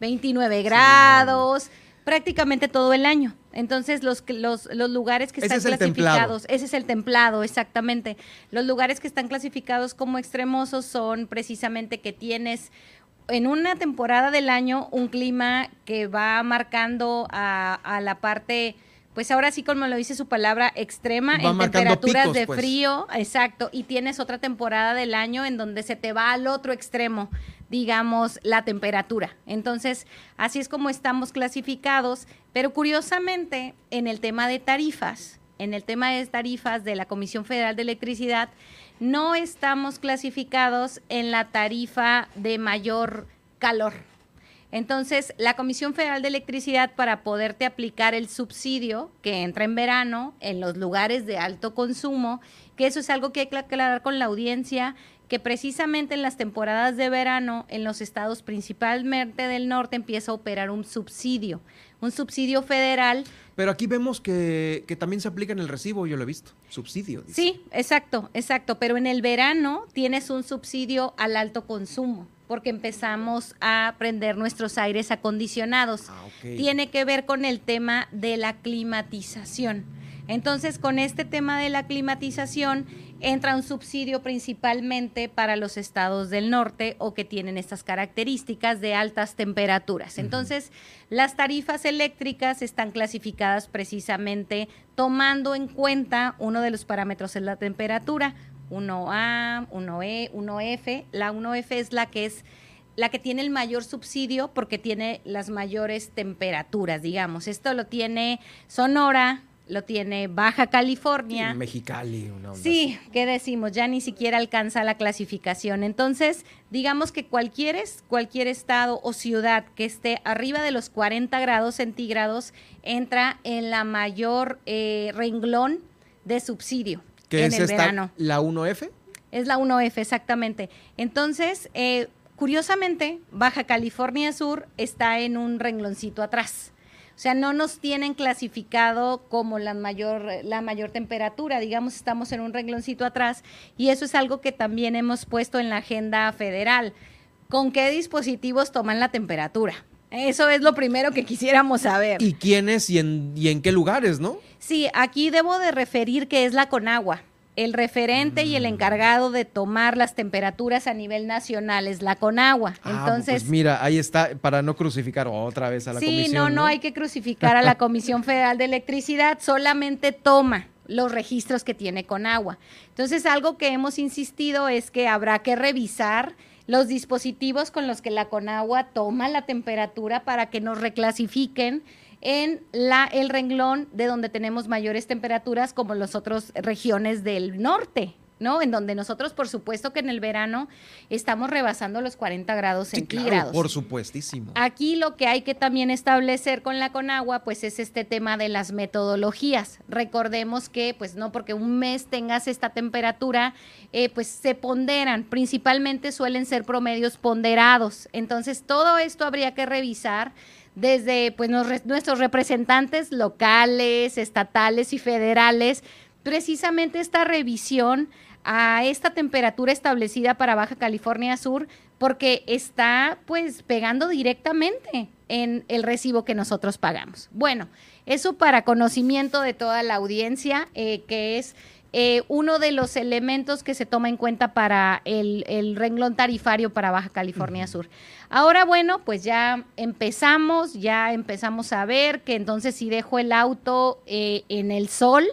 29 grados, prácticamente todo el año. Entonces, los, los, los lugares que están clasificados, ese es el templado, exactamente. Los lugares que están clasificados como extremosos son precisamente que tienes en una temporada del año un clima que va marcando a, a la parte pues ahora sí, como lo dice su palabra, extrema, en temperaturas de pues. frío, exacto, y tienes otra temporada del año en donde se te va al otro extremo, digamos, la temperatura. Entonces, así es como estamos clasificados, pero curiosamente, en el tema de tarifas, en el tema de tarifas de la Comisión Federal de Electricidad, no estamos clasificados en la tarifa de mayor calor. Entonces, la Comisión Federal de Electricidad, para poderte aplicar el subsidio que entra en verano en los lugares de alto consumo, que eso es algo que hay que aclarar con la audiencia, que precisamente en las temporadas de verano, en los estados principalmente del norte, empieza a operar un subsidio, un subsidio federal. Pero aquí vemos que, también se aplica en el recibo, yo lo he visto, subsidio. Sí, exacto, exacto, pero en el verano tienes un subsidio al alto consumo porque empezamos a prender nuestros aires acondicionados. Ah, Tiene que ver con el tema de la climatización. Entonces, con este tema de la climatización, entra un subsidio principalmente para los estados del norte o que tienen estas características de altas temperaturas. Entonces, las tarifas eléctricas están clasificadas precisamente tomando en cuenta uno de los parámetros es la temperatura, 1A, 1E, 1F. La 1F es la que es la que tiene el mayor subsidio porque tiene las mayores temperaturas, digamos. Esto lo tiene Sonora, lo tiene Baja California. Mexicali. sí, ¿qué decimos? Ya ni siquiera alcanza la clasificación. Entonces, digamos que cualquier, cualquier estado o ciudad que esté arriba de los 40 grados centígrados entra en la mayor eh, renglón de subsidio en es el verano. ¿La 1F? Es la 1F, exactamente. Entonces, eh, curiosamente, Baja California Sur está en un rengloncito atrás. O sea, no nos tienen clasificado como la mayor, la mayor temperatura, digamos, estamos en un rengloncito atrás y eso es algo que también hemos puesto en la agenda federal. ¿Con qué dispositivos toman la temperatura? Eso es lo primero que quisiéramos saber. ¿Y quiénes y en, y en qué lugares, no? Sí, aquí debo de referir que es la Conagua. El referente y el mm. encargado de tomar las temperaturas a nivel nacional es la Conagua. Ah, Entonces, pues mira, ahí está, para no crucificar otra vez a la comisión. Sí, no, no hay que crucificar a la Comisión Federal de Electricidad, solamente toma los registros que tiene Conagua. Entonces, algo que hemos insistido es que habrá que revisar los dispositivos con los que la Conagua toma la temperatura para que nos reclasifiquen en la, el renglón de donde tenemos mayores temperaturas como las otras regiones del norte. ¿no? En donde nosotros, por supuesto que en el verano estamos rebasando los 40 grados centígrados. por supuestísimo. Aquí lo que hay que también establecer con la Conagua, pues es este tema de las metodologías. Recordemos que, pues no porque un mes tengas esta temperatura, eh, pues se ponderan, principalmente suelen ser promedios ponderados. Entonces, todo esto habría que revisar desde pues, nuestros representantes locales, estatales y federales, precisamente esta revisión a esta temperatura establecida para Baja California Sur porque está pues pegando directamente en el recibo que nosotros pagamos. Bueno, eso para conocimiento de toda la audiencia, eh, que es eh, uno de los elementos que se toma en cuenta para el, renglón tarifario para Baja California Sur. Ahora, bueno, pues ya empezamos, ya empezamos a ver que entonces si dejo el auto eh, en el sol,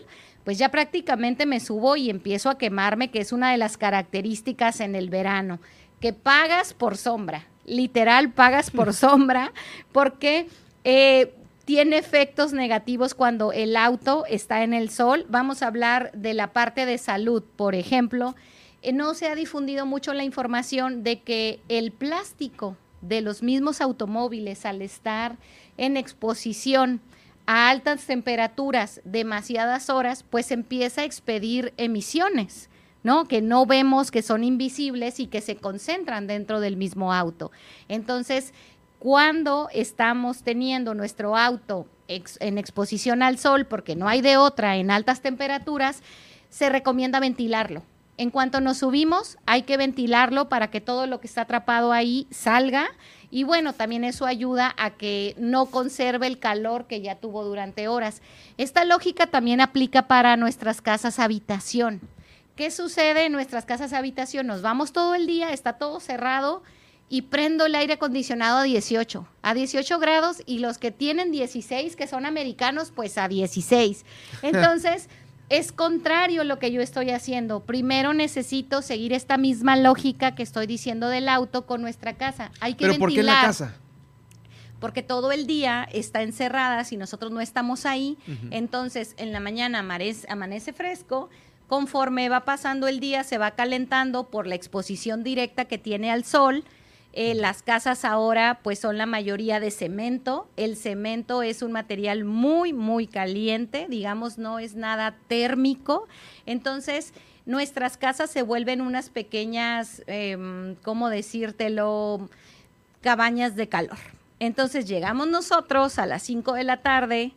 pues ya prácticamente me subo y empiezo a quemarme, que es una de las características en el verano, que pagas por sombra, literal pagas por sombra, porque... Eh, tiene efectos negativos cuando el auto está en el sol. Vamos a hablar de la parte de salud, por ejemplo. Eh, no se ha difundido mucho la información de que el plástico de los mismos automóviles al estar en exposición a altas temperaturas demasiadas horas, pues empieza a expedir emisiones. ¿no? Que no vemos, que son invisibles y que se concentran dentro del mismo auto. Entonces, cuando estamos teniendo nuestro auto en exposición al sol, porque no hay de otra en altas temperaturas, se recomienda ventilarlo. En cuanto nos subimos, hay que ventilarlo para que todo lo que está atrapado ahí salga. Y bueno, también eso ayuda a que no conserve el calor que ya tuvo durante horas. Esta lógica también aplica para nuestras casas habitación. ¿Qué sucede en nuestras casas habitación? Nos vamos todo el día, está todo cerrado y prendo el aire acondicionado a 18, a 18 grados y los que tienen 16, que son americanos, pues a 16. Entonces, es contrario lo que yo estoy haciendo. Primero necesito seguir esta misma lógica que estoy diciendo del auto con nuestra casa. Hay que ¿Pero por qué en la casa? Porque todo el día está encerrada, si nosotros no estamos ahí, entonces en la mañana amanece, amanece fresco, conforme va pasando el día se va calentando por la exposición directa que tiene al sol, eh, las casas ahora pues son la mayoría de cemento. El cemento es un material muy, muy caliente, digamos, no es nada térmico. Entonces, nuestras casas se vuelven unas pequeñas, eh, ¿cómo decírtelo? Cabañas de calor. Entonces llegamos nosotros a las 5 de la tarde,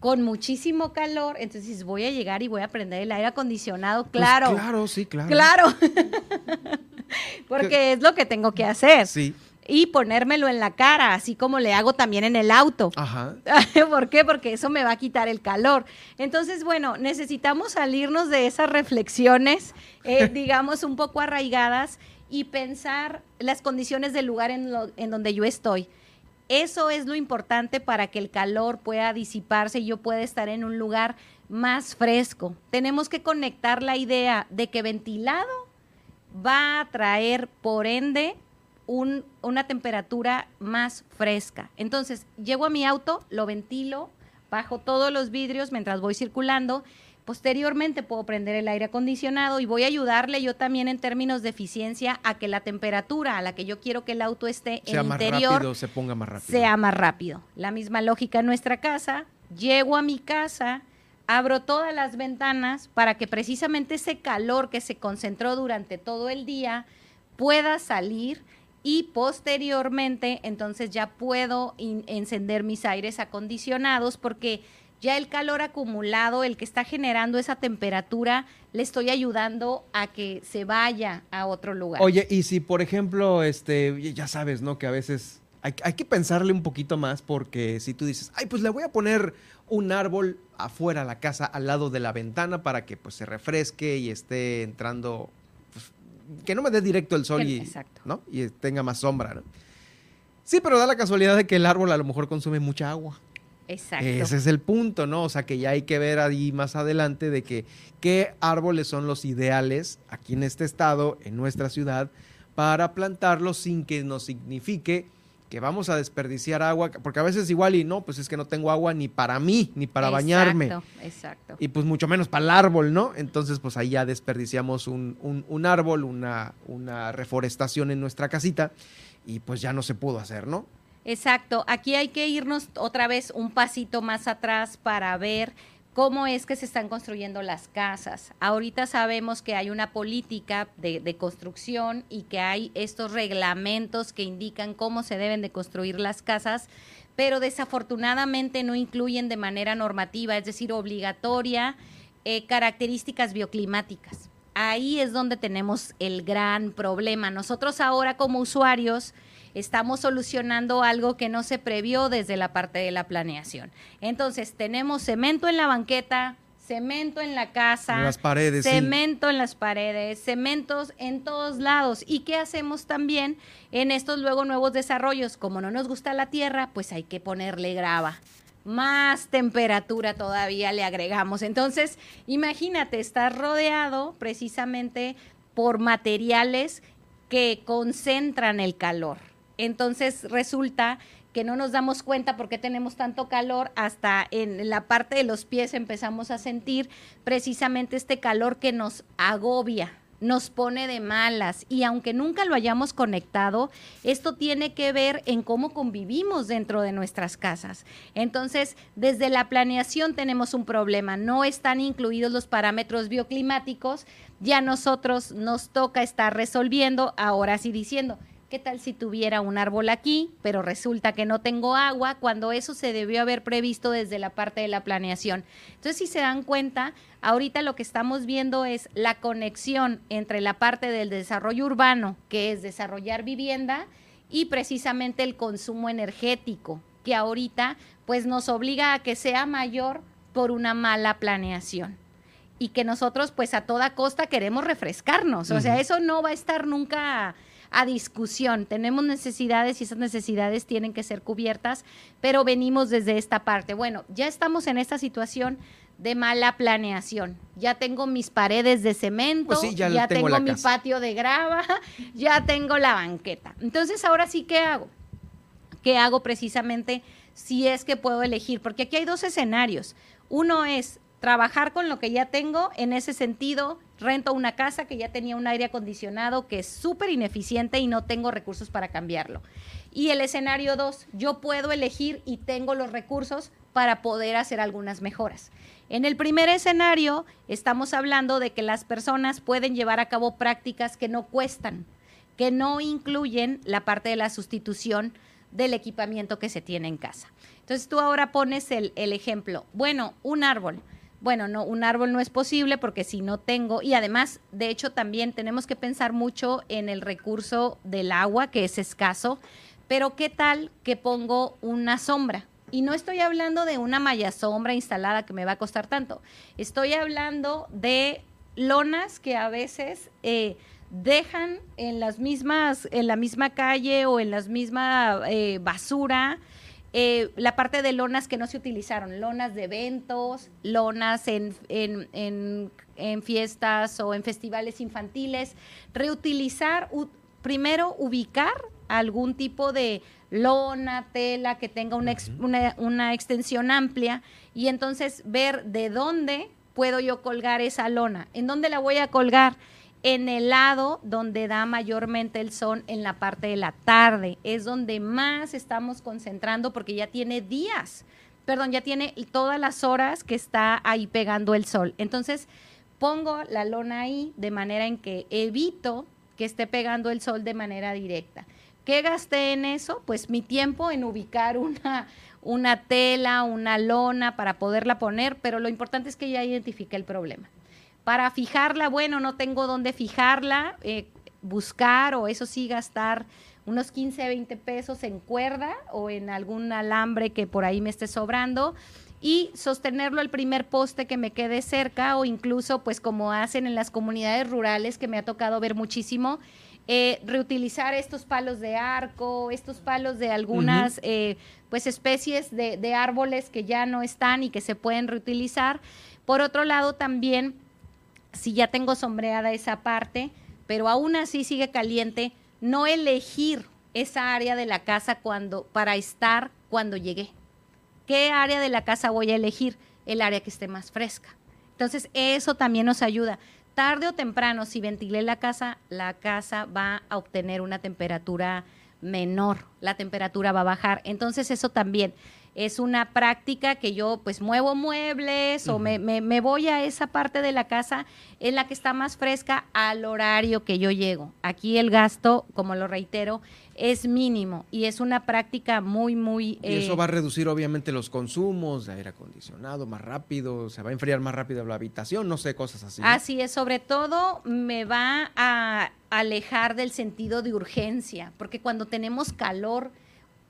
con muchísimo calor, entonces voy a llegar y voy a prender el aire acondicionado, pues claro. claro, sí, claro. Claro. Porque es lo que tengo que hacer. Sí. Y ponérmelo en la cara, así como le hago también en el auto. Ajá. ¿Por qué? Porque eso me va a quitar el calor. Entonces, bueno, necesitamos salirnos de esas reflexiones, eh, digamos, un poco arraigadas y pensar las condiciones del lugar en, en donde yo estoy. Eso es lo importante para que el calor pueda disiparse y yo pueda estar en un lugar más fresco. Tenemos que conectar la idea de que ventilado va a traer, por ende, una temperatura más fresca. Entonces, llego a mi auto, lo ventilo, bajo todos los vidrios mientras voy circulando. Posteriormente puedo prender el aire acondicionado y voy a ayudarle yo también en términos de eficiencia a que la temperatura a la que yo quiero que el auto esté en el interior rápido, se ponga más rápido. Sea más rápido. La misma lógica en nuestra casa. Llego a mi casa, abro todas las ventanas para que precisamente ese calor que se concentró durante todo el día pueda salir y posteriormente entonces ya puedo encender mis aires acondicionados porque ya el calor acumulado, el que está generando esa temperatura, le estoy ayudando a que se vaya a otro lugar. Oye, y si por ejemplo, este, ya sabes, ¿no? Que a veces hay, hay que pensarle un poquito más porque si tú dices, ay, pues le voy a poner un árbol afuera a la casa, al lado de la ventana, para que pues se refresque y esté entrando, pues, que no me dé directo el sol y, ¿no? y tenga más sombra. Sí, pero da la casualidad de que el árbol a lo mejor consume mucha agua. Exacto. Ese es el punto, ¿no? O sea que ya hay que ver ahí más adelante de que qué árboles son los ideales aquí en este estado, en nuestra ciudad, para plantarlos sin que nos signifique que vamos a desperdiciar agua, porque a veces igual y no, pues es que no tengo agua ni para mí, ni para bañarme. Exacto. Y pues mucho menos para el árbol, ¿no? Entonces pues ahí ya desperdiciamos un, un, árbol, una, una reforestación en nuestra casita y pues ya no se pudo hacer, ¿no? Exacto. Aquí hay que irnos otra vez un pasito más atrás para ver cómo es que se están construyendo las casas. Ahorita sabemos que hay una política de, construcción y que hay estos reglamentos que indican cómo se deben de construir las casas, pero desafortunadamente no incluyen de manera normativa, es decir, obligatoria, eh, características bioclimáticas. Ahí es donde tenemos el gran problema. Nosotros ahora como usuarios estamos solucionando algo que no se previó desde la parte de la planeación. Entonces, tenemos cemento en la banqueta, cemento en la casa, En las paredes, sí. cemento en las paredes, cementos en todos lados. ¿Y qué hacemos también en estos luego nuevos desarrollos? Como no nos gusta la tierra, pues hay que ponerle grava. Más temperatura todavía le agregamos. Entonces, imagínate, estar rodeado precisamente por materiales que concentran el calor. Entonces resulta que no nos damos cuenta por qué tenemos tanto calor, hasta en la parte de los pies empezamos a sentir precisamente este calor que nos agobia, nos pone de malas. Y aunque nunca lo hayamos conectado, esto tiene que ver en cómo convivimos dentro de nuestras casas. Entonces, desde la planeación tenemos un problema, no están incluidos los parámetros bioclimáticos, ya nosotros nos toca estar resolviendo, ahora sí diciendo, ¿Qué tal si tuviera un árbol aquí, pero resulta que no tengo agua, cuando eso se debió haber previsto desde la parte de la planeación? Entonces, si se dan cuenta, ahorita lo que estamos viendo es la conexión entre la parte del desarrollo urbano, que es desarrollar vivienda, y precisamente el consumo energético, que ahorita pues nos obliga a que sea mayor por una mala planeación y que nosotros pues a toda costa queremos refrescarnos. O sea, eso no va a estar nunca a discusión. Tenemos necesidades y esas necesidades tienen que ser cubiertas, pero venimos desde esta parte. Bueno, ya estamos en esta situación de mala planeación. Ya tengo mis paredes de cemento, Pues sí, ya tengo mi casa. patio de grava, ya tengo la banqueta. Entonces, ahora sí, ¿qué hago? ¿Qué hago precisamente si es que puedo elegir? Porque aquí hay dos escenarios. Uno es trabajar con lo que ya tengo, en ese sentido, rento una casa que ya tenía un aire acondicionado que es súper ineficiente y no tengo recursos para cambiarlo. Y el escenario dos, yo puedo elegir y tengo los recursos para poder hacer algunas mejoras. En el primer escenario, estamos hablando de que las personas pueden llevar a cabo prácticas que no cuestan, que no incluyen la parte de la sustitución del equipamiento que se tiene en casa. Entonces tú ahora pones el, el ejemplo, bueno, un árbol. Bueno, no, un árbol no es posible porque si no tengo, y además, de hecho, también tenemos que pensar mucho en el recurso del agua, que es escaso, pero ¿qué tal que pongo una sombra? Y no estoy hablando de una malla sombra instalada que me va a costar tanto. Estoy hablando de lonas que a veces eh, dejan en las mismas, en la misma calle o en las mismas eh, basura. Eh, la parte de lonas que no se utilizaron, lonas de eventos, lonas en, en- en- en fiestas o en festivales infantiles, reutilizar, u- primero ubicar algún tipo de lona, tela que tenga una, ex- una, una extensión amplia y entonces ver de dónde puedo yo colgar esa lona, en dónde la voy a colgar, en el lado donde da mayormente el sol en la parte de la tarde, es donde más estamos concentrando porque ya tiene días, perdón, ya tiene todas las horas que está ahí pegando el sol. Entonces, pongo la lona ahí de manera en que evito que esté pegando el sol de manera directa. ¿Qué gasté en eso? Pues mi tiempo en ubicar una, una tela, una lona para poderla poner, pero lo importante es que ya identifique el problema. Para fijarla, bueno, no tengo dónde fijarla, eh, buscar o eso sí gastar unos 15, 20 pesos en cuerda o en algún alambre que por ahí me esté sobrando y sostenerlo el primer poste que me quede cerca o incluso pues como hacen en las comunidades rurales que me ha tocado ver muchísimo, eh, reutilizar estos palos de arco, estos palos de algunas eh, pues especies de, de árboles que ya no están y que se pueden reutilizar. Por otro lado también si ya tengo sombreada esa parte, pero aún así sigue caliente, no elegir esa área de la casa cuando para estar cuando llegué. ¿Qué área de la casa voy a elegir? El área que esté más fresca. Entonces, eso también nos ayuda. Tarde o temprano, si ventilé la casa, la casa va a obtener una temperatura menor, la temperatura va a bajar. Entonces, eso también es una práctica que yo pues muevo muebles o me, me- me voy a esa parte de la casa en la que está más fresca al horario que yo llego. Aquí el gasto, como lo reitero, es mínimo y es una práctica muy, muy... Y eso eh, va a reducir obviamente los consumos de aire acondicionado más rápido, se va a enfriar más rápido la habitación, no sé, cosas así. Así es, sobre todo me va a alejar del sentido de urgencia, porque cuando tenemos calor,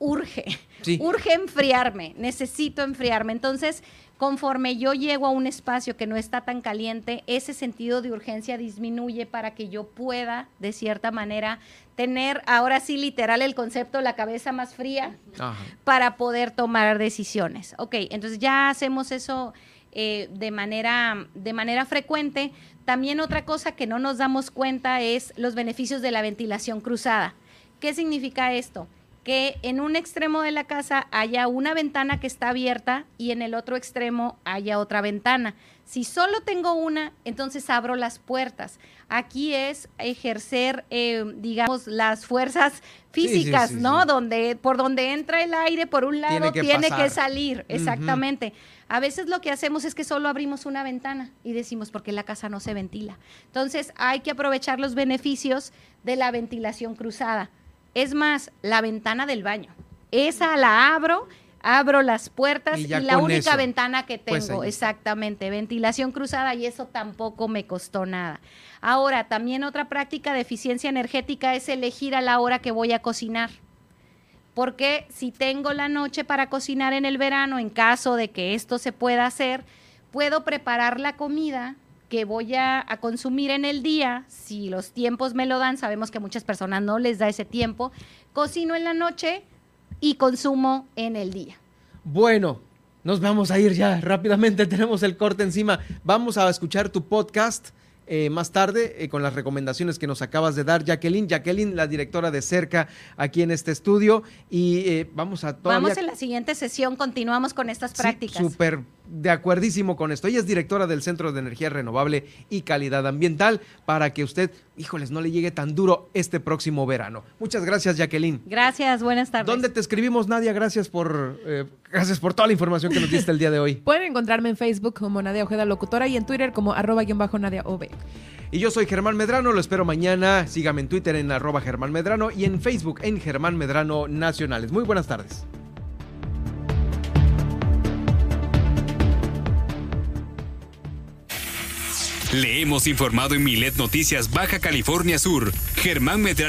urge, Sí. urge enfriarme, necesito enfriarme. Entonces, conforme yo llego a un espacio que no está tan caliente, ese sentido de urgencia disminuye para que yo pueda, de cierta manera, tener ahora sí literal el concepto la cabeza más fría Ajá. para poder tomar decisiones. Ok, entonces ya hacemos eso eh, de, manera, de manera frecuente. También otra cosa que no nos damos cuenta es los beneficios de la ventilación cruzada. ¿Qué significa esto? Que en un extremo de la casa haya una ventana que está abierta y en el otro extremo haya otra ventana. Si solo tengo una, entonces abro las puertas. Aquí es ejercer, eh, digamos, las fuerzas sí, físicas, sí, ¿no? Donde por donde entra el aire por un lado que tiene que, salir, exactamente. A veces lo que hacemos es que solo abrimos una ventana y decimos porque la casa no se ventila. Entonces hay que aprovechar los beneficios de la ventilación cruzada. Es más, la ventana del baño. Esa la abro, abro las puertas Y la única eso, ventana que tengo, pues, está. exactamente, ventilación cruzada y eso tampoco me costó nada. Ahora, también otra práctica de eficiencia energética es elegir a la hora que voy a cocinar. Porque si tengo la noche para cocinar en el verano, en caso de que esto se pueda hacer, puedo preparar la comida que voy a, a consumir en el día, si los tiempos me lo dan, sabemos que muchas personas no les da ese tiempo, cocino en la noche y consumo en el día. Bueno, nos vamos a ir ya rápidamente, tenemos el corte encima. Vamos a escuchar tu podcast eh, más tarde eh, con las recomendaciones que nos acabas de dar, Jacqueline. Jacqueline, la directora de Cerca aquí en este estudio. Y eh, vamos a todavía... Vamos en la siguiente sesión, continuamos con estas prácticas. Súper de acuerdísimo con esto. Ella es directora del Centro de Energía Renovable y Calidad Ambiental para que usted, híjoles, no le llegue tan duro este próximo verano. Muchas gracias, Jacqueline. Gracias, buenas tardes. ¿Dónde te escribimos, Nadia? Gracias por, eh, gracias por toda la información que nos diste el día de hoy. Pueden encontrarme en Facebook como Nadia Ojeda Locutora y en Twitter como arroba guion bajo Nadia OB. Y yo soy Germán Medrano, lo espero mañana. Sígame en Twitter en arroba Germán Medrano y en Facebook en Germán Medrano Nacionales. Muy buenas tardes. Le hemos informado en Milet Noticias Baja California Sur. Germán Medrano